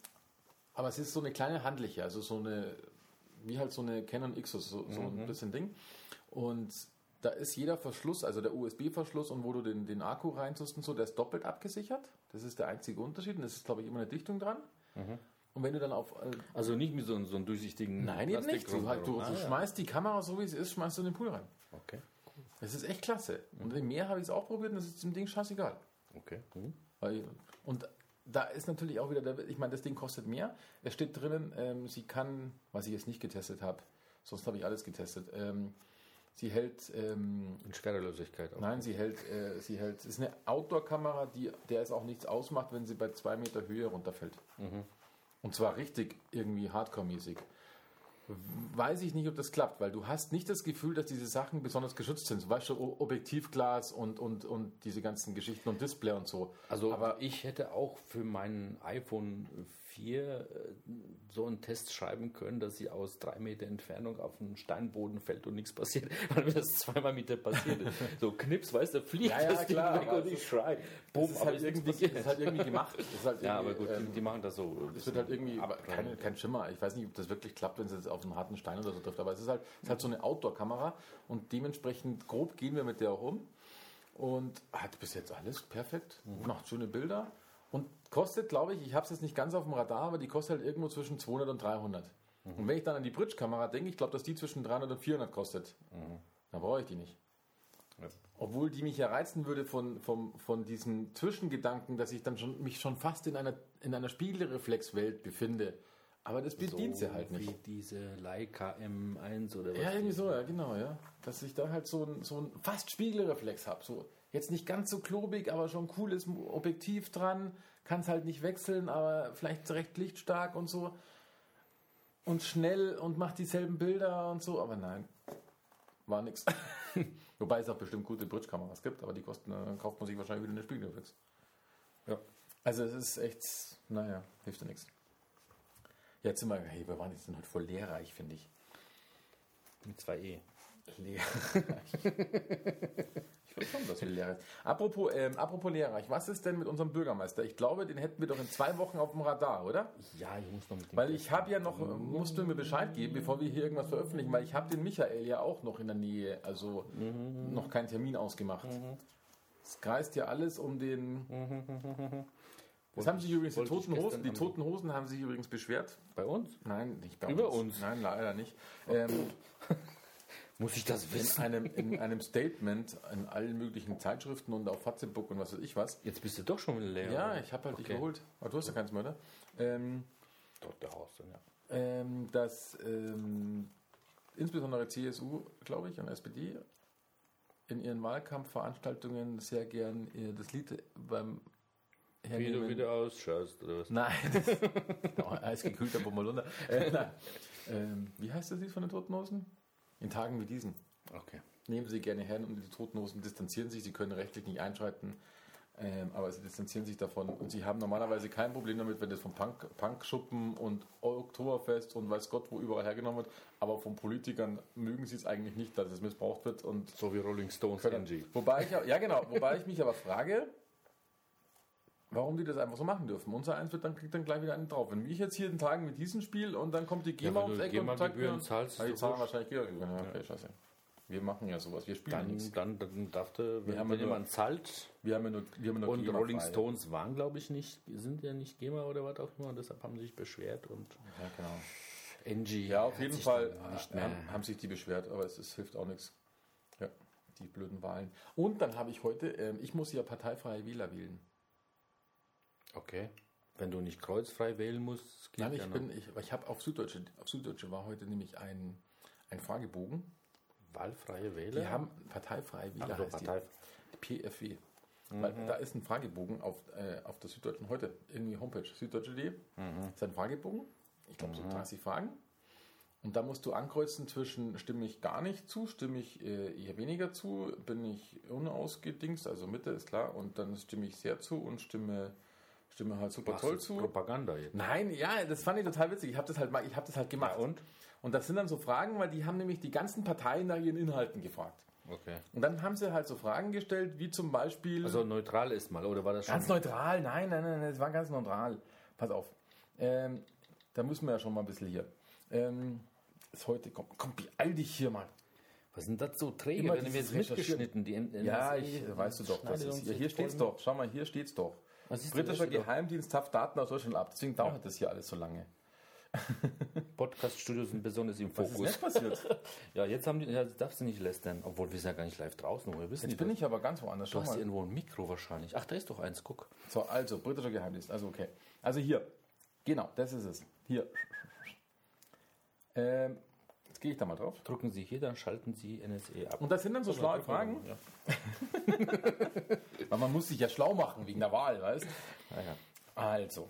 aber es ist so eine kleine handliche, also so eine, wie halt so eine Canon Xus, so, so ein bisschen Ding. Und da ist jeder Verschluss, also der USB-Verschluss und wo du den, den Akku reintust und so, der ist doppelt abgesichert. Das ist der einzige Unterschied. Und es ist, glaube ich, immer eine Dichtung dran. Und wenn du dann auf. Äh, also nicht mit so, einem- so einem durchsichtigen. nein, eben nicht. Du, halt, du, Ah, du ja. schmeißt die Kamera so wie sie ist, schmeißt du in den Pool rein. Okay, Das ist echt klasse. Und im Meer habe ich es auch probiert und das ist dem Ding scheißegal. okay. Mhm. Und da ist natürlich auch wieder, der, ich meine, das Ding kostet mehr. Es steht drinnen, ähm, sie kann, was ich jetzt nicht getestet habe, sonst habe ich alles getestet. Ähm, sie hält, ähm, In Schwerelosigkeit auch. nein, sie hält, äh, sie hält, es ist eine Outdoor-Kamera, die, der es auch nichts ausmacht, wenn sie bei zwei Meter Höhe runterfällt. Und zwar richtig irgendwie Hardcore-mäßig. Weiß ich nicht, ob das klappt, weil du hast nicht das Gefühl, dass diese Sachen besonders geschützt sind. Du, O- Objektivglas und, und, und diese ganzen Geschichten und Display und so. Also aber ich hätte auch für mein iPhone 4 äh, so einen Test schreiben können, dass sie aus drei Meter Entfernung auf einen Steinboden fällt und nichts passiert, weil mir das zweimal mit der passiert ist. So Knips, weißt du, fliegt Ja, ja, das Ding klar, weg und ich schrei. Boom, das ist, halt irgendwie, das ist halt irgendwie gemacht. Halt ja, aber gut, ähm, die, machen das so. Es wird halt irgendwie, aber keine, kein Schimmer. Ich weiß nicht, ob das wirklich klappt, wenn es jetzt auf einen harten Stein oder so trifft. Aber es ist halt, es ist halt so eine Outdoor-Kamera und dementsprechend grob gehen wir mit der auch um. und hat bis jetzt alles perfekt, macht schöne Bilder und kostet, glaube ich, ich habe es jetzt nicht ganz auf dem Radar, aber die kostet halt irgendwo zwischen 200 und 300. Und wenn ich dann an die Bridge-Kamera denke, ich glaube, dass die zwischen 300 und 400 kostet. Dann brauche ich die nicht. Ja. Obwohl die mich ja reizen würde von, vom, von diesem Zwischengedanken, dass ich dann schon, mich schon fast in einer, in einer Spiegelreflexwelt befinde. Aber das bedient sie halt nicht. Wie diese Leica M1 oder was. Ja, irgendwie so, ja, genau, ja. Dass ich da halt so ein, so ein fast Spiegelreflex habe. So, jetzt nicht ganz so klobig, aber schon cooles Objektiv dran. Kann es halt nicht wechseln, aber vielleicht recht lichtstark und so. Und schnell und macht dieselben Bilder und so, aber nein. War nix. Wobei es auch bestimmt gute Bridge-Kameras gibt, aber die kosten, dann kauft man sich wahrscheinlich wieder eine Spiegelreflex. Ja. Also es ist echt, naja, hilft ja nichts. Jetzt sind wir, hey, wir waren jetzt heute voll lehrreich, finde ich. Mit zwei E. Lehrreich. schon, dass wir lehrreich Apropos, ähm, apropos lehrreich, was ist denn mit unserem Bürgermeister? Ich glaube, den hätten wir doch in zwei Wochen auf dem Radar, oder? Ja, ich muss noch mit dem. Weil ich habe ja noch, musst du mir Bescheid geben, bevor wir hier irgendwas veröffentlichen, weil ich habe den Michael ja auch noch in der Nähe, also noch keinen Termin ausgemacht. Es kreist ja alles um den. Das haben sich übrigens die Toten Hosen, die Toten Hosen haben sich übrigens beschwert. Bei uns? Nein, nicht bei Über uns. uns? Nein, leider nicht. Ähm, Muss ich das in, wissen? einem, in einem Statement in allen möglichen Zeitschriften und auf Facebook und was weiß ich was. Jetzt bist du doch schon leer. Ja, ich habe halt dich Okay. geholt. Aber du hast ja keins mehr, oder? Ähm, Doch, der Haus dann, ja. ähm, dass ähm, insbesondere CSU, glaube ich, und SPD in ihren Wahlkampfveranstaltungen sehr gern äh, das Lied beim Wie Hernehmen... du wieder ausschaust, oder was? Nein, das, oh, eisgekühlter Bommelunder. Äh. Ähm, wie heißt das Lied von den Toten Hosen? In Tagen wie diesen. Okay. Nehmen Sie gerne her und die Toten Hosen distanzieren sich. Sie können rechtlich nicht einschreiten, ähm, aber sie distanzieren sich davon. Und sie haben normalerweise kein Problem damit, wenn das vom Punk, Punkschuppen und Oktoberfest und weiß Gott wo überall hergenommen wird. Aber von Politikern mögen sie es eigentlich nicht, dass es missbraucht wird. Und So wie Rolling Stones Angie. Wobei ich, ja genau, wobei ich mich aber frage, warum die das einfach so machen dürfen. Unser eins wird dann kriegt dann gleich wieder einen drauf. Wenn ich jetzt hier in Tagen mit diesem Spiel und dann kommt die GEMA du ums Eck und sagt mir, GEMA-Gebühren zahlst, Ah, die zahlen wahrscheinlich GEMA-Gebühren. Ja, okay, scheiße. Wir machen ja sowas, wir spielen Dann, nichts. dann, dann der, wenn, haben wenn ja nur- jemand zahlt, Wir haben ja nur, wir haben ja nur und GEMA Rolling frei. Stones waren, glaube ich, nicht, sind ja nicht GEMA oder was auch immer, und deshalb haben sie sich beschwert und Ja, genau. Angie. Ja, auf jeden Fall haben, haben sich die beschwert, aber es, es hilft auch nichts. Ja, die blöden Wahlen. Und dann habe ich heute, ähm, ich muss ja parteifreie Wähler wählen. Okay. Wenn du nicht kreuzfrei wählen musst, geht Nein, ich ja bin, ich, ich habe auf Süddeutsche, auf Süddeutsche war heute nämlich ein, ein Fragebogen. Wahlfreie Wähler? Die haben parteifreie Wähler, Also heißt Partei. die, PFW. Weil da ist ein Fragebogen auf, äh, auf der Süddeutschen heute, irgendwie Homepage, süddeutsche.de. Das ist ein Fragebogen, ich glaube so 30 Fragen. Und da musst du ankreuzen zwischen stimme ich gar nicht zu, stimme ich äh, eher weniger zu, bin ich unausgedingst, also Mitte ist klar, und dann stimme ich sehr zu und stimme, stimme halt super Machst toll zu. Propaganda jetzt. Nein, ja, das fand ich total witzig. Ich habe das halt mal, ich habe das halt gemacht. Ja, und? Und das sind dann so Fragen, weil die haben nämlich die ganzen Parteien nach ihren Inhalten gefragt. Okay. Und dann haben sie halt so Fragen gestellt, wie zum Beispiel. Also neutral ist mal, oder war das schon? ganz neutral, nein, nein, nein, es war ganz neutral. Pass auf. Ähm, da müssen wir ja schon mal ein bisschen hier. Ähm, ist heute, komm, komm, beeil dich hier mal. Was sind das so träge? Immer Wenn wir jetzt mitgeschnitten, die Ja, ich, weißt du doch, das ist hier. steht's voll- doch. Schau mal, hier steht's doch. Was ist Britischer? Geheimdienst tapft Daten aus Deutschland ab. Deswegen dauert das hier alles so lange. Podcast-Studios sind besonders im Was ist Fokus. nicht passiert? Ja, jetzt haben die, ja, darfst du nicht lästern, obwohl wir sind ja gar nicht live draußen, woher wissen Jetzt bin das? ich aber ganz woanders. Du hast hier irgendwo ein Mikro wahrscheinlich. Ach, da ist doch eins, guck. So, also, britischer Geheimdienst. Also, okay. Also hier. Genau, das ist es. Hier. Ähm, gehe ich da mal drauf. Drücken Sie hier, dann schalten Sie NSE ab. Und das sind dann so schlaue Fragen. Ja. Weil man muss sich ja schlau machen wegen der Wahl, weißt Ah, ja. Also.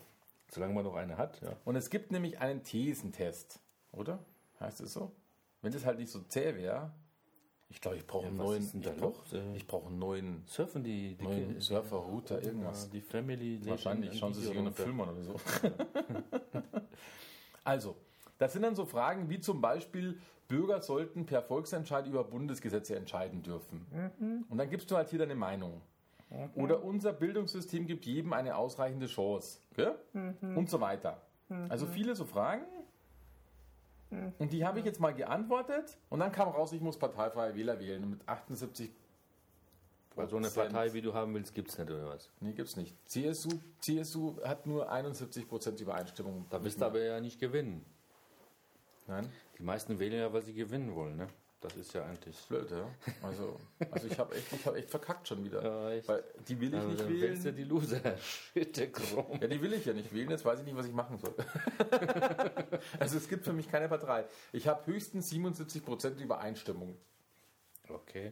Solange man noch eine hat, ja. Und es gibt nämlich einen Thesentest. Oder? Heißt es so? Wenn das halt nicht so zäh wäre. Ich glaube, ich brauche einen neuen. ich brauche? Äh, ich brauche einen neuen, Surfen die, die neuen Surfer, Router, irgendwas. Die Family Wahrscheinlich ein schauen sie sich irgendeinen. Film oder so. also, das sind dann so Fragen wie zum Beispiel, Bürger sollten per Volksentscheid über Bundesgesetze entscheiden dürfen. Und dann gibst du halt hier deine Meinung. Oder unser Bildungssystem gibt jedem eine ausreichende Chance. Gell? Und so weiter. Also viele so Fragen. Und die habe ich jetzt mal geantwortet. Und dann kam raus, ich muss parteifreie Wähler wählen. Und mit 78 Weil so eine Partei, wie du haben willst, gibt es nicht, oder was? Nee, gibt's nicht. CSU, CSU hat nur 71% Übereinstimmung. Da wirst du aber ja nicht gewinnen. Nein, Die meisten wählen ja, weil sie gewinnen wollen, ne? Das ist ja eigentlich. blöd, ja. Also, also ich habe echt, ich hab echt verkackt schon wieder. Ja, echt. Weil die will ich Also, nicht dann wählen. wählst du die Loser. Shit, der Krumm. Ja, die will ich ja nicht wählen, jetzt weiß ich nicht, was ich machen soll. also es gibt für mich keine Partei. Ich habe höchstens 77% Übereinstimmung. Okay.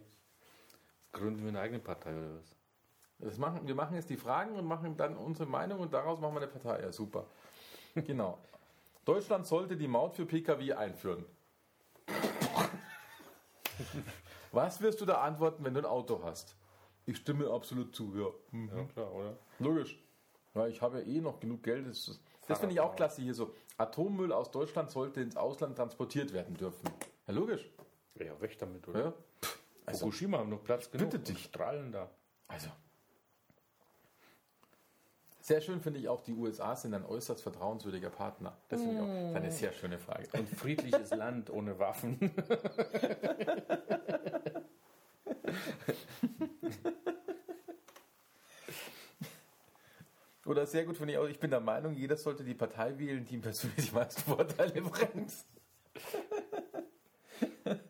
Gründen wir eine eigene Partei oder was? Das machen, wir machen jetzt die Fragen und machen dann unsere Meinung und daraus machen wir eine Partei. Ja, super. Genau. Deutschland sollte die Maut für Pkw einführen. Was wirst du da antworten, wenn du ein Auto hast? Ich stimme absolut zu, ja. Hm. Ja, klar, oder? Logisch. Ja, ich habe ja eh noch genug Geld. Das, das finde ich auch klasse hier so. Atommüll aus Deutschland sollte ins Ausland transportiert werden dürfen. Ja, logisch. Ja, weg damit, oder? Ja. Also, Fukushima haben noch Platz genug. bitte dich. Strahlen da. also. Sehr schön finde ich auch, die USA sind ein äußerst vertrauenswürdiger Partner. Das finde ich auch das ist eine sehr schöne Frage. Ein friedliches Land ohne Waffen. Oder sehr gut finde ich auch, ich bin der Meinung, jeder sollte die Partei wählen, die ihm persönlich die meisten Vorteile bringt.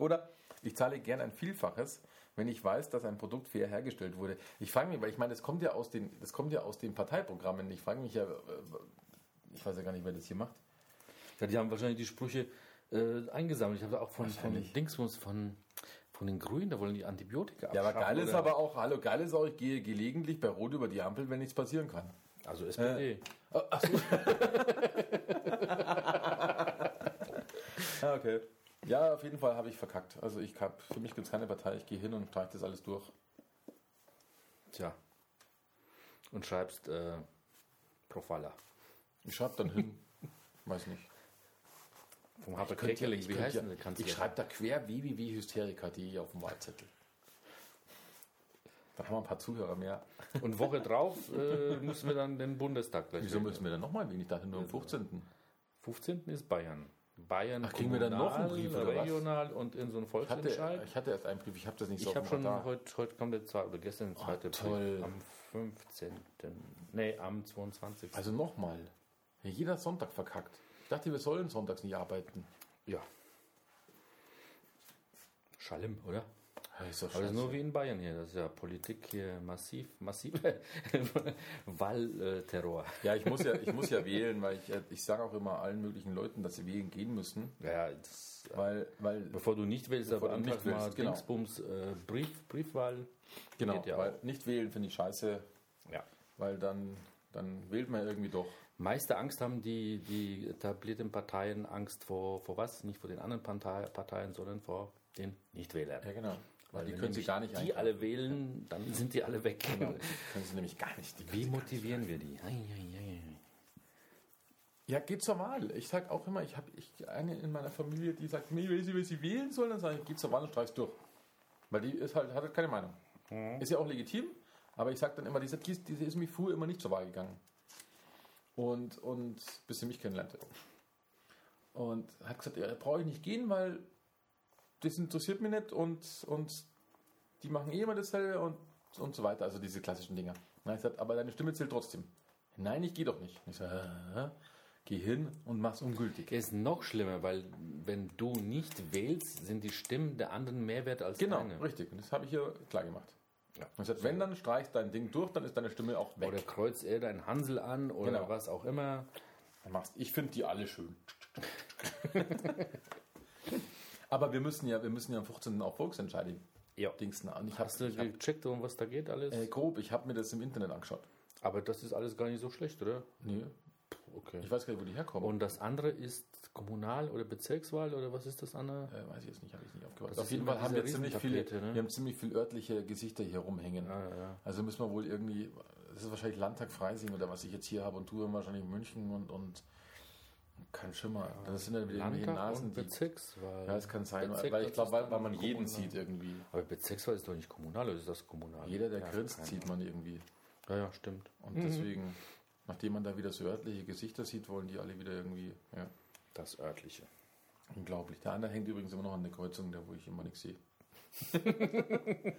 Oder ich zahle gern ein Vielfaches, wenn ich weiß, dass ein Produkt fair hergestellt wurde. Ich frage mich, weil ich meine, das kommt ja aus den, das kommt ja aus den Parteiprogrammen. Ich frage mich ja, äh, ich weiß ja gar nicht, wer das hier macht. Ja, die haben wahrscheinlich die Sprüche äh, eingesammelt. Ich habe auch von, von. Dingsbums, von, von den Grünen, da wollen die Antibiotika Ja, aber abschaffen, geil ist oder? aber auch, hallo, geil ist auch, ich gehe gelegentlich bei Rot über die Ampel, wenn nichts passieren kann. Also SPD. Ja, okay. Ja, auf jeden Fall habe ich verkackt. Also ich hab, für mich gibt es keine Partei, ich gehe hin und trage das alles durch. Tja. Und schreibst äh, Profala. Ich schreibe dann hin, weiß nicht. Vom Harper Kekeling, wie heißt denn? Ich schreibe da quer www.hysterica.de auf dem Wahlzettel. Da haben wir ein paar Zuhörer mehr. Und Woche drauf äh, müssen wir dann den Bundestag gleich Wieso müssen wir dann nochmal? Ich dachte nur am 15. 15. ist Bayern. Bayern Ach, kriegen wir dann noch einen Brief, oder was? regional und in so einen Ich hatte, Volksentscheid. ich hatte erst einen Brief, ich habe das nicht so Ich habe schon, heute, heute kommt der zweite, oder gestern der zweite Brief. toll. Am 15. Nee, am 22. Also nochmal. Jeder Sonntag verkackt. Ich dachte, wir sollen sonntags nicht arbeiten. ja. Schallim, oder? Das ist scheiße. nur wie in Bayern hier. Das ist ja Politik hier massiv, massiv Wahlterror. Ja, ich muss ja, ich muss ja wählen, weil ich, äh, ich sage auch immer allen möglichen Leuten, dass sie wählen gehen müssen. Ja, das, Weil, weil bevor du nicht wählst, aber nicht einfach mal genau. Dingsbums äh, Brief, Briefwahl. genau, ja weil auch. nicht wählen finde ich scheiße, Ja. weil dann, dann wählt man irgendwie doch. Meiste Angst haben die, die etablierten Parteien Angst vor, vor was? Nicht vor den anderen Partei, Parteien, sondern vor den Nichtwählern. Ja, genau. Weil die wenn können sie gar nicht Die alle wählen, dann sind die alle weg. Genau, die können sie nämlich gar nicht. Die Wie motivieren wir die? Ei, ei, ei. Ja, geht zur Wahl. Ich sage auch immer, ich habe ich, eine in meiner Familie, die sagt, nee, will sie, will sie wählen sollen, dann sage ich, geh zur Wahl und streich's durch. Weil die ist halt, hat halt keine Meinung. Ist ja auch legitim, aber ich sage dann immer, diese, diese ist mir früher immer nicht zur Wahl gegangen. Und, und bis sie mich kennenlernte. Und hat gesagt, ja, brauche ich nicht gehen, weil das interessiert mich nicht und, und die machen eh immer dasselbe und, und so weiter. Also diese klassischen Dinger. Und ich gesagt, aber deine Stimme zählt trotzdem. Nein, ich gehe doch nicht. Und ich sage, äh, geh hin und mach's ungültig. Ist noch schlimmer, weil wenn du nicht wählst, sind die Stimmen der anderen mehr wert als Genau, deine. richtig. Und das habe ich hier klar gemacht. Ja. Und gesagt, wenn dann streichst dein Ding durch, dann ist deine Stimme auch weg. Oder kreuzt er deinen Hansel an oder Genau. was auch immer. Machst, ich finde die alle schön. Aber wir müssen ja, wir müssen ja am 15. auch Volksentscheide Ja. dingsen. Und ich Hast du ich gecheckt, um was da geht alles? äh, grob, ich habe mir das im Internet angeschaut. Aber das ist alles gar nicht so schlecht, oder? Nee, Okay. ich weiß gar nicht, wo die herkommen. Und das andere ist Kommunal- oder Bezirkswahl oder was ist das andere? Äh, weiß ich jetzt nicht, habe ich nicht. Das Auf jeden Fall haben wir ziemlich viele, ne? wir haben ziemlich viel örtliche Gesichter hier rumhängen. Ah, ja. Also müssen wir wohl irgendwie, das ist wahrscheinlich Landtag Freising oder was ich jetzt hier habe und tue wahrscheinlich München und, und kein Schimmer. Das sind dann wieder irgendwelche Nasen. Bezirkswahl. Ja, es kann sein, Bezirk, weil ich glaube, weil, weil man jeden kommunal. sieht irgendwie. Aber Bezirkswahl ist doch nicht kommunal, oder ist das kommunal? Jeder, der Ja, grinst, sieht man irgendwie. Ja, ja, stimmt. Und deswegen, nachdem man da wieder so örtliche Gesichter sieht, wollen die alle wieder irgendwie, ja, Das örtliche. unglaublich. Der andere hängt übrigens immer noch an der Kreuzung, da wo ich immer nichts sehe.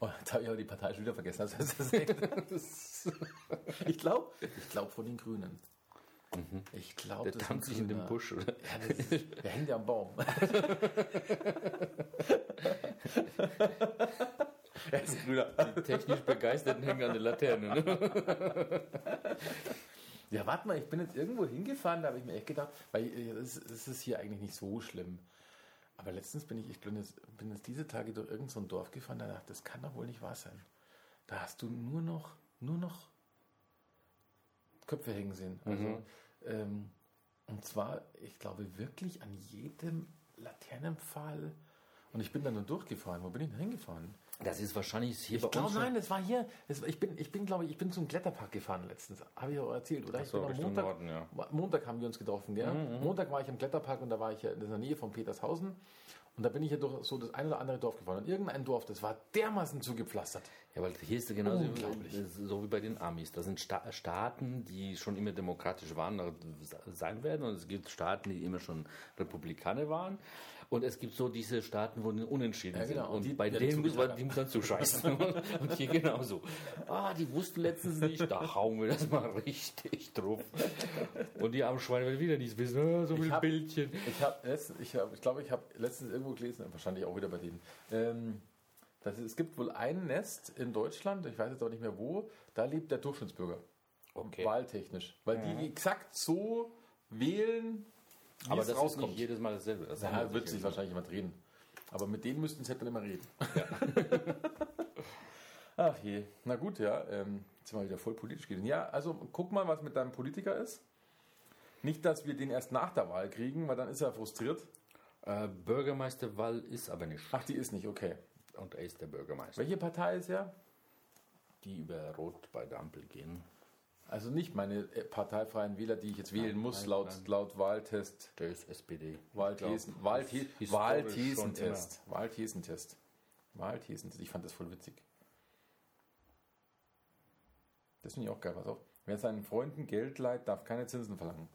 Oh, jetzt habe ich aber die Partei schon wieder vergessen. Also das ist ich glaube, ich glaube von den Grünen. Ich glaube, Der tanzt sich in dem Busch, oder? Ja, ist, der hängt ja am Baum. er ist Grüner. Die technisch Begeisterten hängen an der Laterne. Ne? Ja, warte mal, ich bin jetzt irgendwo hingefahren, da habe ich mir echt gedacht, weil äh, es, ist hier eigentlich nicht so schlimm. Aber letztens bin ich, ich bin jetzt, bin jetzt diese Tage durch irgendein so ein Dorf gefahren, da dachte ich, das kann doch wohl nicht wahr sein. Da hast du nur noch, nur noch Köpfe hängen sehen. Also, ähm, und zwar, ich glaube wirklich an jedem Laternenpfahl. Und ich bin da nur durchgefahren. Wo bin ich denn hingefahren? Das ist wahrscheinlich hier Ich glaube, nein, es war hier. Es, war- ich bin, ich bin, glaube ich, ich bin zum Kletterpark gefahren letztens. Habe ich auch erzählt, oder? Ach Ich so, bin Richtung Montag, Norden, ja. Montag haben wir uns getroffen, gell? Montag war ich im Kletterpark und da war ich in der Nähe von Petershausen. Und da bin ich ja durch so das ein oder andere Dorf gefahren. Und irgendein Dorf, das war dermaßen zugepflastert. Ja, weil hier ist es genauso Unglaublich. so wie bei den Amis. Das sind Sta Staaten, die schon immer demokratisch waren sein werden. Und es gibt Staaten, die immer schon Republikaner waren. Und es gibt so diese Staaten, wo unentschieden Ja, genau. sind. Und die bei denen muss man, die muss man zuscheißen. und hier genauso. Ah, die wussten letztens nicht, da hauen wir das mal richtig drauf. Und die armen Schweine werden wieder nichts wissen. Ah, so Ich viel hab- Bildchen. Ich habe, ich, hab, ich glaube, ich habe letztens irgendwo gelesen, wahrscheinlich auch wieder bei denen. Ähm, dass es, es gibt wohl ein Nest in Deutschland, ich weiß jetzt auch nicht mehr wo, da lebt der Durchschnittsbürger. Okay. Wahltechnisch. Weil die exakt so wählen, wie Aber das ist rauskommt. nicht jedes Mal dasselbe. Das Ja, wir wird sich wahrscheinlich jemand reden. Aber mit denen müssten sie halt dann immer reden. Ach je. Na gut, ja. Ähm, jetzt sind wir wieder voll politisch gewesen. Ja, also guck mal, was mit deinem Politiker ist. Nicht, dass wir den erst nach der Wahl kriegen, weil dann ist er frustriert. Äh, Bürgermeisterwahl ist aber nicht. Ach, die ist nicht, okay. Und er ist der Bürgermeister. Welche Partei ist er? Die über Rot bei der Ampel gehen. Also nicht meine äh, parteifreien Wähler, die ich jetzt wählen muss, nein, laut, nein. laut Wahltest. Der ist SPD. Wahlthesen, Wahlthesentest. Wahlthesentest. Wahlthesentest. Ich fand das voll witzig. Das finde ich auch geil. Pass auf. Wer seinen Freunden Geld leiht, darf keine Zinsen verlangen.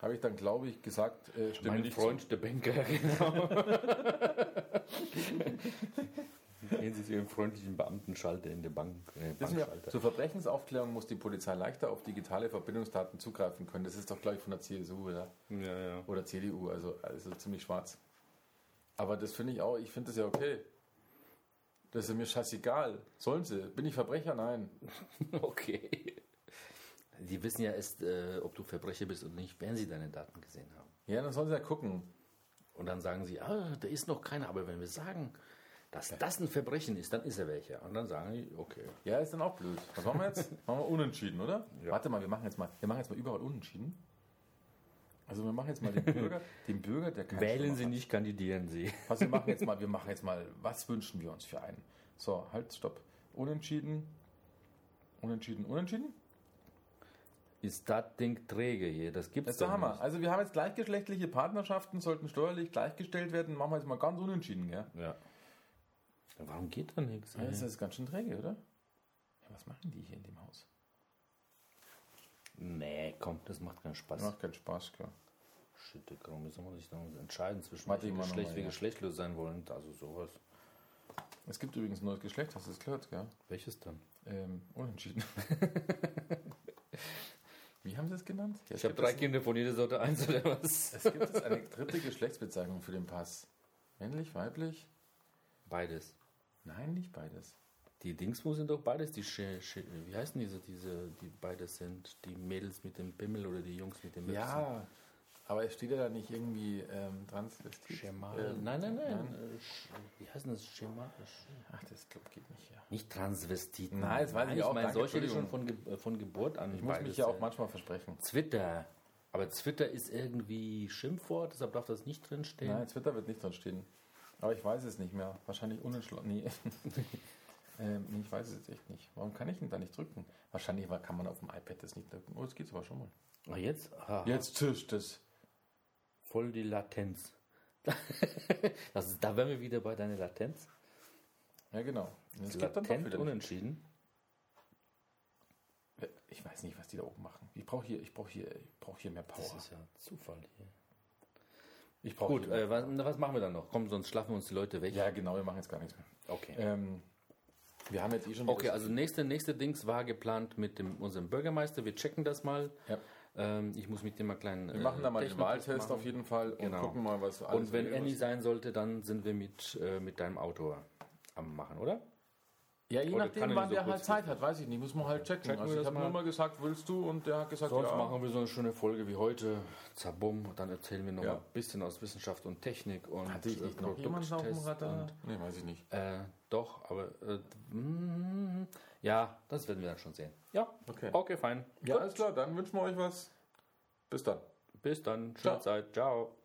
Habe ich dann, glaube ich, gesagt, äh, stimme Mein Freund, der Banker, genau. Gehen Sie zu Ihrem freundlichen Beamtenschalter in der Bank. Äh, Bankschalter. zur Verbrechensaufklärung muss die Polizei leichter auf digitale Verbindungsdaten zugreifen können. Das ist doch, glaube ich, von der CSU oder, Ja, ja. oder CDU, also, also ziemlich schwarz. Aber das finde ich auch, ich finde das ja okay. Das ist mir scheißegal. Sollen sie? Bin ich Verbrecher? Nein. Okay. Die wissen ja erst, äh, ob du Verbrecher bist oder nicht, wenn sie deine Daten gesehen haben. Ja, dann sollen sie ja gucken. Und dann sagen sie, ah, da ist noch keiner. Aber wenn wir sagen, dass das ein Verbrechen ist, dann ist er welcher. Und dann sagen die, okay. Ja, ist dann auch blöd. Was machen wir jetzt? machen wir unentschieden, oder? Warte mal, wir machen jetzt mal, wir machen jetzt mal überall unentschieden. Also wir machen jetzt mal den Bürger, den Bürger, der keinen Wählen Sie nicht, kandidieren Sie. Was wir machen jetzt mal, wir machen jetzt mal, was wünschen wir uns für einen? So, halt, stopp. Unentschieden. Unentschieden, unentschieden? Ist das Ding träge hier? Das gibt's Das ist der Hammer. nicht. Also wir haben jetzt gleichgeschlechtliche Partnerschaften, sollten steuerlich gleichgestellt werden. Machen wir jetzt mal ganz unentschieden, gell? Ja. Warum geht da nichts? Ja, das ist ganz schön träge, oder? Ja, was machen die hier in dem Haus? Nee, komm, das macht keinen Spaß. Das macht keinen Spaß, klar. Shit, warum muss man sich dann entscheiden zwischen Warte welchem mal Geschlecht nochmal, wir ja. geschlechtlos sein wollen? Also sowas. Es gibt übrigens ein neues Geschlecht, hast du das gehört, gell? Welches dann? Ähm, unentschieden. Wie haben Sie es genannt? Ja, es Ich habe drei Kinder von jeder Sorte eins oder was? Es gibt jetzt eine dritte Geschlechtsbezeichnung für den Pass. Männlich, weiblich? Beides. Nein, nicht beides. Die Dingsmo sind doch beides die Sch Sch wie heißen diese, diese, die beides sind? Die Mädels mit dem Pimmel oder die Jungs mit dem Möpsen? Ja, aber es steht ja da nicht irgendwie ähm, Transvestit. Schemal. Ähm, nein, nein, nein. Äh, Sch- Wie heißt das? Schemal? Ach, das glaub, geht nicht, ja. Nicht Transvestiten. Nein, das weiß ich auch. meine Danke, solche, die schon von, Ge äh, von Geburt an Ich muss mich ja auch manchmal versprechen. Twitter. Aber Twitter ist irgendwie Schimpfwort, deshalb darf das nicht drinstehen. Nein, Twitter wird nicht drin stehen. Aber ich weiß es nicht mehr. Wahrscheinlich unentschlossen. Nee. ähm, nee, ich weiß es jetzt echt nicht. Warum kann ich denn da nicht drücken? Wahrscheinlich kann man auf dem iPad das nicht drücken. Oh, jetzt geht's aber schon mal. Ah, jetzt? Aha. Jetzt zischt es. Voll die Latenz. das ist, da wären wir wieder bei deiner Latenz. Ja, genau. Es gibt dann doch wieder unentschieden. Ich weiß nicht, was die da oben machen. Ich brauche hier, ich brauche hier, ich brauche hier mehr Das Power. ist ja Zufall hier. Ich brauche Gut, äh, was, was machen wir dann noch? Komm, sonst schlafen uns die Leute weg. Ja, genau, wir machen jetzt gar nichts mehr. Okay. Ähm, wir haben jetzt eh schon. Okay, also nächste, nächste Dings war geplant mit dem, unserem Bürgermeister. Wir checken das mal. Ja. Ähm, ich muss mit dem mal kleinen. Wir machen da mal den Wahltest auf jeden Fall und Genau. gucken mal, was alles Und wenn Annie sein sollte, dann sind wir mit, äh, mit deinem Auto am machen, oder? Ja, je Oder nachdem, wann so der halt Zeit hat, weiß ich nicht. Muss man halt checken. Checken also ich habe nur mal gesagt, willst du? Und der hat gesagt, Sonst ja. machen wir so eine schöne Folge wie heute. Zabum. Dann erzählen wir noch Ja. ein bisschen aus Wissenschaft und Technik und Hatte ich nicht noch jemanden auf dem Radar? Nee, weiß ich nicht. Äh, doch, aber äh, mm, ja, das werden wir dann schon sehen. Ja, Okay. okay, fein. Ja, alles klar, dann wünschen wir euch was. Bis dann. Bis dann, schöne Ciao. Zeit, ciao.